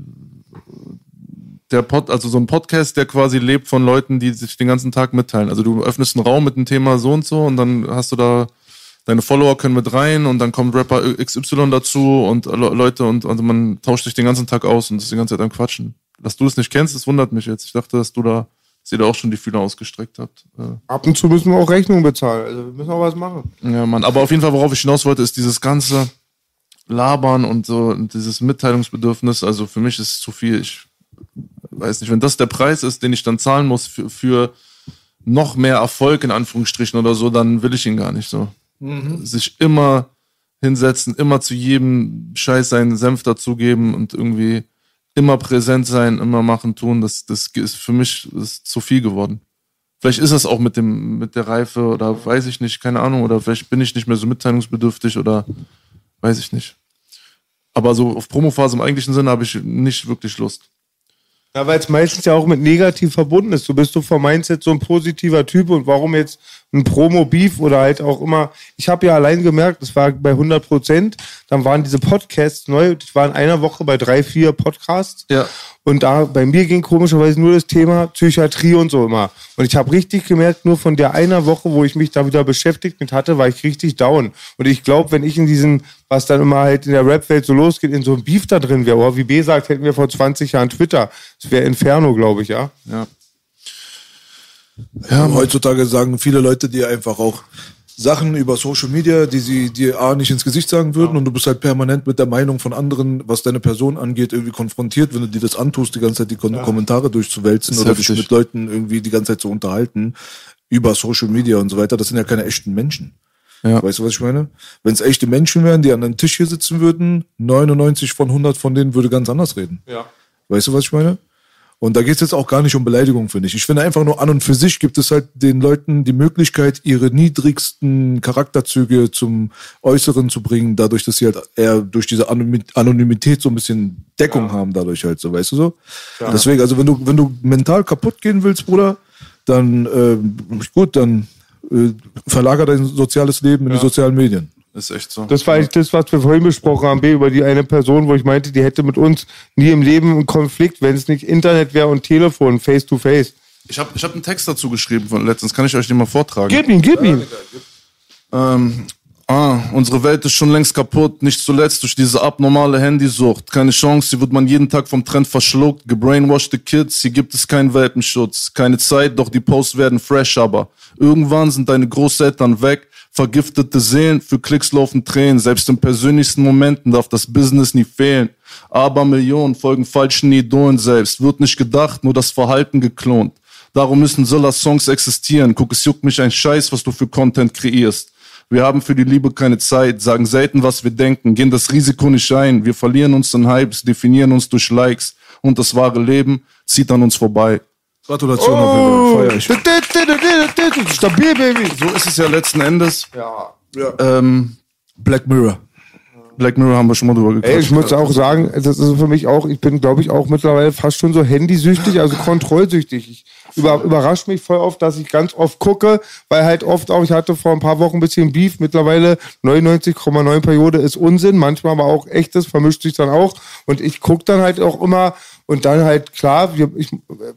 der Pod, also so ein Podcast, der quasi lebt von Leuten, die sich den ganzen Tag mitteilen. Also du öffnest einen Raum mit dem Thema so und so und dann hast du da deine Follower können mit rein und dann kommt Rapper XY dazu und Le- Leute und also man tauscht sich den ganzen Tag aus und ist die ganze Zeit am Quatschen. Dass du es nicht kennst, das wundert mich jetzt. Ich dachte, dass du da, dass ihr da auch schon die Fühler ausgestreckt habt. Äh, Ab und zu müssen wir auch Rechnungen bezahlen. Also wir müssen auch was machen. ja, Mann. Aber auf jeden Fall, worauf ich hinaus wollte, ist dieses ganze Labern und so und dieses Mitteilungsbedürfnis. Also für mich ist es zu viel. Ich weiß nicht, wenn das der Preis ist, den ich dann zahlen muss für, für noch mehr Erfolg in Anführungsstrichen oder so, dann will ich ihn gar nicht so. Sich immer hinsetzen, immer zu jedem Scheiß seinen Senf dazugeben und irgendwie immer präsent sein, immer machen, tun, das, das ist für mich ist zu viel geworden. Vielleicht ist das auch mit dem, mit der Reife oder weiß ich nicht, keine Ahnung, oder vielleicht bin ich nicht mehr so mitteilungsbedürftig oder weiß ich nicht. Aber so auf Promophase im eigentlichen Sinne habe ich nicht wirklich Lust. Ja, weil es meistens ja auch mit negativ verbunden ist. Du bist so vom Mindset so ein positiver Typ und warum jetzt ein Promo-Beef oder halt auch immer. Ich habe ja allein gemerkt, das war bei 100 Prozent, dann waren diese Podcasts neu. Ich war in einer Woche bei drei, vier Podcasts. Ja. Und da bei mir ging komischerweise nur das Thema Psychiatrie und so immer. Und ich habe richtig gemerkt, nur von der einer Woche, wo ich mich da wieder beschäftigt mit hatte, war ich richtig down. Und ich glaube, wenn ich in diesen, was dann immer halt in der Rap-Welt so losgeht, in so einem Beef da drin wäre, oder wie B sagt, hätten wir vor 20 Jahren Twitter. Das wäre Inferno, glaube ich, ja. Ja. Ja, heutzutage sagen viele Leute dir einfach auch Sachen über Social Media, die sie dir A nicht ins Gesicht sagen würden und du bist halt permanent mit der Meinung von anderen, was deine Person angeht, irgendwie konfrontiert, wenn du dir das antust, die ganze Zeit die Kon Kommentare durchzuwälzen oder dich heftig. mit Leuten irgendwie die ganze Zeit zu unterhalten über Social Media und so weiter. Das sind ja keine echten Menschen. Ja. Weißt du, was ich meine? Wenn es echte Menschen wären, die an einem Tisch hier sitzen würden, 99 von 100 von denen würde ganz anders reden. Ja. Weißt du, was ich meine? Und da geht es jetzt auch gar nicht um Beleidigung, finde ich. Ich finde einfach nur an und für sich gibt es halt den Leuten die Möglichkeit, ihre niedrigsten Charakterzüge zum Äußeren zu bringen, dadurch, dass sie halt eher durch diese Anonymi- Anonymität so ein bisschen Deckung haben, dadurch halt so, weißt du so? Deswegen, also wenn du, wenn du mental kaputt gehen willst, Bruder, dann ähm, gut, dann äh, verlager dein soziales Leben in die sozialen Medien. Ist echt so. Das war eigentlich das, was wir vorhin besprochen haben, B, über die eine Person, wo ich meinte, die hätte mit uns nie im Leben einen Konflikt, wenn es nicht Internet wäre und Telefon, face to face. Ich habe ich hab einen Text dazu geschrieben von letztens, kann ich euch den mal vortragen? Gib ihn, gib ihn. Ähm, ah, unsere Welt ist schon längst kaputt, nicht zuletzt durch diese abnormale Handysucht. Keine Chance, hier wird man jeden Tag vom Trend verschluckt. Gebrainwashed Kids, hier gibt es keinen Welpenschutz. Keine Zeit, doch die Posts werden fresh, aber irgendwann sind deine Großeltern weg. Vergiftete Seelen, für Klicks laufen Tränen. Selbst in persönlichsten Momenten darf das Business nie fehlen. Aber Millionen folgen falschen Idolen selbst. Wird nicht gedacht, nur das Verhalten geklont. Darum müssen Zillas Songs existieren. Guck, es juckt mich ein Scheiß, was du für Content kreierst. Wir haben für die Liebe keine Zeit, sagen selten, was wir denken, gehen das Risiko nicht ein. Wir verlieren uns in Hypes, definieren uns durch Likes und das wahre Leben zieht an uns vorbei. Gratulation auf Oh. Feier ich. stabil, Baby. So ist es ja letzten Endes. Ja. Ähm, Black Mirror. Black Mirror haben wir schon mal drüber gequatscht. Ey, ich muss auch sagen, das ist für mich auch, ich bin, glaube ich, auch mittlerweile fast schon so handysüchtig, also kontrollsüchtig. Ich über, überrascht mich voll oft, dass ich ganz oft gucke, weil halt oft auch, ich hatte vor ein paar Wochen ein bisschen Beef, mittlerweile 99,9 Periode ist Unsinn, manchmal aber auch echtes, vermischt sich dann auch. Und ich gucke dann halt auch immer und dann halt klar, wir- ich,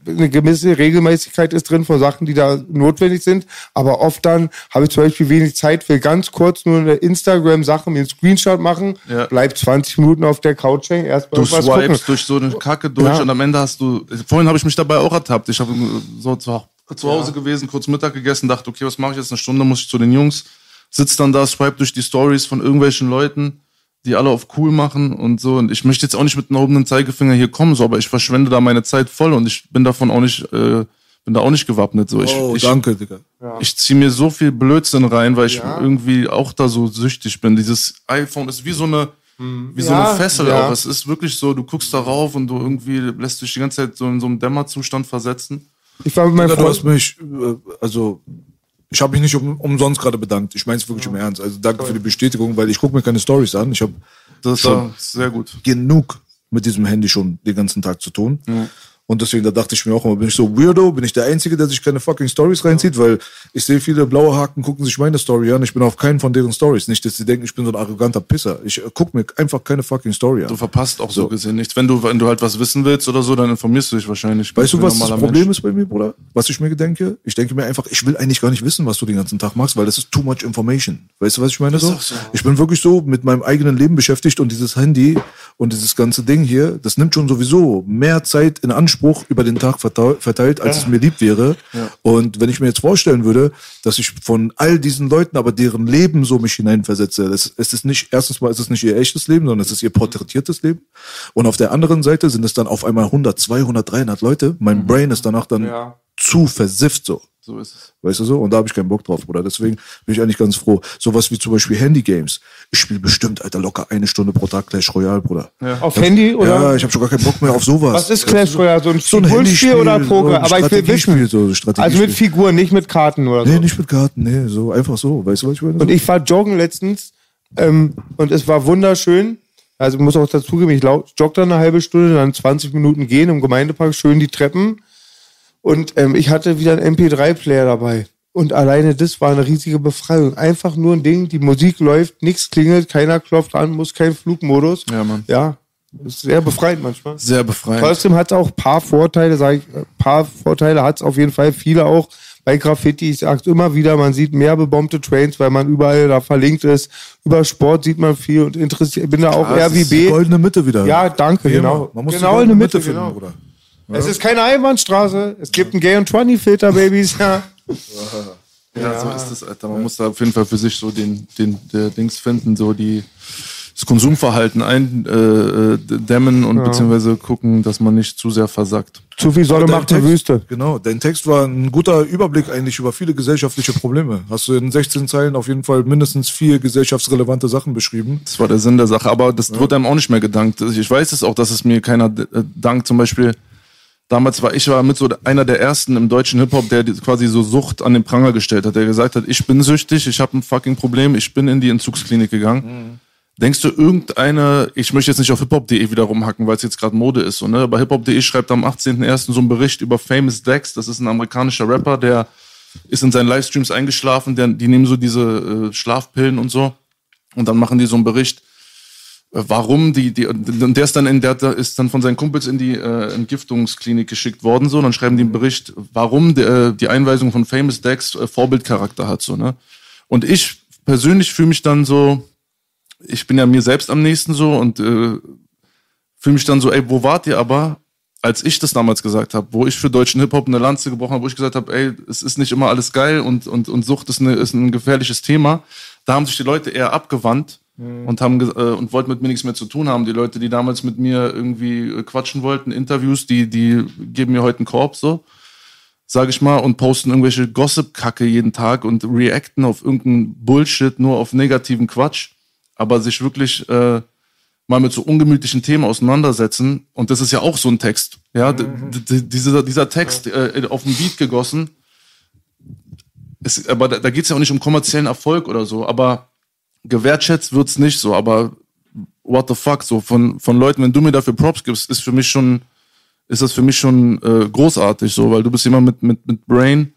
eine gewisse Regelmäßigkeit ist drin von Sachen, die da notwendig sind. Aber oft dann habe ich zum Beispiel wenig Zeit, will ganz kurz nur eine Instagram-Sache, mir einen Screenshot machen, Ja. bleib 20 Minuten auf der Couch hängen, erst mal Du irgendwas gucken. swipes durch so eine Kacke durch Ja. und am Ende hast du. Vorhin habe ich mich dabei auch ertappt. Ich habe so zu, zu Hause gewesen, kurz Mittag gegessen, dachte, okay, was mache ich jetzt? Eine Stunde muss ich zu den Jungs. Sitz dann da, swipe durch die Stories von irgendwelchen Leuten, die alle auf cool machen und so. Und ich möchte jetzt auch nicht mit einem erhobenen Zeigefinger hier kommen, so, aber ich verschwende da meine Zeit voll und ich bin davon auch nicht, äh, bin da auch nicht gewappnet. So. Ich, Oh, ich, danke, Digga. ich ziehe mir so viel Blödsinn rein, weil ich irgendwie auch da so süchtig bin. Dieses iPhone ist wie so eine, wie so Ja, eine Fessel ja. auch. Es ist wirklich so, du guckst darauf und du irgendwie lässt dich die ganze Zeit so in so einem Dämmerzustand versetzen. Ich war mit meinem Digga, du hast Freund. mich, äh, also ich habe mich nicht um, umsonst gerade bedankt. Ich meine es wirklich im Ernst. Also danke für die Bestätigung, weil ich gucke mir keine Stories an. Ich habe Schon. sehr gut. genug mit diesem Handy schon den ganzen Tag zu tun. Und deswegen, da dachte ich mir auch immer, bin ich so weirdo, bin ich der Einzige, der sich keine fucking Stories reinzieht, weil ich sehe viele blaue Haken, gucken sich meine Story an, ich bin auf keinen von deren Stories. Nicht, dass sie denken, ich bin so ein arroganter Pisser. Ich äh, guck mir einfach keine fucking Story an. Du verpasst auch so, gesehen nichts. Wenn du, wenn du halt was wissen willst oder so, dann informierst du dich wahrscheinlich. Weißt du, was das Problem Mensch. ist bei mir, Bruder? Was ich mir denke? Ich denke mir einfach, ich will eigentlich gar nicht wissen, was du den ganzen Tag machst, weil das ist too much information. Weißt du, was ich meine? So? Ich bin wirklich so mit meinem eigenen Leben beschäftigt und dieses Handy und dieses ganze Ding hier, das nimmt schon sowieso mehr Zeit in Anspruch über den Tag verteilt, als es mir lieb wäre. Und wenn ich mir jetzt vorstellen würde, dass ich von all diesen Leuten aber deren Leben so mich hineinversetze, das, es ist nicht, erstens mal ist es nicht ihr echtes Leben, sondern es ist ihr porträtiertes Leben. Und auf der anderen Seite sind es dann auf einmal 100, 200, 300 Leute. Mein Brain ist danach dann Ja. zu versifft so. So ist es. Weißt du so? Und da habe ich keinen Bock drauf, Bruder. Deswegen bin ich eigentlich ganz froh. Sowas wie zum Beispiel Handy-Games. Ich spiele bestimmt, Alter, locker eine Stunde pro Tag Clash Royale, Bruder. Ja, Auf Handy oder? ich habe schon gar keinen Bock mehr auf sowas. Was ist Clash Royale? So ein So ein Handyspiel, oder Poker? Aber ich will wissen. so. Also mit Figuren, nicht mit Karten oder so. Nee, nicht mit Karten, nee, so einfach so. Weißt du, was ich meine? Und ich war joggen letztens ähm, und es war wunderschön. Also ich muss auch dazugeben, ich jogge dann eine halbe Stunde, dann 20 Minuten gehen im Gemeindepark, schön die Treppen. Und ähm, ich hatte wieder einen MP3-Player dabei. Und alleine das war eine riesige Befreiung. Einfach nur ein Ding, die Musik läuft, nichts klingelt, keiner klopft an, muss kein Flugmodus. Ja, Mann. Ja, ist sehr befreiend manchmal. Sehr befreiend. Trotzdem hat es auch ein paar Vorteile, sage ich, ein paar Vorteile hat es auf jeden Fall, viele auch bei Graffiti. Ich sag's immer wieder, man sieht mehr bebombte Trains, weil man überall da verlinkt ist. Über Sport sieht man viel und interessiert. Ich bin da auch die RWB. goldene Mitte wieder. Ja, danke, genau. Man muss Genau die goldene eine Mitte, Mitte, finden, genau. Es ist keine Einbahnstraße. Es gibt einen Gay und 20 Filter, Babys. Ja. Ja, so ist es, Alter. Man muss da auf jeden Fall für sich so den, den der Dings finden, so die das Konsumverhalten eindämmen äh, dämmen und beziehungsweise gucken, dass man nicht zu sehr versackt. Zu viel Sonne macht Text- Wüste. Genau, dein Text war ein guter Überblick eigentlich über viele gesellschaftliche Probleme. Hast du in 16 Zeilen auf jeden Fall mindestens vier gesellschaftsrelevante Sachen beschrieben. Das war der Sinn der Sache, aber das wird einem auch nicht mehr gedankt. Ich weiß es auch, dass es mir keiner äh, dankt. Zum Beispiel, damals war ich war mit so einer der ersten im deutschen Hip-Hop, der quasi so Sucht an den Pranger gestellt hat, der gesagt hat, ich bin süchtig, ich habe ein fucking Problem, ich bin in die Entzugsklinik gegangen. Denkst du, irgendeine, ich möchte jetzt nicht auf hiphop.de wieder rumhacken, weil es jetzt gerade Mode ist, so, ne? aber hiphop.de schreibt am 18.01. so einen Bericht über Famous Dex, das ist ein amerikanischer Rapper, der ist in seinen Livestreams eingeschlafen, der, die nehmen so diese äh, Schlafpillen und so und dann machen die so einen Bericht, warum die, die und der ist dann in der ist dann von seinen Kumpels in die äh, Entgiftungsklinik geschickt worden so, dann schreiben die einen Bericht, warum der, äh, die Einweisung von Famous Dex äh, Vorbildcharakter hat so, ne? Und ich persönlich fühle mich dann so ich bin ja mir selbst am nächsten so und äh, fühle mich dann so, ey, wo wart ihr aber, als ich das damals gesagt habe, wo ich für deutschen Hip-Hop eine Lanze gebrochen habe, wo ich gesagt habe, ey, es ist nicht immer alles geil und, und, und Sucht ist, eine, ist ein gefährliches Thema, da haben sich die Leute eher abgewandt und haben äh, und wollten mit mir nichts mehr zu tun haben. Die Leute, die damals mit mir irgendwie äh, quatschen wollten, Interviews, die, die geben mir heute einen Korb so. sag ich mal, und posten irgendwelche Gossip-Kacke jeden Tag und reacten auf irgendeinen Bullshit, nur auf negativen Quatsch, aber sich wirklich äh, mal mit so ungemütlichen Themen auseinandersetzen. Und das ist ja auch so ein Text. Ja, d- dieser, dieser Text äh, auf den Beat gegossen. Ist, aber da, da geht es ja auch nicht um kommerziellen Erfolg oder so, aber gewertschätzt wird's nicht so, aber what the fuck, so von, von Leuten, wenn du mir dafür Props gibst, ist für mich schon, ist das für mich schon äh, großartig, so, weil du bist jemand mit, mit, mit Brain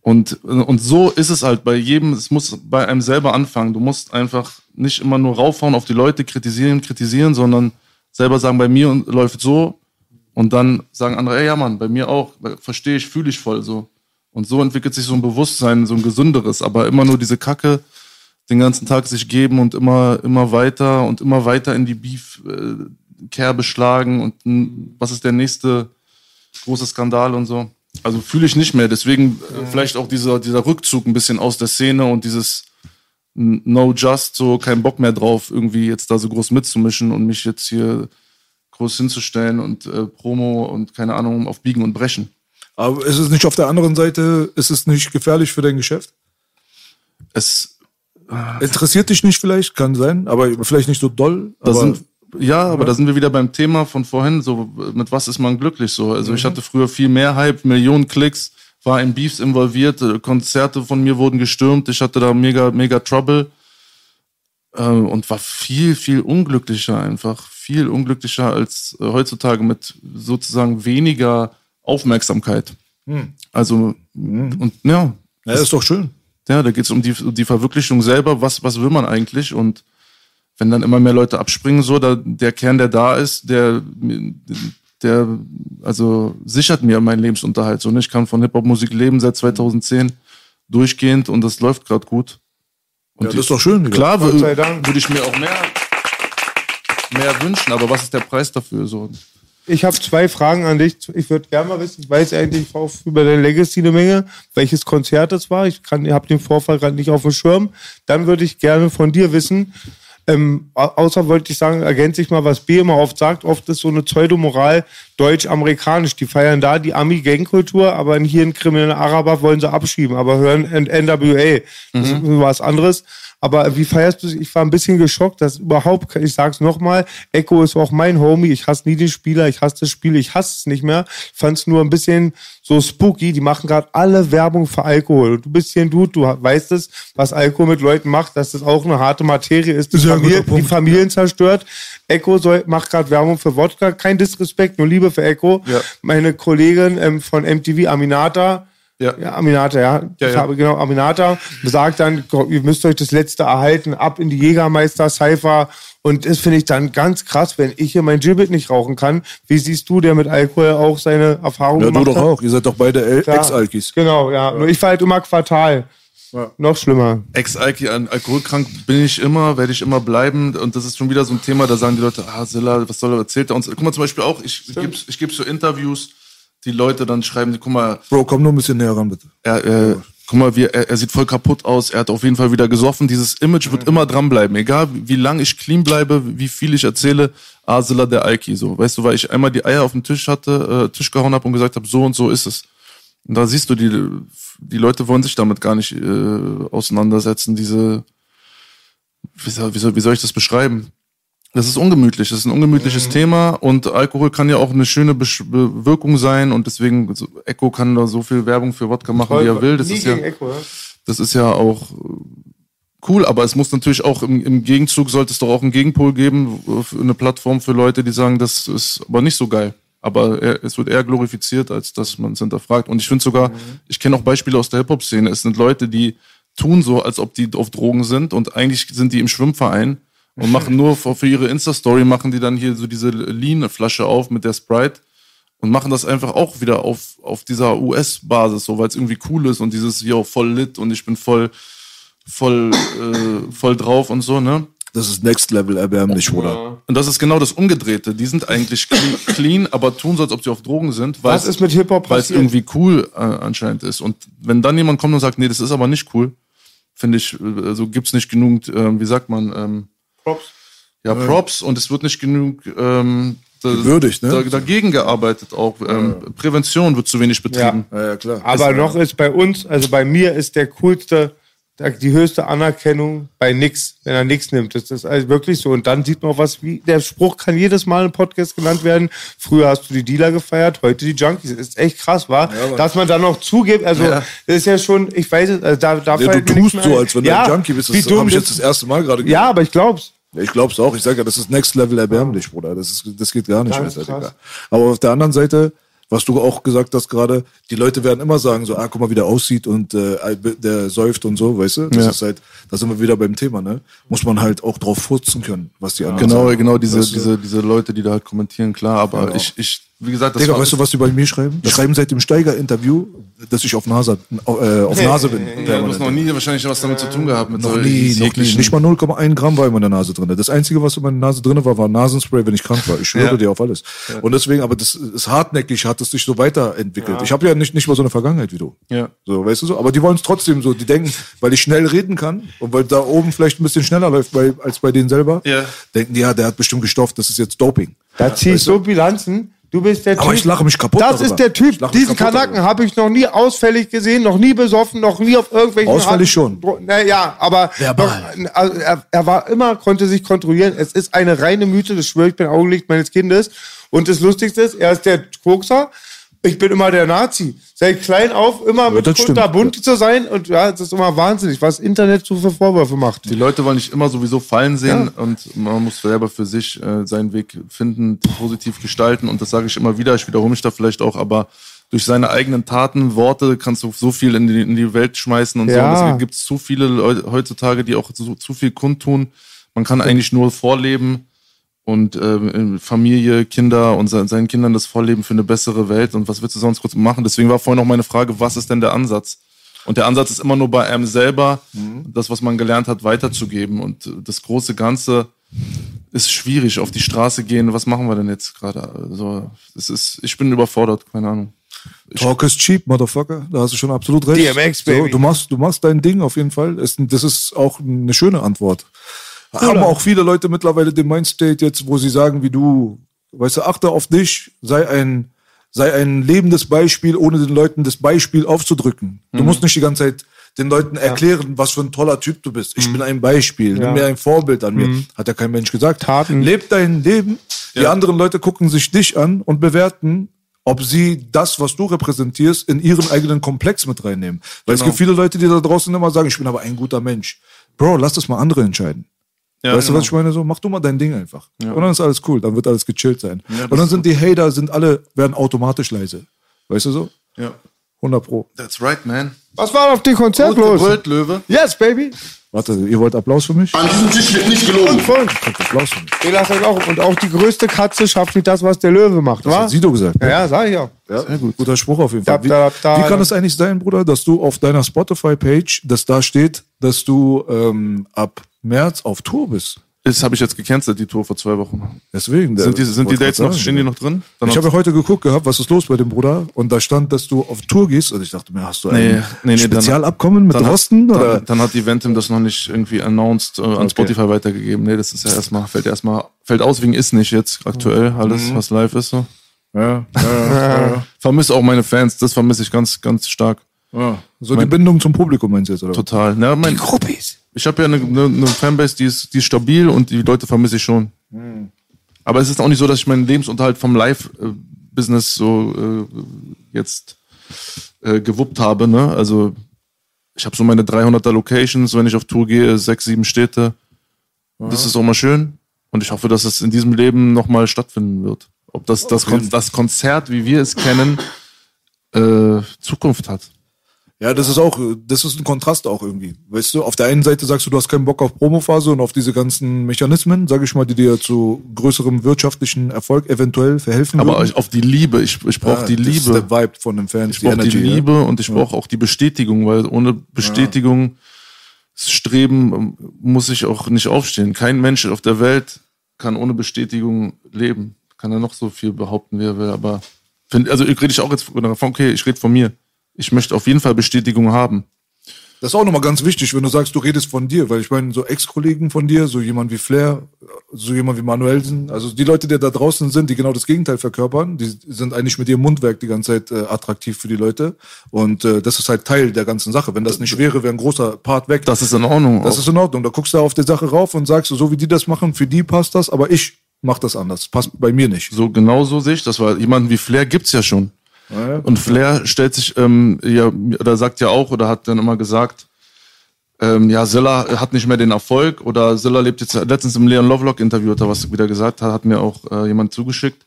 und, und so ist es halt bei jedem, es muss bei einem selber anfangen. Du musst einfach nicht immer nur raufhauen auf die Leute, kritisieren, kritisieren, sondern selber sagen, bei mir läuft so und dann sagen andere, ey, ja Mann, bei mir auch, verstehe ich, fühle ich voll so. Und so entwickelt sich so ein Bewusstsein, so ein gesünderes, aber immer nur diese Kacke den ganzen Tag sich geben und immer, immer weiter und immer weiter in die Beef-Kerbe schlagen und n- was ist der nächste große Skandal und so. Also fühle ich nicht mehr. Deswegen äh, vielleicht auch dieser, dieser Rückzug ein bisschen aus der Szene und dieses No Just, so kein Bock mehr drauf, irgendwie jetzt da so groß mitzumischen und mich jetzt hier groß hinzustellen und äh, Promo und keine Ahnung auf Biegen und Brechen. Aber ist es nicht auf der anderen Seite, ist es nicht gefährlich für dein Geschäft? Es, Interessiert dich nicht vielleicht, kann sein, aber vielleicht nicht so doll. Da aber sind, ja, aber da sind wir wieder beim Thema von vorhin, so mit was ist man glücklich so. Also ich hatte früher viel mehr Hype, Millionen Klicks, war in Beefs involviert, äh, Konzerte von mir wurden gestürmt, ich hatte da mega, mega Trouble äh, und war viel, viel unglücklicher einfach, viel unglücklicher als äh, heutzutage mit sozusagen weniger Aufmerksamkeit. Also, und ja, ja, ist doch schön. Ja, da geht es um die, um die Verwirklichung selber. Was, was will man eigentlich? Und wenn dann immer mehr Leute abspringen, so, da, der Kern, der da ist, der, der, also sichert mir meinen Lebensunterhalt. So, ne? Ich kann von Hip-Hop-Musik leben seit 2010 durchgehend und das läuft gerade gut. Und Ja, das ist doch schön. Klar, würde ich mir auch mehr, mehr wünschen, aber was ist der Preis dafür? So, Ich habe zwei Fragen an dich. Ich würde gerne mal wissen, ich weiß eigentlich auch über dein Legacy eine Menge, welches Konzert es war. Ich kann, habe den Vorfall gerade nicht auf dem Schirm. Dann würde ich gerne von dir wissen, ähm, au- außer wollte ich sagen, ergänze ich mal, was B immer oft sagt, oft ist so eine Pseudomoral deutsch-amerikanisch. Die feiern da die Ami-Gang-Kultur, aber hier in kriminelle Araber wollen sie abschieben, aber hören NWA. Das ist was anderes. Aber wie feierst du es? Ich war ein bisschen geschockt, dass überhaupt, ich sag's nochmal, Echo ist auch mein Homie. Ich hasse nie den Spieler, ich hasse das Spiel, ich hasse es nicht mehr. Ich fand's nur ein bisschen so spooky. Die machen gerade alle Werbung für Alkohol. Und du bist hier ein Dude, du weißt es, was Alkohol mit Leuten macht, dass das auch eine harte Materie ist, die, Familie, die. Familien zerstört. Echo soll, macht gerade Werbung für Wodka. Kein Disrespekt, nur Liebe für Echo. Ja. Meine Kollegin ähm, von MTV, Aminata, Ja. ja, Aminata, ja. Ja, ja. habe genau Aminata sagt dann, ihr müsst euch das letzte erhalten, ab in die Jägermeister Cypher und das finde ich dann ganz krass, wenn ich hier mein Gibbet nicht rauchen kann. Wie siehst du, der mit Alkohol auch seine Erfahrungen Ja, du gemacht doch hat? auch. Ihr seid doch beide. Ex-Alkis. Genau, ja. Nur ich war halt immer Quartal. Noch schlimmer. Ex-Alki, an- alkoholkrank bin ich immer, werde ich immer bleiben. Und das ist schon wieder so ein Thema, da sagen die Leute, ah, Silla, was soll er, erzählt er uns? Guck mal, zum Beispiel auch, ich gebe ich geb so Interviews, die Leute dann schreiben, guck mal, Bro, komm nur ein bisschen näher ran, bitte. er, äh, guck mal, wie, er, er sieht voll kaputt aus, er hat auf jeden Fall wieder gesoffen. Dieses Image wird immer dranbleiben, egal wie, lang ich clean bleibe, wie viel ich erzähle, ah, Silla der Alki, so. Weißt du, weil ich einmal die Eier auf den Tisch hatte, äh, Tisch gehauen habe und gesagt habe, so und so ist es. Und da siehst du, die, die Leute wollen sich damit gar nicht äh, auseinandersetzen, diese, wie soll, wie, soll, wie soll ich das beschreiben? Das ist ungemütlich, das ist ein ungemütliches Thema und Alkohol kann ja auch eine schöne Besch Be Wirkung sein und deswegen, so, Echo kann da so viel Werbung für Wodka machen, wie er will. Das ist ja, Echo, ja? das ist ja auch äh, cool, aber es muss natürlich auch im, im Gegenzug sollte es doch auch einen Gegenpol geben, äh, eine Plattform für Leute, die sagen, das ist aber nicht so geil. Aber er, es wird eher glorifiziert, als dass man es hinterfragt. Und ich finde sogar, ich kenne auch Beispiele aus der Hip-Hop-Szene. Es sind Leute, die tun so, als ob die auf Drogen sind und eigentlich sind die im Schwimmverein und machen nur für ihre Insta-Story, machen die dann hier so diese Lean-Flasche auf mit der Sprite und machen das einfach auch wieder auf, auf dieser US-Basis, so weil es irgendwie cool ist und dieses hier auch voll lit und ich bin voll, voll, äh, voll drauf und so, ne? Das ist Next Level erbärmlich, Bruder. Und das ist genau das Umgedrehte. Die sind eigentlich clean, clean aber tun so, als ob sie auf Drogen sind, weil es- ist es irgendwie cool äh, anscheinend ist. Und wenn dann jemand kommt und sagt, nee, das ist aber nicht cool, finde ich, äh, also gibt's nicht genug, äh, wie sagt man, ähm, Props. ja, Props und es wird nicht genug ähm, da, Gewürdigt, ne? da, dagegen gearbeitet auch. Ähm, Prävention wird zu wenig betrieben. Ja, ja klar. Aber noch ist bei uns, also bei mir ist der coolste, die höchste Anerkennung bei nix, wenn er nix nimmt. Das ist also wirklich so. Und dann sieht man auch was, wie der Spruch kann jedes Mal im Podcast genannt werden. Früher hast du die Dealer gefeiert, heute die Junkies. Das ist echt krass, war, dass man dann noch zugibt. Also Ja. das ist ja schon, ich weiß es, also da, da ja, du tust so, als wenn du ja, ein Junkie bist. Das habe ich jetzt das erste Mal gerade Ja, aber ich glaub's. Ja, ich glaub's auch. Ich sage ja, das ist Next Level erbärmlich, Bruder. Das, ist, das geht gar nicht Ganz mehr. krass. Aber auf der anderen Seite, was du auch gesagt hast gerade, die Leute werden immer sagen so, ah, guck mal, wie der aussieht und äh, der säuft und so, weißt du? Das Ja. ist halt, da sind wir wieder beim Thema, ne? Muss man halt auch drauf furzen können, was die anderen Genau, sagen. genau, diese, Weißt du? diese, diese Leute, die da halt kommentieren, klar, aber Genau. ich, ich, wie gesagt, das Digga, weißt du, was die bei mir schreiben? Die schreiben seit dem Steiger-Interview, dass ich auf Nase, äh, auf Nase bin. ja, du hast noch nie wahrscheinlich was damit zu tun gehabt. Mit Noch so nie, noch nie. Nicht mal 0,1 Gramm war in meiner Nase drin. Das Einzige, was in meiner Nase drin war, war Nasenspray, wenn ich krank war. Ich schwöre Ja. dir auf alles. Und deswegen, aber das ist hartnäckig, hat es sich so weiterentwickelt. Ich habe ja nicht, nicht mal so eine Vergangenheit wie du. Ja. So, weißt du so? Aber die wollen es trotzdem so. Die denken, weil ich schnell reden kann und weil da oben vielleicht ein bisschen schneller läuft bei, als bei denen selber, Ja. denken die, ja, der hat bestimmt gestofft, das ist jetzt Doping. Da zieh ich so Bilanzen. Du bist der Aber Typ. ich lache mich kaputt Das darüber. ist der Typ. Diesen Kanaken habe ich noch nie ausfällig gesehen, noch nie besoffen, noch nie auf irgendwelchen. Ausfällig schon. Naja, aber Verbal. Doch, also er, er war immer, konnte sich kontrollieren. Es ist eine reine Mythe, das schwöre ich bin Augenlicht meines Kindes. Und das Lustigste ist, er ist der Kokser. Ich bin immer der Nazi. Seit klein auf immer mit das stimmt. kunterbunt zu sein. Und ja, das ist immer wahnsinnig, was Internet so für Vorwürfe macht. Die Leute wollen nicht immer sowieso fallen sehen und man muss selber für sich äh, seinen Weg finden, positiv gestalten und das sage ich immer wieder, ich wiederhole mich da vielleicht auch, aber durch seine eigenen Taten, Worte kannst du so viel in die, in die Welt schmeißen und so. Ja. Und deswegen gibt es zu viele Leute heutzutage, die auch zu, zu viel kundtun. Man kann eigentlich nur vorleben und äh, Familie, Kinder und se seinen Kindern das Vorleben für eine bessere Welt. Und was willst du sonst kurz machen? Deswegen war vorhin noch meine Frage, was ist denn der Ansatz? Und der Ansatz ist immer nur bei einem selber, das, was man gelernt hat, weiterzugeben. Und das große Ganze ist schwierig. Auf die Straße gehen, was machen wir denn jetzt gerade? Also, es ist, ich bin überfordert, keine Ahnung. Talk is cheap, Motherfucker. Da hast du schon absolut recht. DMX, So, baby. du machst, du machst dein Ding auf jeden Fall. Ist, das ist auch eine schöne Antwort. Haben auch viele Leute mittlerweile den Mindstate jetzt, wo sie sagen, wie du, weißt du, achte auf dich, sei ein, sei ein lebendes Beispiel, ohne den Leuten das Beispiel aufzudrücken. Du Mhm. musst nicht die ganze Zeit den Leuten erklären, was für ein toller Typ du bist. Mhm. Ich bin ein Beispiel. Nimm mir ein Vorbild an mir. Hat ja kein Mensch gesagt. Taten. Leb dein Leben. Die anderen Leute gucken sich dich an und bewerten, ob sie das, was du repräsentierst, in ihren eigenen Komplex mit reinnehmen. Weil es gibt viele Leute, die da draußen immer sagen, ich bin aber ein guter Mensch. Bro, lass das mal andere entscheiden. Ja, weißt genau. du, was ich meine? So, mach du mal dein Ding einfach. Und dann ist alles cool, dann wird alles gechillt sein. und dann sind die Hater, sind alle, werden automatisch leise. Weißt du so? Ja. 100 Pro. That's right, man. Was war auf dem Konzert Gut los? gebrüllt, Löwe. Yes, baby. Warte, ihr wollt Applaus für mich? An diesem Tisch wird nicht gelogen. Voll. Applaus für mich. Ich lasse euch auch. Und auch die größte Katze schafft nicht das, was der Löwe macht, Das wa? hat Sido gesagt. Ja, ja, sag ich auch. Ja, Sehr gut. Guter Spruch auf jeden Fall. Da, Wie, da, da, wie kann es eigentlich sein, Bruder, dass du auf deiner Spotify-Page, dass da steht, dass du ähm, ab März auf Tour bist? Das habe ich jetzt gecancelt, die Tour vor zwei Wochen. Deswegen. Sind die, sind die Dates noch, stehen die noch drin? Dann Ich habe ja heute geguckt gehabt, was ist los bei dem Bruder? Und da stand, dass du auf Tour gehst. Und ich dachte mir, hast du ein Nee, nee, nee, dann- Spezialabkommen mit dann hat- Drosten? Dann, oder? dann hat die Ventim das noch nicht irgendwie announced äh, an Okay. Spotify weitergegeben. Nee, das ist ja erstmal, fällt erstmal, fällt aus wegen ist nicht jetzt aktuell alles, Mhm. was live ist so. ja, ja, ja, ja, Vermisse auch meine Fans, das vermisse ich ganz, ganz stark. ja. So die Bindung zum Publikum meinst du jetzt, oder? Total. Ja, mein, Gruppis. Ich habe ja eine, eine, eine Fanbase, die ist, die ist stabil und die Leute vermisse ich schon. Hm. Aber es ist auch nicht so, dass ich meinen Lebensunterhalt vom Live-Business so äh, jetzt äh, gewuppt habe. Ne? Also ich habe so meine 300er Locations, wenn ich auf Tour gehe, sechs, sieben Städte. Das ist auch mal schön. Und ich hoffe, dass es in diesem Leben nochmal stattfinden wird. Ob das, das, Kon das Konzert, wie wir es kennen, äh, Zukunft hat. Ja, das ist auch, das ist ein Kontrast auch irgendwie. Weißt du, auf der einen Seite sagst du, du hast keinen Bock auf Promophase und auf diese ganzen Mechanismen, sage ich mal, die dir zu größerem wirtschaftlichen Erfolg eventuell verhelfen Aber würden. auf die Liebe. Ich, ich brauche Ja, die das ist Liebe. der Vibe von den Fans, Ich brauche die ja. Liebe und ich brauche auch die Bestätigung, weil ohne Bestätigung, Streben ähm, muss ich auch nicht aufstehen. Kein Mensch auf der Welt kann ohne Bestätigung leben. Kann er noch so viel behaupten, wie er will, aber find, also ich rede ich auch jetzt von, okay, ich rede von mir. Ich möchte auf jeden Fall Bestätigung haben. Das ist auch nochmal ganz wichtig, wenn du sagst, du redest von dir, weil ich meine, so Ex-Kollegen von dir, so jemand wie Flair, so jemand wie Manuelsen, also die Leute, die da draußen sind, die genau das Gegenteil verkörpern, die sind eigentlich mit ihrem Mundwerk die ganze Zeit äh, attraktiv für die Leute. Und äh, das ist halt Teil der ganzen Sache. Wenn das nicht wäre, wäre ein großer Part weg. Das ist in Ordnung. Das auch. ist in Ordnung. Da guckst du auf die Sache rauf und sagst, so wie die das machen, für die passt das, aber ich mach das anders. Passt bei mir nicht. so genau so sehe ich das, weil jemanden wie Flair gibt's ja schon. Und Flair stellt sich, ähm, ja, oder sagt ja auch, oder hat dann immer gesagt, ähm, ja, Silla hat nicht mehr den Erfolg oder Silla lebt jetzt, letztens im Leon Lovelock Interview hat er was wieder gesagt, hat, hat mir auch äh, jemand zugeschickt.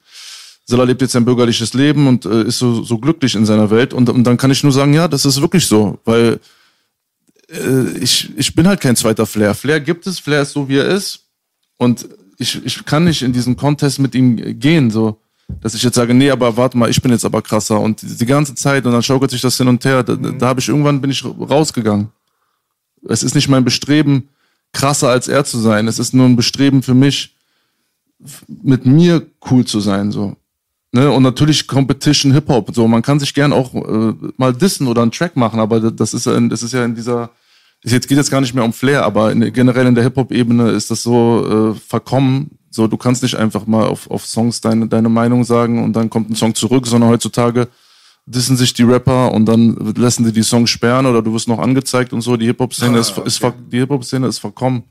Silla lebt jetzt ein bürgerliches Leben und äh, ist so, so glücklich in seiner Welt und, und dann kann ich nur sagen, ja, das ist wirklich so, weil äh, ich, ich bin halt kein zweiter Flair. Flair gibt es, Flair ist so, wie er ist und ich, ich kann nicht in diesen Contest mit ihm gehen, so dass ich jetzt sage, nee, aber warte mal, ich bin jetzt aber krasser und die, ganze Zeit und dann schaukelt sich das hin und her. Da, da habe ich irgendwann bin ich rausgegangen. Es ist nicht mein Bestreben, krasser als er zu sein. Es ist nur ein Bestreben für mich, mit mir cool zu sein, so. Ne? Und natürlich Competition Hip Hop, so. Man kann sich gern auch äh, mal dissen oder einen Track machen, aber das ist ja, in, das ist ja in dieser, es jetzt geht jetzt gar nicht mehr um Flair, aber in, generell in der Hip Hop Ebene ist das so äh, verkommen. So, du kannst nicht einfach mal auf, auf Songs deine, deine Meinung sagen und dann kommt ein Song zurück, sondern heutzutage dissen sich die Rapper und dann lassen sie die Songs sperren oder du wirst noch angezeigt und so. Die Hip-Hop-Szene ist, ist, ver- die Hip-Hop-Szene ist verkommen,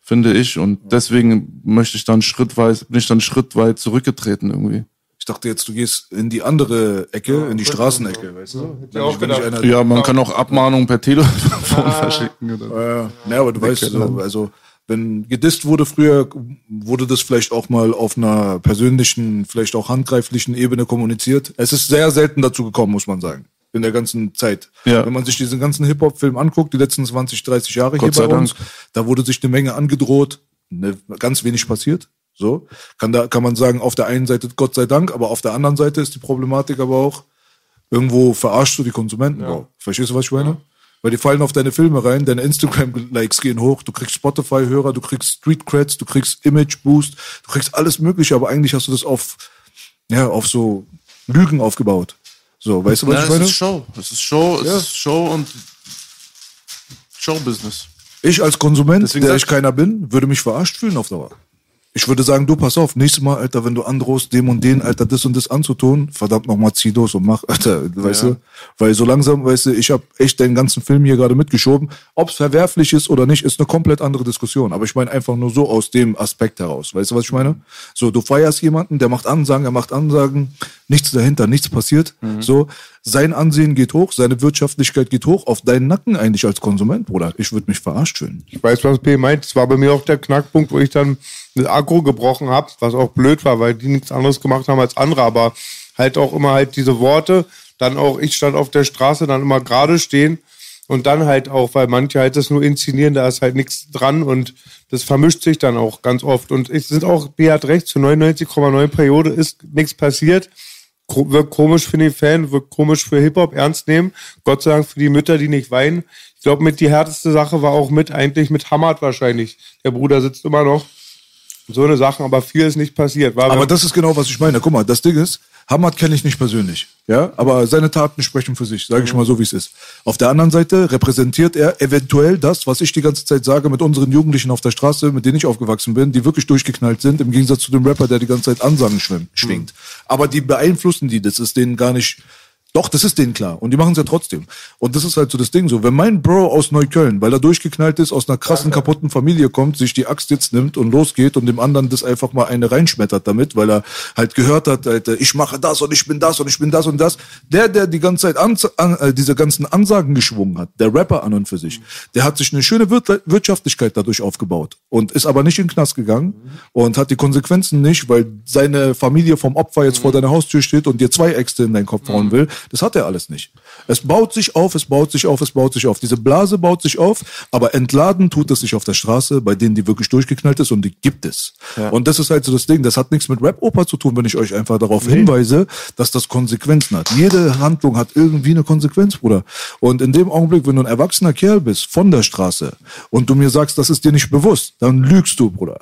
finde ich. Und deswegen möchte ich dann schrittweise, bin ich dann schrittweit zurückgetreten irgendwie. Ich dachte jetzt, du gehst in die andere Ecke, in die Straßenecke, weißt du? ja auch ich einer- Ja, man kann auch Abmahnungen per Telefon verschicken. Oder? Ja, ja, aber du weißt, so, also wenn gedisst wurde früher, wurde das vielleicht auch mal auf einer persönlichen, vielleicht auch handgreiflichen Ebene kommuniziert. Es ist sehr selten dazu gekommen, muss man sagen. In der ganzen Zeit. Ja. Wenn man sich diesen ganzen Hip-Hop-Film anguckt, die letzten 20, 30 Jahre Gott hier bei uns, Dank. da wurde sich eine Menge angedroht, ne, ganz wenig passiert. So. Kann da, kann man sagen, auf der einen Seite Gott sei Dank, aber auf der anderen Seite ist die Problematik aber auch, irgendwo verarschst du die Konsumenten. Bro. Verstehst du, was ich meine? Weil die fallen auf deine Filme rein, deine Instagram-Likes gehen hoch, du kriegst Spotify-Hörer, du kriegst Street-Creds, du kriegst Image-Boost, du kriegst alles Mögliche, aber eigentlich hast du das auf, ja, auf so Lügen aufgebaut. So, weißt du, was Ja, ich es meine? ist Show. Es ist Show, es Ja. ist Show und Showbusiness. Ich als Konsument, Deswegen der ich- keiner bin, würde mich verarscht fühlen auf Dauer. Ich würde sagen, du pass auf, nächstes Mal, Alter, wenn du androhst, dem und den, Alter, das und das anzutun, verdammt nochmal, zieh los und mach, Alter, weißt du? Weil so langsam, weißt du, ich habe echt den ganzen Film hier gerade mitgeschoben. Ob's verwerflich ist oder nicht, ist eine komplett andere Diskussion. Aber ich meine einfach nur so aus dem Aspekt heraus. Weißt du, was ich meine? So, du feierst jemanden, der macht Ansagen, er macht Ansagen, nichts dahinter, nichts passiert. So, sein Ansehen geht hoch, seine Wirtschaftlichkeit geht hoch, auf deinen Nacken eigentlich als Konsument, Bruder. Ich würde mich verarscht fühlen. Ich weiß, was P meint. Es war bei mir auch der Knackpunkt, wo ich dann das Akku gebrochen habe, was auch blöd war, weil die nichts anderes gemacht haben als andere, aber halt auch immer halt diese Worte. Dann auch, ich stand auf der Straße, dann immer gerade stehen und dann halt auch, weil manche halt das nur inszenieren, da ist halt nichts dran und das vermischt sich dann auch ganz oft. Und es sind auch, B hat recht, zu 99,9 Periode ist nichts passiert. Wirkt komisch für den Fan, wirkt komisch für Hip-Hop, ernst nehmen. Gott sei Dank für die Mütter, die nicht weinen. Ich glaube, mit die härteste Sache war auch mit, eigentlich mit Hamad wahrscheinlich. Der Bruder sitzt immer noch. So eine Sache, aber viel ist nicht passiert. War Aber das ist genau, was ich meine. Guck mal, das Ding ist, Hamad kenne ich nicht persönlich, ja, aber seine Taten sprechen für sich, sage ich mal so, wie es ist. Auf der anderen Seite repräsentiert er eventuell das, was ich die ganze Zeit sage mit unseren Jugendlichen auf der Straße, mit denen ich aufgewachsen bin, die wirklich durchgeknallt sind, im Gegensatz zu dem Rapper, der die ganze Zeit Ansagen schwingt. Aber die beeinflussen die, das ist denen gar nicht doch, das ist denen klar. Und die machen es ja trotzdem. Und das ist halt so das Ding so. Wenn mein Bro aus Neukölln, weil er durchgeknallt ist, aus einer krassen, kaputten Familie kommt, sich die Axt jetzt nimmt und losgeht und dem anderen das einfach mal eine reinschmettert damit, weil er halt gehört hat, Alter, ich mache das und ich bin das und ich bin das und das. Der, der die ganze Zeit an, äh, diese ganzen Ansagen geschwungen hat, der Rapper an und für sich, der hat sich eine schöne Wir Wirtschaftlichkeit dadurch aufgebaut und ist aber nicht in den Knast gegangen und hat die Konsequenzen nicht, weil seine Familie vom Opfer jetzt vor deiner Haustür steht und dir zwei Äxte in deinen Kopf hauen will. Das hat er alles nicht. Es baut sich auf, es baut sich auf, es baut sich auf. Diese Blase baut sich auf, aber entladen tut es sich auf der Straße, bei denen die wirklich durchgeknallt ist und die gibt es. Und das ist halt so das Ding. Das hat nichts mit Rap-Oper zu tun, wenn ich euch einfach darauf hinweise, dass das Konsequenzen hat. Jede Handlung hat irgendwie eine Konsequenz, Bruder. Und in dem Augenblick, wenn du ein erwachsener Kerl bist von der Straße und du mir sagst, das ist dir nicht bewusst, dann lügst du, Bruder.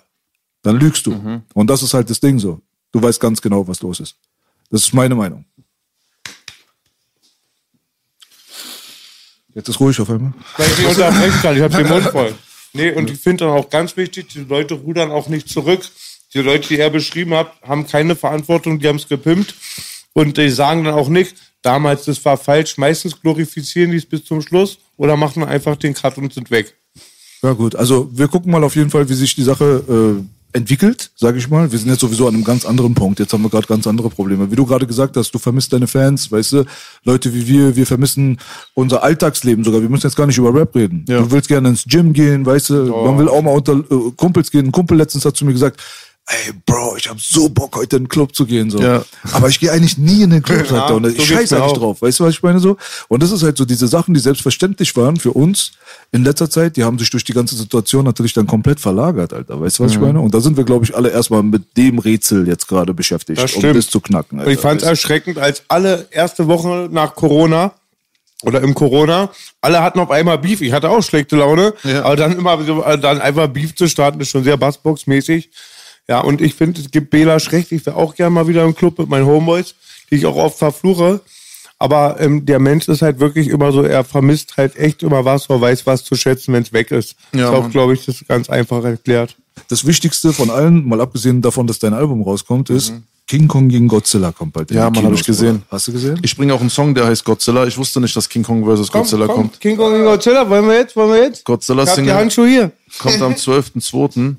Dann lügst du. Und das ist halt das Ding so. Du weißt ganz genau, was los ist. Das ist meine Meinung. Jetzt ist ruhig auf einmal. Weil ich unterbrechen kann. Ich habe den Mund voll. Nee, und ich finde dann auch ganz wichtig, die Leute rudern auch nicht zurück. Die Leute, die er beschrieben hat, haben keine Verantwortung, die haben es gepimpt. Und die sagen dann auch nicht, damals, das war falsch. Meistens glorifizieren die es bis zum Schluss oder machen einfach den Cut und sind weg. Ja gut, also wir gucken mal auf jeden Fall, wie sich die Sache äh, entwickelt, sage ich mal. Wir sind jetzt sowieso an einem ganz anderen Punkt. Jetzt haben wir gerade ganz andere Probleme. Wie du gerade gesagt hast, du vermisst deine Fans, weißt du, Leute wie wir, wir vermissen unser Alltagsleben sogar. Wir müssen jetzt gar nicht über Rap reden. Ja. Du willst gerne ins Gym gehen, weißt du, man will auch mal unter äh, Kumpels gehen. Ein Kumpel letztens hat zu mir gesagt, ey Bro, ich habe so Bock heute in den Club zu gehen so. Ja. Aber ich gehe eigentlich nie in den Club, sagt er. Und so ich geht's scheiße eigentlich auch. drauf. Weißt du, was ich meine so? Und das ist halt so diese Sachen, die selbstverständlich waren für uns in letzter Zeit, die haben sich durch die ganze Situation natürlich dann komplett verlagert, Alter. Weißt du, was ich Mhm. meine? Und da sind wir, glaube ich, alle erstmal mit dem Rätsel jetzt gerade beschäftigt, Das um das zu knacken. Und ich fand es erschreckend, als alle erste Woche nach Corona oder im Corona, alle hatten auf einmal Beef. Ich hatte auch schlechte Laune, Ja. aber dann immer so, dann einfach Beef zu starten, ist schon sehr Bassbox-mäßig. Ja, und ich finde, es gibt Belasch recht. Ich wäre auch gerne mal wieder im Club mit meinen Homeboys, die ich auch oft verfluche. Aber ähm, der Mensch ist halt wirklich immer so, er vermisst halt echt immer was oder weiß was zu schätzen, wenn es weg ist. Ja, ist auch, glaube ich, das ist ganz einfach erklärt. Das Wichtigste von allen, mal abgesehen davon, dass dein Album rauskommt, ist King Kong gegen Godzilla kommt bald. Mhm. Ja, die Mann, hab Kinos, ich gesehen. Bruder. Hast du gesehen? Ich bringe auch einen Song, der heißt Godzilla. Ich wusste nicht, dass King Kong vs. Godzilla kommt. King Kong gegen Godzilla, wollen wir jetzt? Wollen wir jetzt? Godzilla ich hab die Single Handschuhe hier. kommt am 12.02.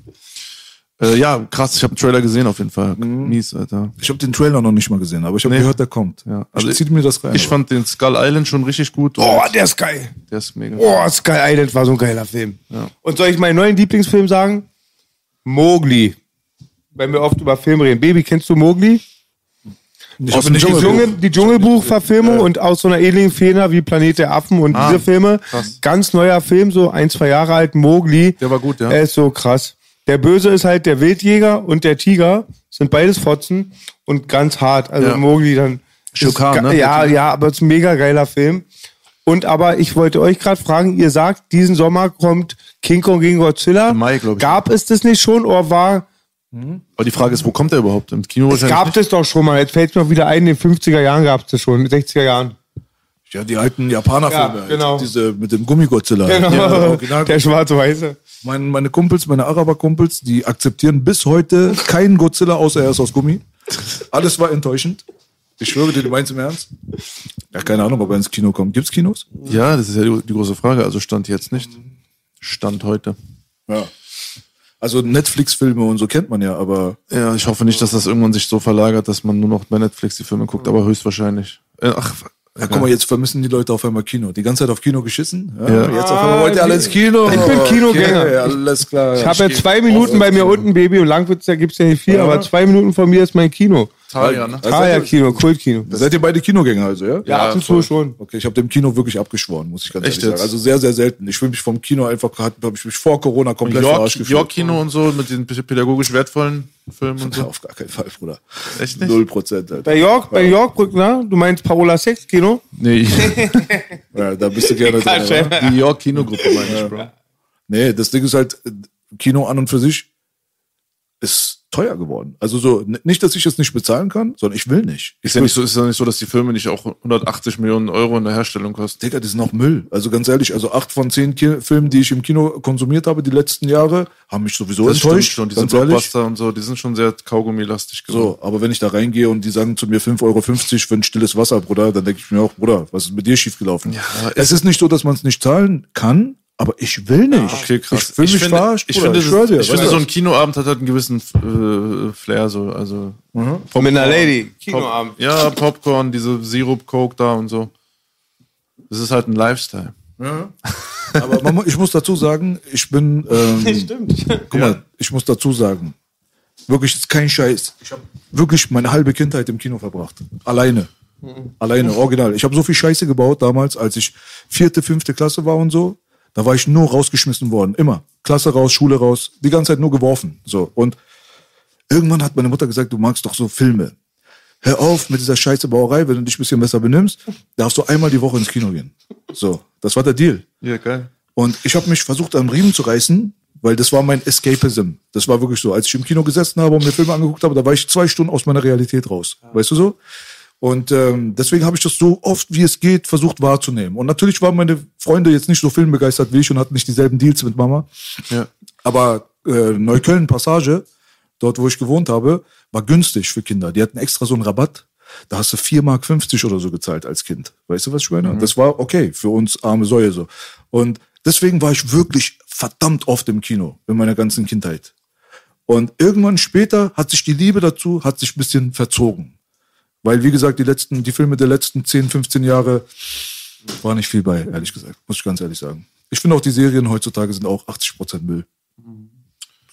Äh, ja, krass, ich habe einen Trailer gesehen auf jeden Fall. Mies, Alter. Ich habe den Trailer noch nicht mal gesehen, aber ich habe Nee. gehört, der kommt. Ja, Also also ich zieh mir das rein. Ich fand den Skull Island schon richtig gut. Oh, der ist geil. der ist mega. Oh, Sky Island war so ein geiler Film. Und soll ich meinen neuen Lieblingsfilm sagen? Mowgli. Wenn wir oft über Filme reden. Baby, kennst du Mowgli? ich aus dem nicht Die, Dschungel- die Dschungelbuch-Verfilmung und aus so einer ähnlichen Feder wie Planet der Affen und Ah, diese Filme. krass. Ganz neuer Film, so ein, zwei Jahre alt, Mowgli. Der war gut, ja. Er ist so krass. Der Böse ist halt der Wildjäger und der Tiger. Sind beides Fotzen und ganz hart. Also Ja. Mowgli dann. Ge- ne? Ja, ja, aber es ist ein mega geiler Film. Und aber ich wollte euch gerade fragen, ihr sagt, diesen Sommer kommt King Kong gegen Godzilla. Im Mai, glaub ich. Gab es das nicht schon oder war, Aber die Frage ist, wo kommt der überhaupt? Im Kino es gab es doch schon mal. Jetzt fällt mir noch wieder ein, in den 50er Jahren gab es das schon, in den 60er Jahren. Ja, die alten Japaner-Filme. Ja, genau. Diese mit dem Gummigodzilla. Genau. Ja, original. der schwarz-weiße. Meine, meine Kumpels, meine Araber-Kumpels, die akzeptieren bis heute keinen Godzilla, außer er ist aus Gummi. Alles war enttäuschend. Ich schwöre dir, du meinst im Ernst? Ja, keine Ahnung, ob er ins Kino kommt. Gibt's Kinos? Ja, das ist ja die, die große Frage. Also stand jetzt nicht. Stand heute. Ja. Also Netflix-Filme und so kennt man ja, aber Ja, ich hoffe nicht, dass das irgendwann sich so verlagert, dass man nur noch bei Netflix die Filme guckt, aber höchstwahrscheinlich. Äh, ach, ja, guck mal, jetzt vermissen die Leute auf einmal Kino. Die ganze Zeit auf Kino geschissen. Ja, Ja. Jetzt auf einmal wollt ihr alle ins Kino. Ich bin Kinogänger. Okay, alles klar. Ich habe ja zwei Minuten bei mir unten, Baby, und Langwitz, da gibt's ja nicht viel, aber zwei Minuten von mir ist mein Kino. Talia, ne? Kaya-Kino, Kultkino. Seid ihr beide Kinogänger also, ja? Ja, zu voll. schon. Okay, ich habe dem Kino wirklich abgeschworen, muss ich ganz Echt ehrlich sagen. jetzt? Also sehr, sehr selten. Ich fühle mich vom Kino einfach, habe ich mich vor Corona komplett York, verarscht gefühlt. York Kino und so mit den pädagogisch wertvollen Filmen und so. Auf gar keinen Fall, Bruder. Echt nicht? Null Prozent, Alter. Bei York, bei York, ne? Du meinst Parola Sex Kino? Nee, Ja, da bist du gerne drin. Ja. die York Kinogruppe meine ich, Bro. Nee, das Ding ist halt, Kino an und für sich ist teuer geworden. Also so, nicht, dass ich es nicht bezahlen kann, sondern ich will nicht. Ist ja nicht so, ist ja nicht so, dass die Filme nicht auch 180 Millionen Euro in der Herstellung kosten. Digga, das ist noch Müll. Also ganz ehrlich, also acht von zehn Ki Filmen, die ich im Kino konsumiert habe die letzten Jahre, haben mich sowieso Das stimmt enttäuscht. schon, diese. Blockbuster und so, die sind schon sehr kaugummilastig geworden. So, aber wenn ich da reingehe und die sagen zu mir 5,50 Euro für ein stilles Wasser, Bruder, dann denke ich mir auch, Bruder, was ist mit dir schiefgelaufen? Ja, es ist nicht so, dass man es nicht zahlen kann, aber ich will nicht. Okay, krass. Ich fühle mich finde, verarscht, ich finde, ich schwör dir. ich finde so ein Kinoabend hat halt einen gewissen äh, Flair, so, also. Mit einer Lady. Kinoabend. Pop, ja, Popcorn, diese Sirup, Coke da und so. Das ist halt ein Lifestyle. Aber man, ich muss dazu sagen, ich bin, ähm, Stimmt. guck mal, ich muss dazu sagen, wirklich ist kein Scheiß. Ich habe wirklich meine halbe Kindheit im Kino verbracht. Alleine. Alleine, original. Ich habe so viel Scheiße gebaut damals, als ich vierte, fünfte Klasse war und so. Da war ich nur rausgeschmissen worden. Immer. Klasse raus, Schule raus. Die ganze Zeit nur geworfen. So. Und irgendwann hat meine Mutter gesagt, du magst doch so Filme. Hör auf mit dieser scheiße Bauerei, wenn du dich ein bisschen besser benimmst, darfst du einmal die Woche ins Kino gehen. So. Das war der Deal. Ja, geil. Und ich habe mich versucht, am Riemen zu reißen, weil das war mein Escapism. Das war wirklich so. Als ich im Kino gesessen habe und mir Filme angeguckt habe, da war ich zwei Stunden aus meiner Realität raus. Weißt du so? Und ähm, deswegen habe ich das so oft wie es geht versucht wahrzunehmen. Und natürlich waren meine Freunde jetzt nicht so filmbegeistert wie ich und hatten nicht dieselben Deals mit Mama. Ja. Aber äh, Neukölln Passage, dort wo ich gewohnt habe, war günstig für Kinder. Die hatten extra so einen Rabatt. Da hast du 4,50 Mark oder so gezahlt als Kind. Weißt du, was ich meine? Das war okay für uns arme Säue so. Und deswegen war ich wirklich verdammt oft im Kino in meiner ganzen Kindheit. Und irgendwann später hat sich die Liebe dazu, hat sich ein bisschen verzogen. Weil, wie gesagt, die letzten, die Filme der letzten 10, 15 Jahre war nicht viel bei, ehrlich gesagt. Muss ich ganz ehrlich sagen. Ich finde auch, die Serien heutzutage sind auch 80% Müll.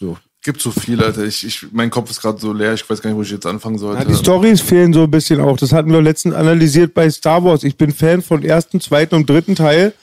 So. Gibt so viel, Alter. Ich, ich, mein Kopf ist gerade so leer, ich weiß gar nicht, wo ich jetzt anfangen sollte. Ja, die Stories fehlen so ein bisschen auch. Das hatten wir letztens analysiert bei Star Wars. Ich bin Fan von ersten, zweiten und dritten Teil.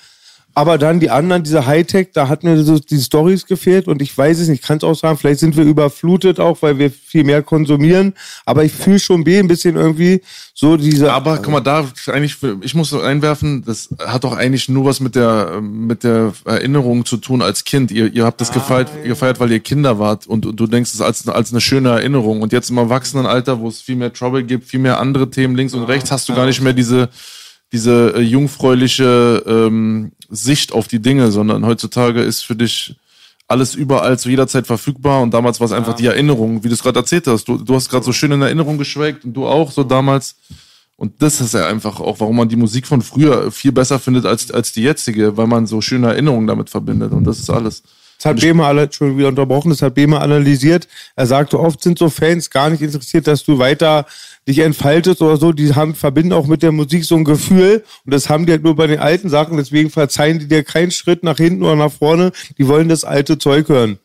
Aber dann die anderen, diese Hightech, da hat mir so die Stories gefehlt und ich weiß es nicht, ich kann es auch sagen, vielleicht sind wir überflutet auch, weil wir viel mehr konsumieren. Aber ich fühle schon B ein bisschen irgendwie so diese. Aber guck mal, da eigentlich, ich muss einwerfen, das hat doch eigentlich nur was mit der mit der Erinnerung zu tun als Kind. Ihr, ihr habt das gefeiert, gefeiert, weil ihr Kinder wart und, und du denkst es als, als eine schöne Erinnerung. Und jetzt im Erwachsenenalter, wo es viel mehr Trouble gibt, viel mehr andere Themen links und rechts, hast du gar nicht mehr diese diese äh, jungfräuliche ähm, Sicht auf die Dinge, sondern heutzutage ist für dich alles überall zu jeder Zeit verfügbar und damals war es einfach die Erinnerung, wie du es gerade erzählt hast. Du, du hast gerade so schön in Erinnerung geschwelgt und du auch so damals. Und das ist ja einfach auch, warum man die Musik von früher viel besser findet als, als die jetzige, weil man so schöne Erinnerungen damit verbindet. Und das ist alles. Das hat Bema alle, schon wieder unterbrochen, das hat Bema analysiert. Er sagte, oft sind so Fans gar nicht interessiert, dass du weiter dich entfaltest oder so. Die haben, verbinden auch mit der Musik so ein Gefühl. Und das haben die halt nur bei den alten Sachen. Deswegen verzeihen die dir keinen Schritt nach hinten oder nach vorne. Die wollen das alte Zeug hören.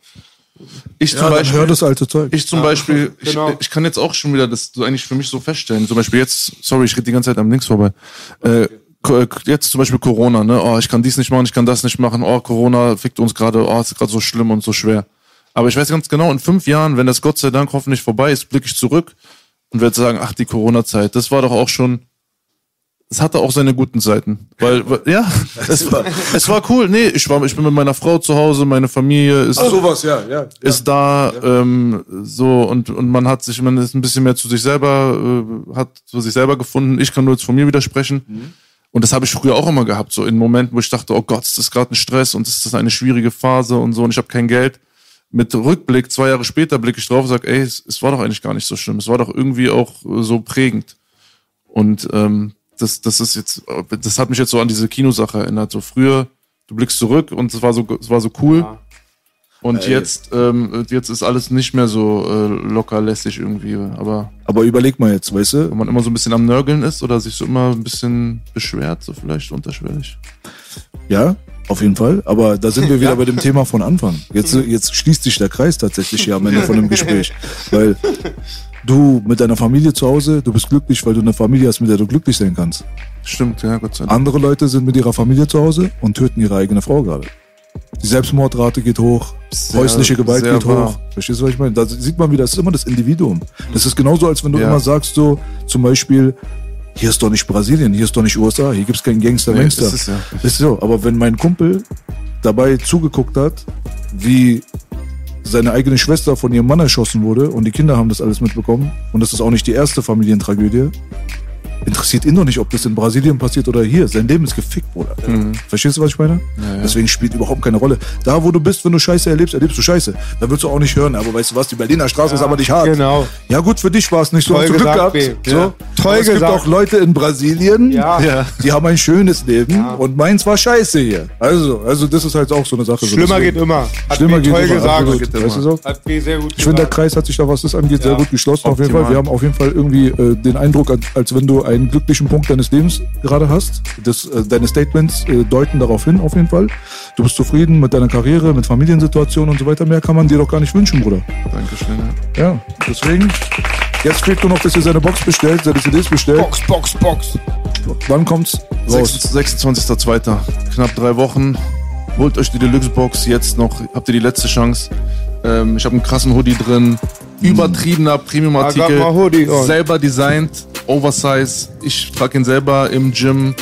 Ich Ja, zum dann Beispiel, hör das alte Zeug. ich zum Beispiel, genau. ich, ich kann jetzt auch schon wieder das so eigentlich für mich so feststellen. Zum Beispiel jetzt, sorry, ich rede die ganze Zeit am Links vorbei. Äh, äh, jetzt zum Beispiel Corona, ne? Oh, ich kann dies nicht machen, ich kann das nicht machen. Oh, Corona fickt uns gerade. Oh, es ist gerade so schlimm und so schwer. Aber ich weiß ganz genau, in fünf Jahren, wenn das Gott sei Dank hoffentlich vorbei ist, blicke ich zurück und werde sagen, ach, die Corona-Zeit, das war doch auch schon, es hatte auch seine guten Seiten. Weil, weil ja, es war, es war cool. Nee, ich war, ich bin mit meiner Frau zu Hause, meine Familie ist, sowas, ja, ja. ist da, ähm, so, und, und man hat sich, man ist ein bisschen mehr zu sich selber, äh, hat zu sich selber gefunden. Ich kann nur jetzt von mir widersprechen. Und das habe ich früher auch immer gehabt, so in Momenten, wo ich dachte, oh Gott, ist das gerade ein Stress und ist das eine schwierige Phase und so und ich habe kein Geld. Mit Rückblick, zwei Jahre später, blicke ich drauf und sage, ey, es, es war doch eigentlich gar nicht so schlimm. Es war doch irgendwie auch äh, so prägend. Und ähm, das, das ist jetzt, das hat mich jetzt so an diese Kinosache erinnert. So früher, du blickst zurück und es war so, es war so cool. Und jetzt, ähm, jetzt ist alles nicht mehr so äh, locker lässig irgendwie. Aber Aber überleg mal jetzt, weißt du, wenn man immer so ein bisschen am Nörgeln ist oder sich so immer ein bisschen beschwert, so vielleicht unterschwellig. Ja, auf jeden Fall. Aber da sind wir wieder bei dem Thema von Anfang. Jetzt, jetzt schließt sich der Kreis tatsächlich hier am Ende von dem Gespräch. Weil du mit deiner Familie zu Hause, du bist glücklich, weil du eine Familie hast, mit der du glücklich sein kannst. Stimmt, ja, Gott sei Dank. Andere Leute sind mit ihrer Familie zu Hause und töten ihre eigene Frau gerade. Die Selbstmordrate geht hoch, Sehr- häusliche Gewalt geht wahr. hoch. Verstehst du, was ich meine? Da sieht man wieder, das ist immer das Individuum. Das ist genauso, als wenn du Ja. immer sagst, so zum Beispiel, hier ist doch nicht Brasilien, hier ist doch nicht USA, hier gibt's keinen Gangster, Nee, Gangster. ist es ja. Ist so, aber wenn mein Kumpel dabei zugeguckt hat, wie seine eigene Schwester von ihrem Mann erschossen wurde und die Kinder haben das alles mitbekommen und das ist auch nicht die erste Familientragödie, interessiert ihn doch nicht, ob das in Brasilien passiert oder hier. Sein Leben ist gefickt, Bruder. Verstehst du, was ich meine? Deswegen spielt überhaupt keine Rolle. Da, wo du bist, wenn du Scheiße erlebst, erlebst du Scheiße. Da willst du auch nicht hören, aber weißt du was, die Berliner Straße ist aber nicht hart. genau. Ja gut, für dich war es nicht so. Toll Glück gehabt. B. So. Ja. Toll es gibt gesagt. auch Leute in Brasilien, Ja. Ja. die haben ein schönes Leben und meins war scheiße hier. Also, also das ist halt auch so eine Sache. so Schlimmer deswegen. geht immer. Hat Schlimmer geht toll immer, gesagt. absolut. Geht immer. Weißt du so? Hat sehr gut Ich finde, der. Kreis hat sich da, was das angeht, sehr Ja. gut geschlossen. Auf jeden Optimal. Fall. Wir haben auf jeden Fall irgendwie äh, den Eindruck, als, wenn du einen glücklichen Punkt deines Lebens gerade hast. Das, äh, deine Statements äh, deuten darauf hin, auf jeden Fall. Du bist zufrieden mit deiner Karriere, mit Familiensituation und so weiter. Mehr kann man dir doch gar nicht wünschen, Bruder. Dankeschön. Ja. Ja, deswegen. Jetzt fehlt nur noch, dass ihr seine Box bestellt, seine CDs bestellt. Box, Box, Box. Wann kommt's raus? 26.02. Knapp drei Wochen. Holt euch die Deluxe-Box jetzt noch. Habt ihr die letzte Chance. Ähm, ich habe einen krassen Hoodie drin. Übertriebener Premium-Artikel. Selber designt. Oversize. Ich trage ihn selber im Gym.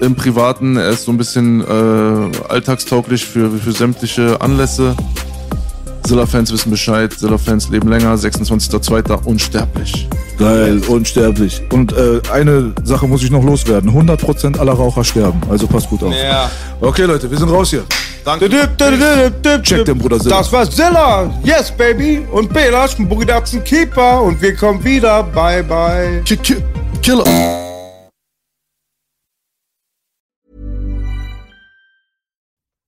Im Privaten. Er ist so ein bisschen äh, alltagstauglich für, für sämtliche Anlässe. Zilla-Fans wissen Bescheid. Zilla-Fans leben länger. 26.02. unsterblich. Geil, unsterblich. Und äh, eine Sache muss ich noch loswerden. 100% aller Raucher sterben. Also passt gut auf. Ja. Okay, Leute, wir sind raus hier. Danke. Check den Bruder Zilla. Das war Zilla. Yes, baby. Und Belasch, ein Bugdatzen Keeper. Und wir kommen wieder. Bye, bye. Ki- ki- Killer.